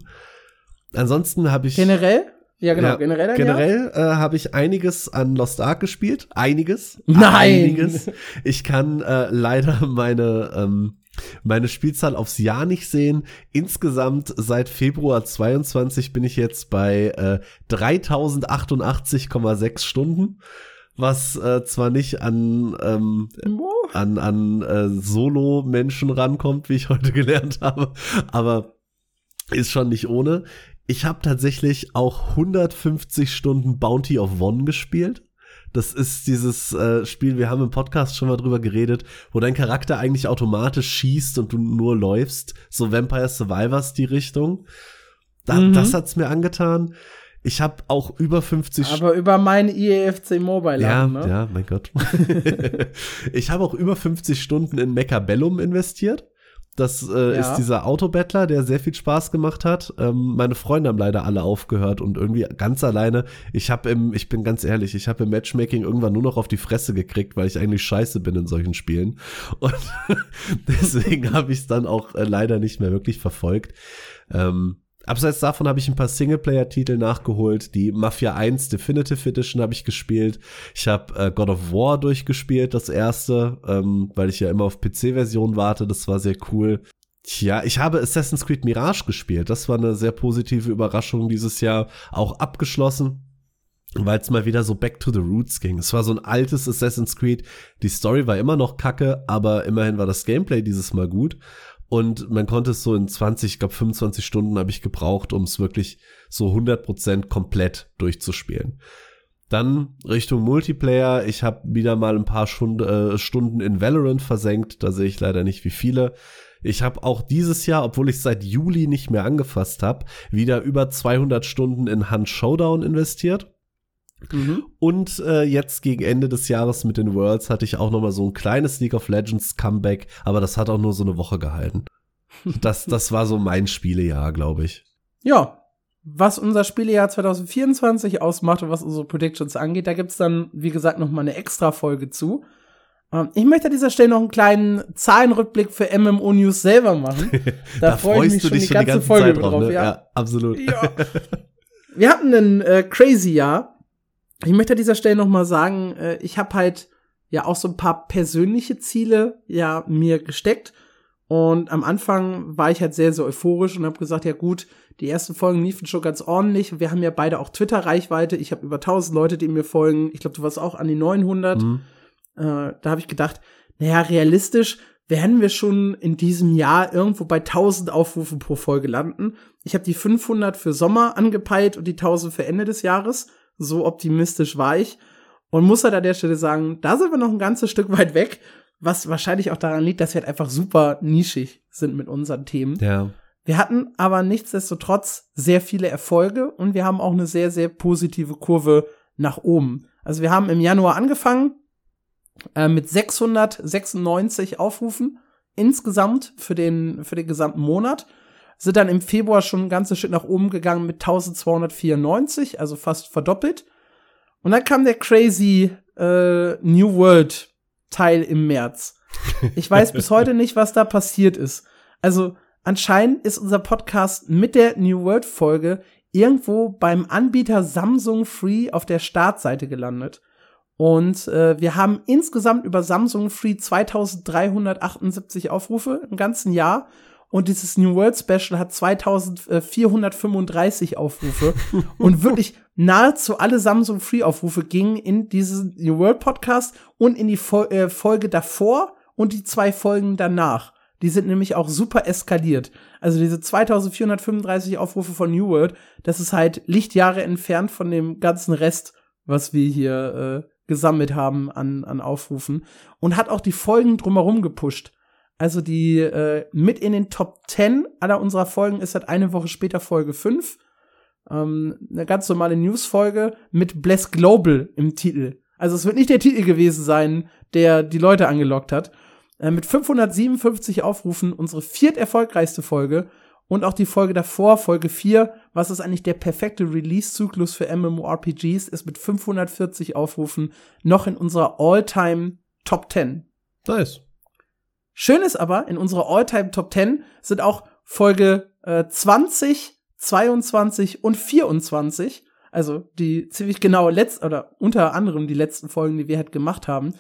Ansonsten habe ich Generell? Ja, genau, ja, generell. generell äh, habe ich einiges an Lost Ark gespielt. Einiges. Nein! Einiges. Ich kann äh, leider meine, ähm, meine Spielzahl aufs Jahr nicht sehen. Insgesamt seit Februar 22 bin ich jetzt bei äh, 3088,6 Stunden. Was äh, zwar nicht an, ähm, an, an äh, Solo-Menschen rankommt, wie ich heute *laughs* gelernt habe, aber ist schon nicht ohne. Ich habe tatsächlich auch 150 Stunden Bounty of One gespielt. Das ist dieses äh, Spiel, wir haben im Podcast schon mal drüber geredet, wo dein Charakter eigentlich automatisch schießt und du nur läufst. So Vampire Survivors die Richtung. Da, Mhm. Das hat's mir angetan. Ich habe auch über 50 Aber über mein IEFC Mobile ja, ne? ja, mein Gott. *laughs* ich habe auch über 50 Stunden in Mechabellum investiert. Das äh, Ja. ist dieser Autobattler, der sehr viel Spaß gemacht hat. Ähm, meine Freunde haben leider alle aufgehört und irgendwie ganz alleine. Ich habe im, ich bin ganz ehrlich, ich habe im Matchmaking irgendwann nur noch auf die Fresse gekriegt, weil ich eigentlich scheiße bin in solchen Spielen. *laughs* Und *laughs* deswegen habe ich es dann auch äh, leider nicht mehr wirklich verfolgt. Ähm, Abseits davon habe ich ein paar Singleplayer-Titel nachgeholt. Die Mafia 1 Definitive Edition habe ich gespielt. Ich habe äh, God of War durchgespielt, das erste, ähm, weil ich ja immer auf PC-Version warte. Das war sehr cool. Tja, ich habe Assassin's Creed Mirage gespielt. Das war eine sehr positive Überraschung dieses Jahr. Auch abgeschlossen weil es mal wieder so back to the roots ging. Es war so ein altes Assassin's Creed. Die Story war immer noch kacke, aber immerhin war das Gameplay dieses Mal gut. Und man konnte es so in 20, ich glaube 25 Stunden habe ich gebraucht, um es wirklich so 100% komplett durchzuspielen. Dann Richtung Multiplayer. Ich habe wieder mal ein paar Schund, äh, Stunden in Valorant versenkt. Da sehe ich leider nicht wie viele. Ich habe auch dieses Jahr, obwohl ich seit Juli nicht mehr angefasst habe, wieder über 200 Stunden in Hunt Showdown investiert. Mhm. Und äh, jetzt gegen Ende des Jahres mit den Worlds hatte ich auch noch mal so ein kleines League of Legends Comeback, aber das hat auch nur so eine Woche gehalten. *laughs* Das, das war so mein Spielejahr, glaube ich. Ja, was unser Spielejahr 2024 ausmacht und was unsere Predictions angeht, da gibt's dann, wie gesagt, noch mal eine extra Folge zu. Ähm, ich möchte an dieser Stelle noch einen kleinen Zahlenrückblick für MMO News selber machen. *laughs* Da, da freue ich mich schon die ganze, die ganze Folge Zeit drauf. Ne? Ja. ja. absolut. Ja. Wir hatten ein äh, crazy Jahr ich möchte an dieser Stelle noch mal sagen, äh, ich habe halt ja auch so ein paar persönliche Ziele ja mir gesteckt und am Anfang war ich halt sehr sehr euphorisch und habe gesagt, ja gut, die ersten Folgen liefen schon ganz ordentlich. Wir haben ja beide auch Twitter Reichweite. Ich habe über 1000 Leute, die mir folgen. Ich glaube, du warst auch an die 900. Mhm. Äh, da habe ich gedacht, naja, realistisch werden wir schon in diesem Jahr irgendwo bei 1000 Aufrufen pro Folge landen. Ich habe die 500 für Sommer angepeilt und die 1000 für Ende des Jahres. So optimistisch war ich. Und muss halt an der Stelle sagen, da sind wir noch ein ganzes Stück weit weg, was wahrscheinlich auch daran liegt, dass wir halt einfach super nischig sind mit unseren Themen. Ja. Wir hatten aber nichtsdestotrotz sehr viele Erfolge und wir haben auch eine sehr, sehr positive Kurve nach oben. Also wir haben im Januar angefangen äh, mit 696 Aufrufen insgesamt für den, für den gesamten Monat sind dann im Februar schon ein ganzes Stück nach oben gegangen mit 1294, also fast verdoppelt. Und dann kam der crazy äh, New World Teil im März. *laughs* Ich weiß bis heute nicht, was da passiert ist. Also anscheinend ist unser Podcast mit der New World Folge irgendwo beim Anbieter Samsung Free auf der Startseite gelandet. Und äh, wir haben insgesamt über Samsung Free 2378 Aufrufe im ganzen Jahr und dieses New World Special hat 2435 Aufrufe *laughs* und wirklich nahezu alle Samsung Free Aufrufe gingen in diesen New World Podcast und in die Fol äh, Folge davor und die zwei Folgen danach. Die sind nämlich auch super eskaliert. Also diese 2435 Aufrufe von New World, das ist halt Lichtjahre entfernt von dem ganzen Rest, was wir hier äh, gesammelt haben an, an Aufrufen und hat auch die Folgen drumherum gepusht. Also die äh, mit in den Top 10 aller unserer Folgen ist halt eine Woche später Folge 5. Ähm, eine ganz normale News-Folge mit Bless Global im Titel. Also es wird nicht der Titel gewesen sein, der die Leute angelockt hat. Äh, mit 557 Aufrufen unsere viert erfolgreichste Folge und auch die Folge davor, Folge 4, was ist eigentlich der perfekte Release-Zyklus für MMORPGs, ist mit 540 Aufrufen noch in unserer All-Time Top 10. Nice. Schön ist aber, in unserer All-Time Top 10 sind auch Folge äh, 20, 22 und 24, also die ziemlich genau letzt oder unter anderem die letzten Folgen, die wir halt gemacht haben.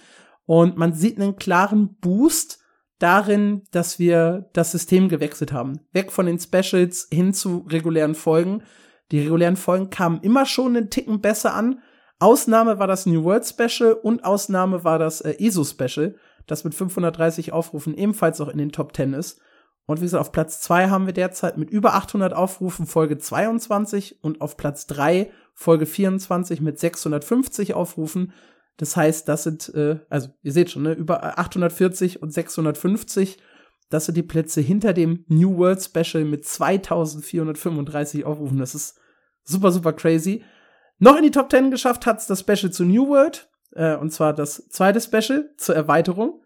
Und man sieht einen klaren Boost darin, dass wir das System gewechselt haben. Weg von den Specials hin zu regulären Folgen. Die regulären Folgen kamen immer schon einen Ticken besser an. Ausnahme war das New World Special und Ausnahme war das äh, ESO Special das mit 530 Aufrufen ebenfalls auch in den Top 10 ist. Und wie gesagt, auf Platz 2 haben wir derzeit mit über 800 Aufrufen Folge 22 und auf Platz 3 Folge 24 mit 650 Aufrufen. Das heißt, das sind, äh, also ihr seht schon, ne, über 840 und 650. Das sind die Plätze hinter dem New World Special mit 2435 Aufrufen. Das ist super, super crazy. Noch in die Top 10 geschafft hat's das Special zu New World äh, und zwar das zweite Special zur Erweiterung.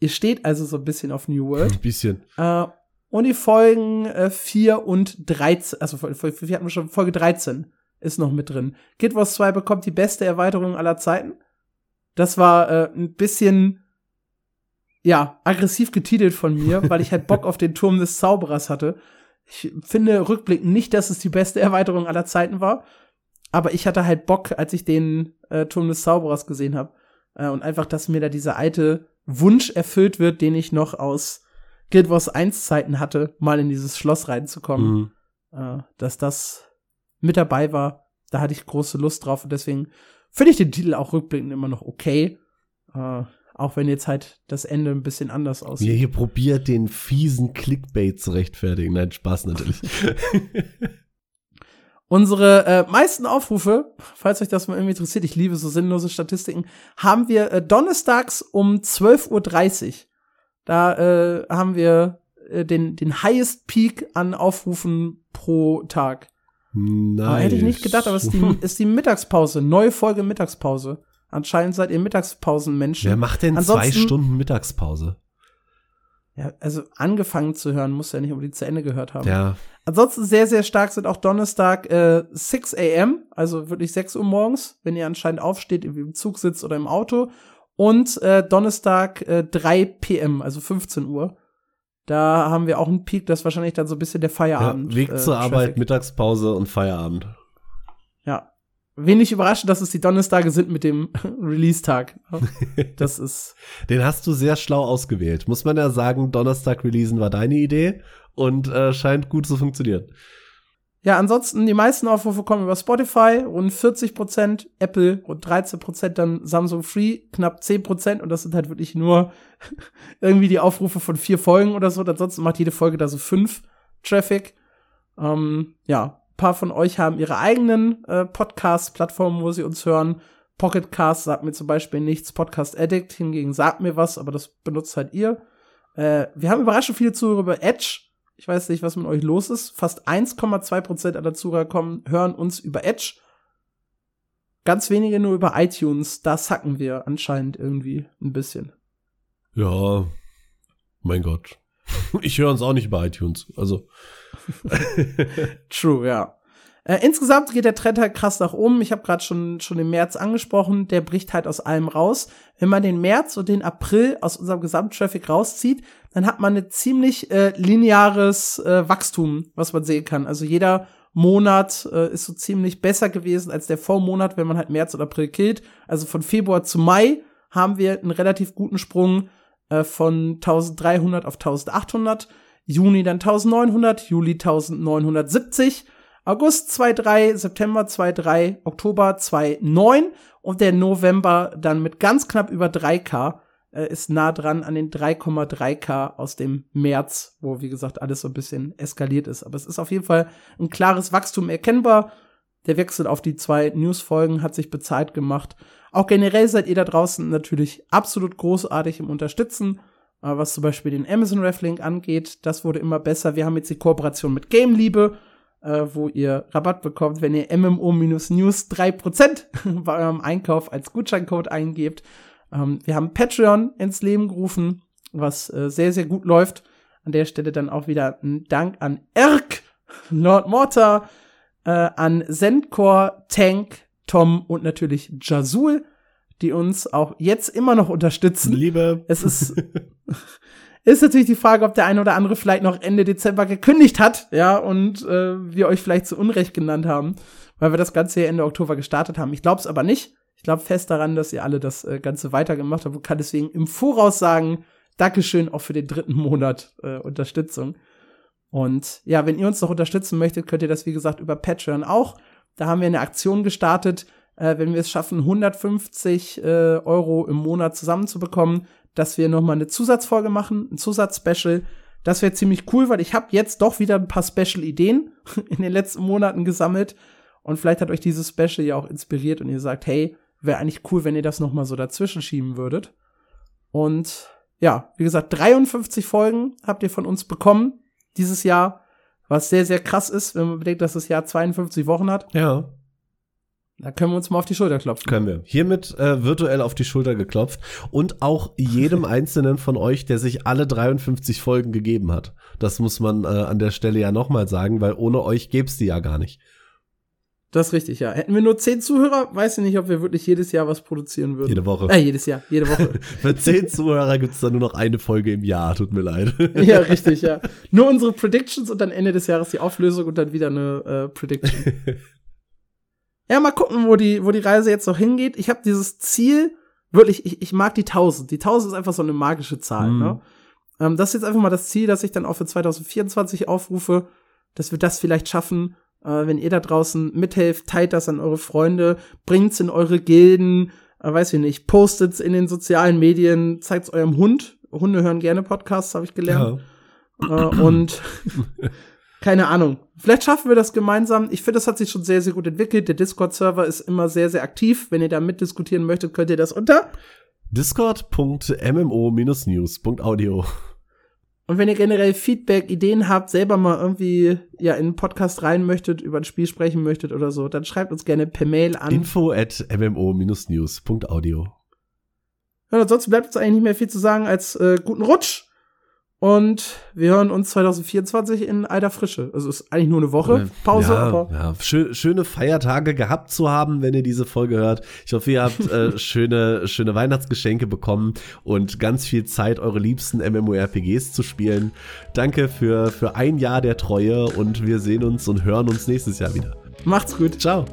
Ihr steht also so ein bisschen auf New World. Ein bisschen. Äh, und die Folgen äh, 4 und 13, also wir hatten schon Folge 13 ist noch mit drin. Guild Wars 2 bekommt die beste Erweiterung aller Zeiten. Das war äh, ein bisschen ja, aggressiv getitelt von mir, *laughs* weil ich halt Bock auf den Turm des Zauberers hatte. Ich finde rückblickend nicht, dass es die beste Erweiterung aller Zeiten war, aber ich hatte halt Bock, als ich den äh, Turm des Zauberers gesehen habe. Äh, und einfach, dass mir da dieser alte Wunsch erfüllt wird, den ich noch aus Guild Wars 1 Zeiten hatte, mal in dieses Schloss reinzukommen. Mhm. Äh, dass das mit dabei war, da hatte ich große Lust drauf und deswegen finde ich den Titel auch rückblickend immer noch okay. Äh, auch wenn jetzt halt das Ende ein bisschen anders aussieht. Wie hier probiert, den fiesen Clickbait zu rechtfertigen. Nein, Spaß natürlich. *laughs* Unsere äh, meisten Aufrufe, falls euch das mal irgendwie interessiert, ich liebe so sinnlose Statistiken, haben wir äh, donnerstags um 12.30 Uhr. Da äh, haben wir äh, den, den highest Peak an Aufrufen pro Tag. Nice. Aber hätte ich nicht gedacht, aber es ist die, *laughs* ist die Mittagspause, neue Folge Mittagspause. Anscheinend seid ihr Mittagspausenmenschen. Wer macht denn zwei Ansonsten- Stunden Mittagspause? Ja, also angefangen zu hören, muss ja nicht unbedingt zu Ende gehört haben. Ja, Ansonsten sehr, sehr stark sind auch Donnerstag äh, 6 a.m., also wirklich 6 Uhr morgens, wenn ihr anscheinend aufsteht, im Zug sitzt oder im Auto. Und äh, Donnerstag äh, 3 p.m., also 15 Uhr. Da haben wir auch einen Peak, das ist wahrscheinlich dann so ein bisschen der ja Feierabend. Weg äh, zur Arbeit, Traffic. Mittagspause und Feierabend. Ja. Wenig überraschend, dass es die Donnerstage sind mit dem *laughs* Release-Tag. Das ist, *laughs* Den hast du sehr schlau ausgewählt. Muss man ja sagen, Donnerstag releasen war deine Idee und äh, scheint gut zu funktionieren. Ja, ansonsten, die meisten Aufrufe kommen über Spotify, rund 40 Prozent, Apple rund 13 Prozent, dann Samsung Free knapp 10 Prozent und das sind halt wirklich nur *laughs* irgendwie die Aufrufe von vier Folgen oder so. Und ansonsten macht jede Folge da so fünf Traffic. Ähm, ja, ein paar von euch haben ihre eigenen äh, Podcast-Plattformen, wo sie uns hören. Pocket Cast sagt mir zum Beispiel nichts, Podcast Addict hingegen sagt mir was, aber das benutzt halt ihr. Äh, wir haben überraschend viele Zuhörer über Edge. Ich weiß nicht, was mit euch los ist. Fast 1,2 Prozent aller Zuhörer kommen, hören uns über Edge. Ganz wenige nur über iTunes. Da sacken wir anscheinend irgendwie ein bisschen. Ja, mein Gott. *laughs* Ich höre uns auch nicht bei iTunes. Also, *laughs* True, ja. Äh, insgesamt geht der Trend halt krass nach oben. Ich habe gerade schon schon den März angesprochen. Der bricht halt aus allem raus. Wenn man den März und den April aus unserem Gesamttraffic rauszieht, dann hat man ein ziemlich äh, lineares äh, Wachstum, was man sehen kann. Also jeder Monat äh, ist so ziemlich besser gewesen als der Vormonat, wenn man halt März und April killt. Also von Februar zu Mai haben wir einen relativ guten Sprung äh, von 1300 auf 1800. Juni dann 1900, Juli 1970. August 2,3, September 2,3, Oktober 2,9 und der November dann mit ganz knapp über 3K äh, ist nah dran an den 3,3K aus dem März, wo wie gesagt alles so ein bisschen eskaliert ist. Aber es ist auf jeden Fall ein klares Wachstum erkennbar. Der Wechsel auf die zwei Newsfolgen hat sich bezahlt gemacht. Auch generell seid ihr da draußen natürlich absolut großartig im Unterstützen. Äh, was zum Beispiel den Amazon Reflink angeht, das wurde immer besser. Wir haben jetzt die Kooperation mit Game Liebe, äh, wo ihr Rabatt bekommt, wenn ihr MMO-News 3% *laughs* bei eurem Einkauf als Gutscheincode eingebt. Ähm, wir haben Patreon ins Leben gerufen, was äh, sehr, sehr gut läuft. An der Stelle dann auch wieder ein Dank an Erk, *laughs* Lord Mortar, äh, an Zendcore, Tank, Tom und natürlich Jazul, die uns auch jetzt immer noch unterstützen. Liebe. Es ist, *laughs* ist natürlich die Frage, ob der eine oder andere vielleicht noch Ende Dezember gekündigt hat, ja, und äh, wir euch vielleicht zu Unrecht genannt haben, weil wir das Ganze hier Ende Oktober gestartet haben. Ich glaube es aber nicht. Ich glaube fest daran, dass ihr alle das äh, Ganze weitergemacht habt und kann deswegen im Voraus sagen, Dankeschön auch für den dritten Monat äh, Unterstützung. Und ja, wenn ihr uns noch unterstützen möchtet, könnt ihr das, wie gesagt, über Patreon auch. Da haben wir eine Aktion gestartet, äh, wenn wir es schaffen, 150 äh, Euro im Monat zusammenzubekommen, dass wir noch mal eine Zusatzfolge machen, ein Zusatzspecial. Das wäre ziemlich cool, weil ich habe jetzt doch wieder ein paar Special-Ideen *laughs* in den letzten Monaten gesammelt. Und vielleicht hat euch dieses Special ja auch inspiriert und ihr sagt, hey, wäre eigentlich cool, wenn ihr das noch mal so dazwischen schieben würdet. Und ja, wie gesagt, 53 Folgen habt ihr von uns bekommen dieses Jahr, was sehr, sehr krass ist, wenn man bedenkt, dass das Jahr 52 Wochen hat. Ja, Da können wir uns mal auf die Schulter klopfen. können wir. Hiermit äh, virtuell auf die Schulter geklopft und auch jedem *laughs* einzelnen von euch, der sich alle 53 Folgen gegeben hat. Das muss man äh, an der Stelle ja nochmal sagen, weil ohne euch gäb's die ja gar nicht. Das ist richtig, ja. Hätten wir nur 10 Zuhörer, weiß ich nicht, ob wir wirklich jedes Jahr was produzieren würden. Jede Woche. Äh, jedes Jahr, jede Woche. *laughs* Für zehn Zuhörer gibt's dann nur noch eine Folge im Jahr, tut mir leid. *laughs* ja, richtig, ja. Nur unsere Predictions und dann Ende des Jahres die Auflösung und dann wieder eine äh, Prediction. Ja, mal gucken, wo die, wo die Reise jetzt noch hingeht. Ich habe dieses Ziel, wirklich, ich, ich mag die 1000. Die 1000 ist einfach so eine magische Zahl, Mhm. ne? Ähm, das ist jetzt einfach mal das Ziel, dass ich dann auch für 2024 aufrufe, dass wir das vielleicht schaffen. Äh, wenn ihr da draußen mithelft, teilt das an eure Freunde, bringt's in eure Gilden, äh, weiß ich nicht, postet's in den sozialen Medien, zeigt's eurem Hund. Hunde hören gerne Podcasts, habe ich gelernt. Äh, und *clears throat* *laughs* keine Ahnung. Vielleicht schaffen wir das gemeinsam. Ich finde, das hat sich schon sehr, sehr gut entwickelt. Der Discord-Server ist immer sehr, sehr aktiv. Wenn ihr da mitdiskutieren möchtet, könnt ihr das unter discord.mmo-news.audio. Und wenn ihr generell Feedback, Ideen habt, selber mal irgendwie ja in einen Podcast rein möchtet, über ein Spiel sprechen möchtet oder so, dann schreibt uns gerne per Mail an. Info at mmo-news.audio. Ja, ansonsten bleibt uns eigentlich nicht mehr viel zu sagen als äh, guten Rutsch. Und wir hören uns 2024 in alter Frische. Also ist eigentlich nur eine Woche Pause. Ja, aber ja. Schö schöne Feiertage gehabt zu haben, wenn ihr diese Folge hört. Ich hoffe, ihr habt äh, *laughs* schöne, schöne Weihnachtsgeschenke bekommen und ganz viel Zeit, eure liebsten MMORPGs zu spielen. Danke für, für ein Jahr der Treue und wir sehen uns und hören uns nächstes Jahr wieder. Macht's gut. Ciao.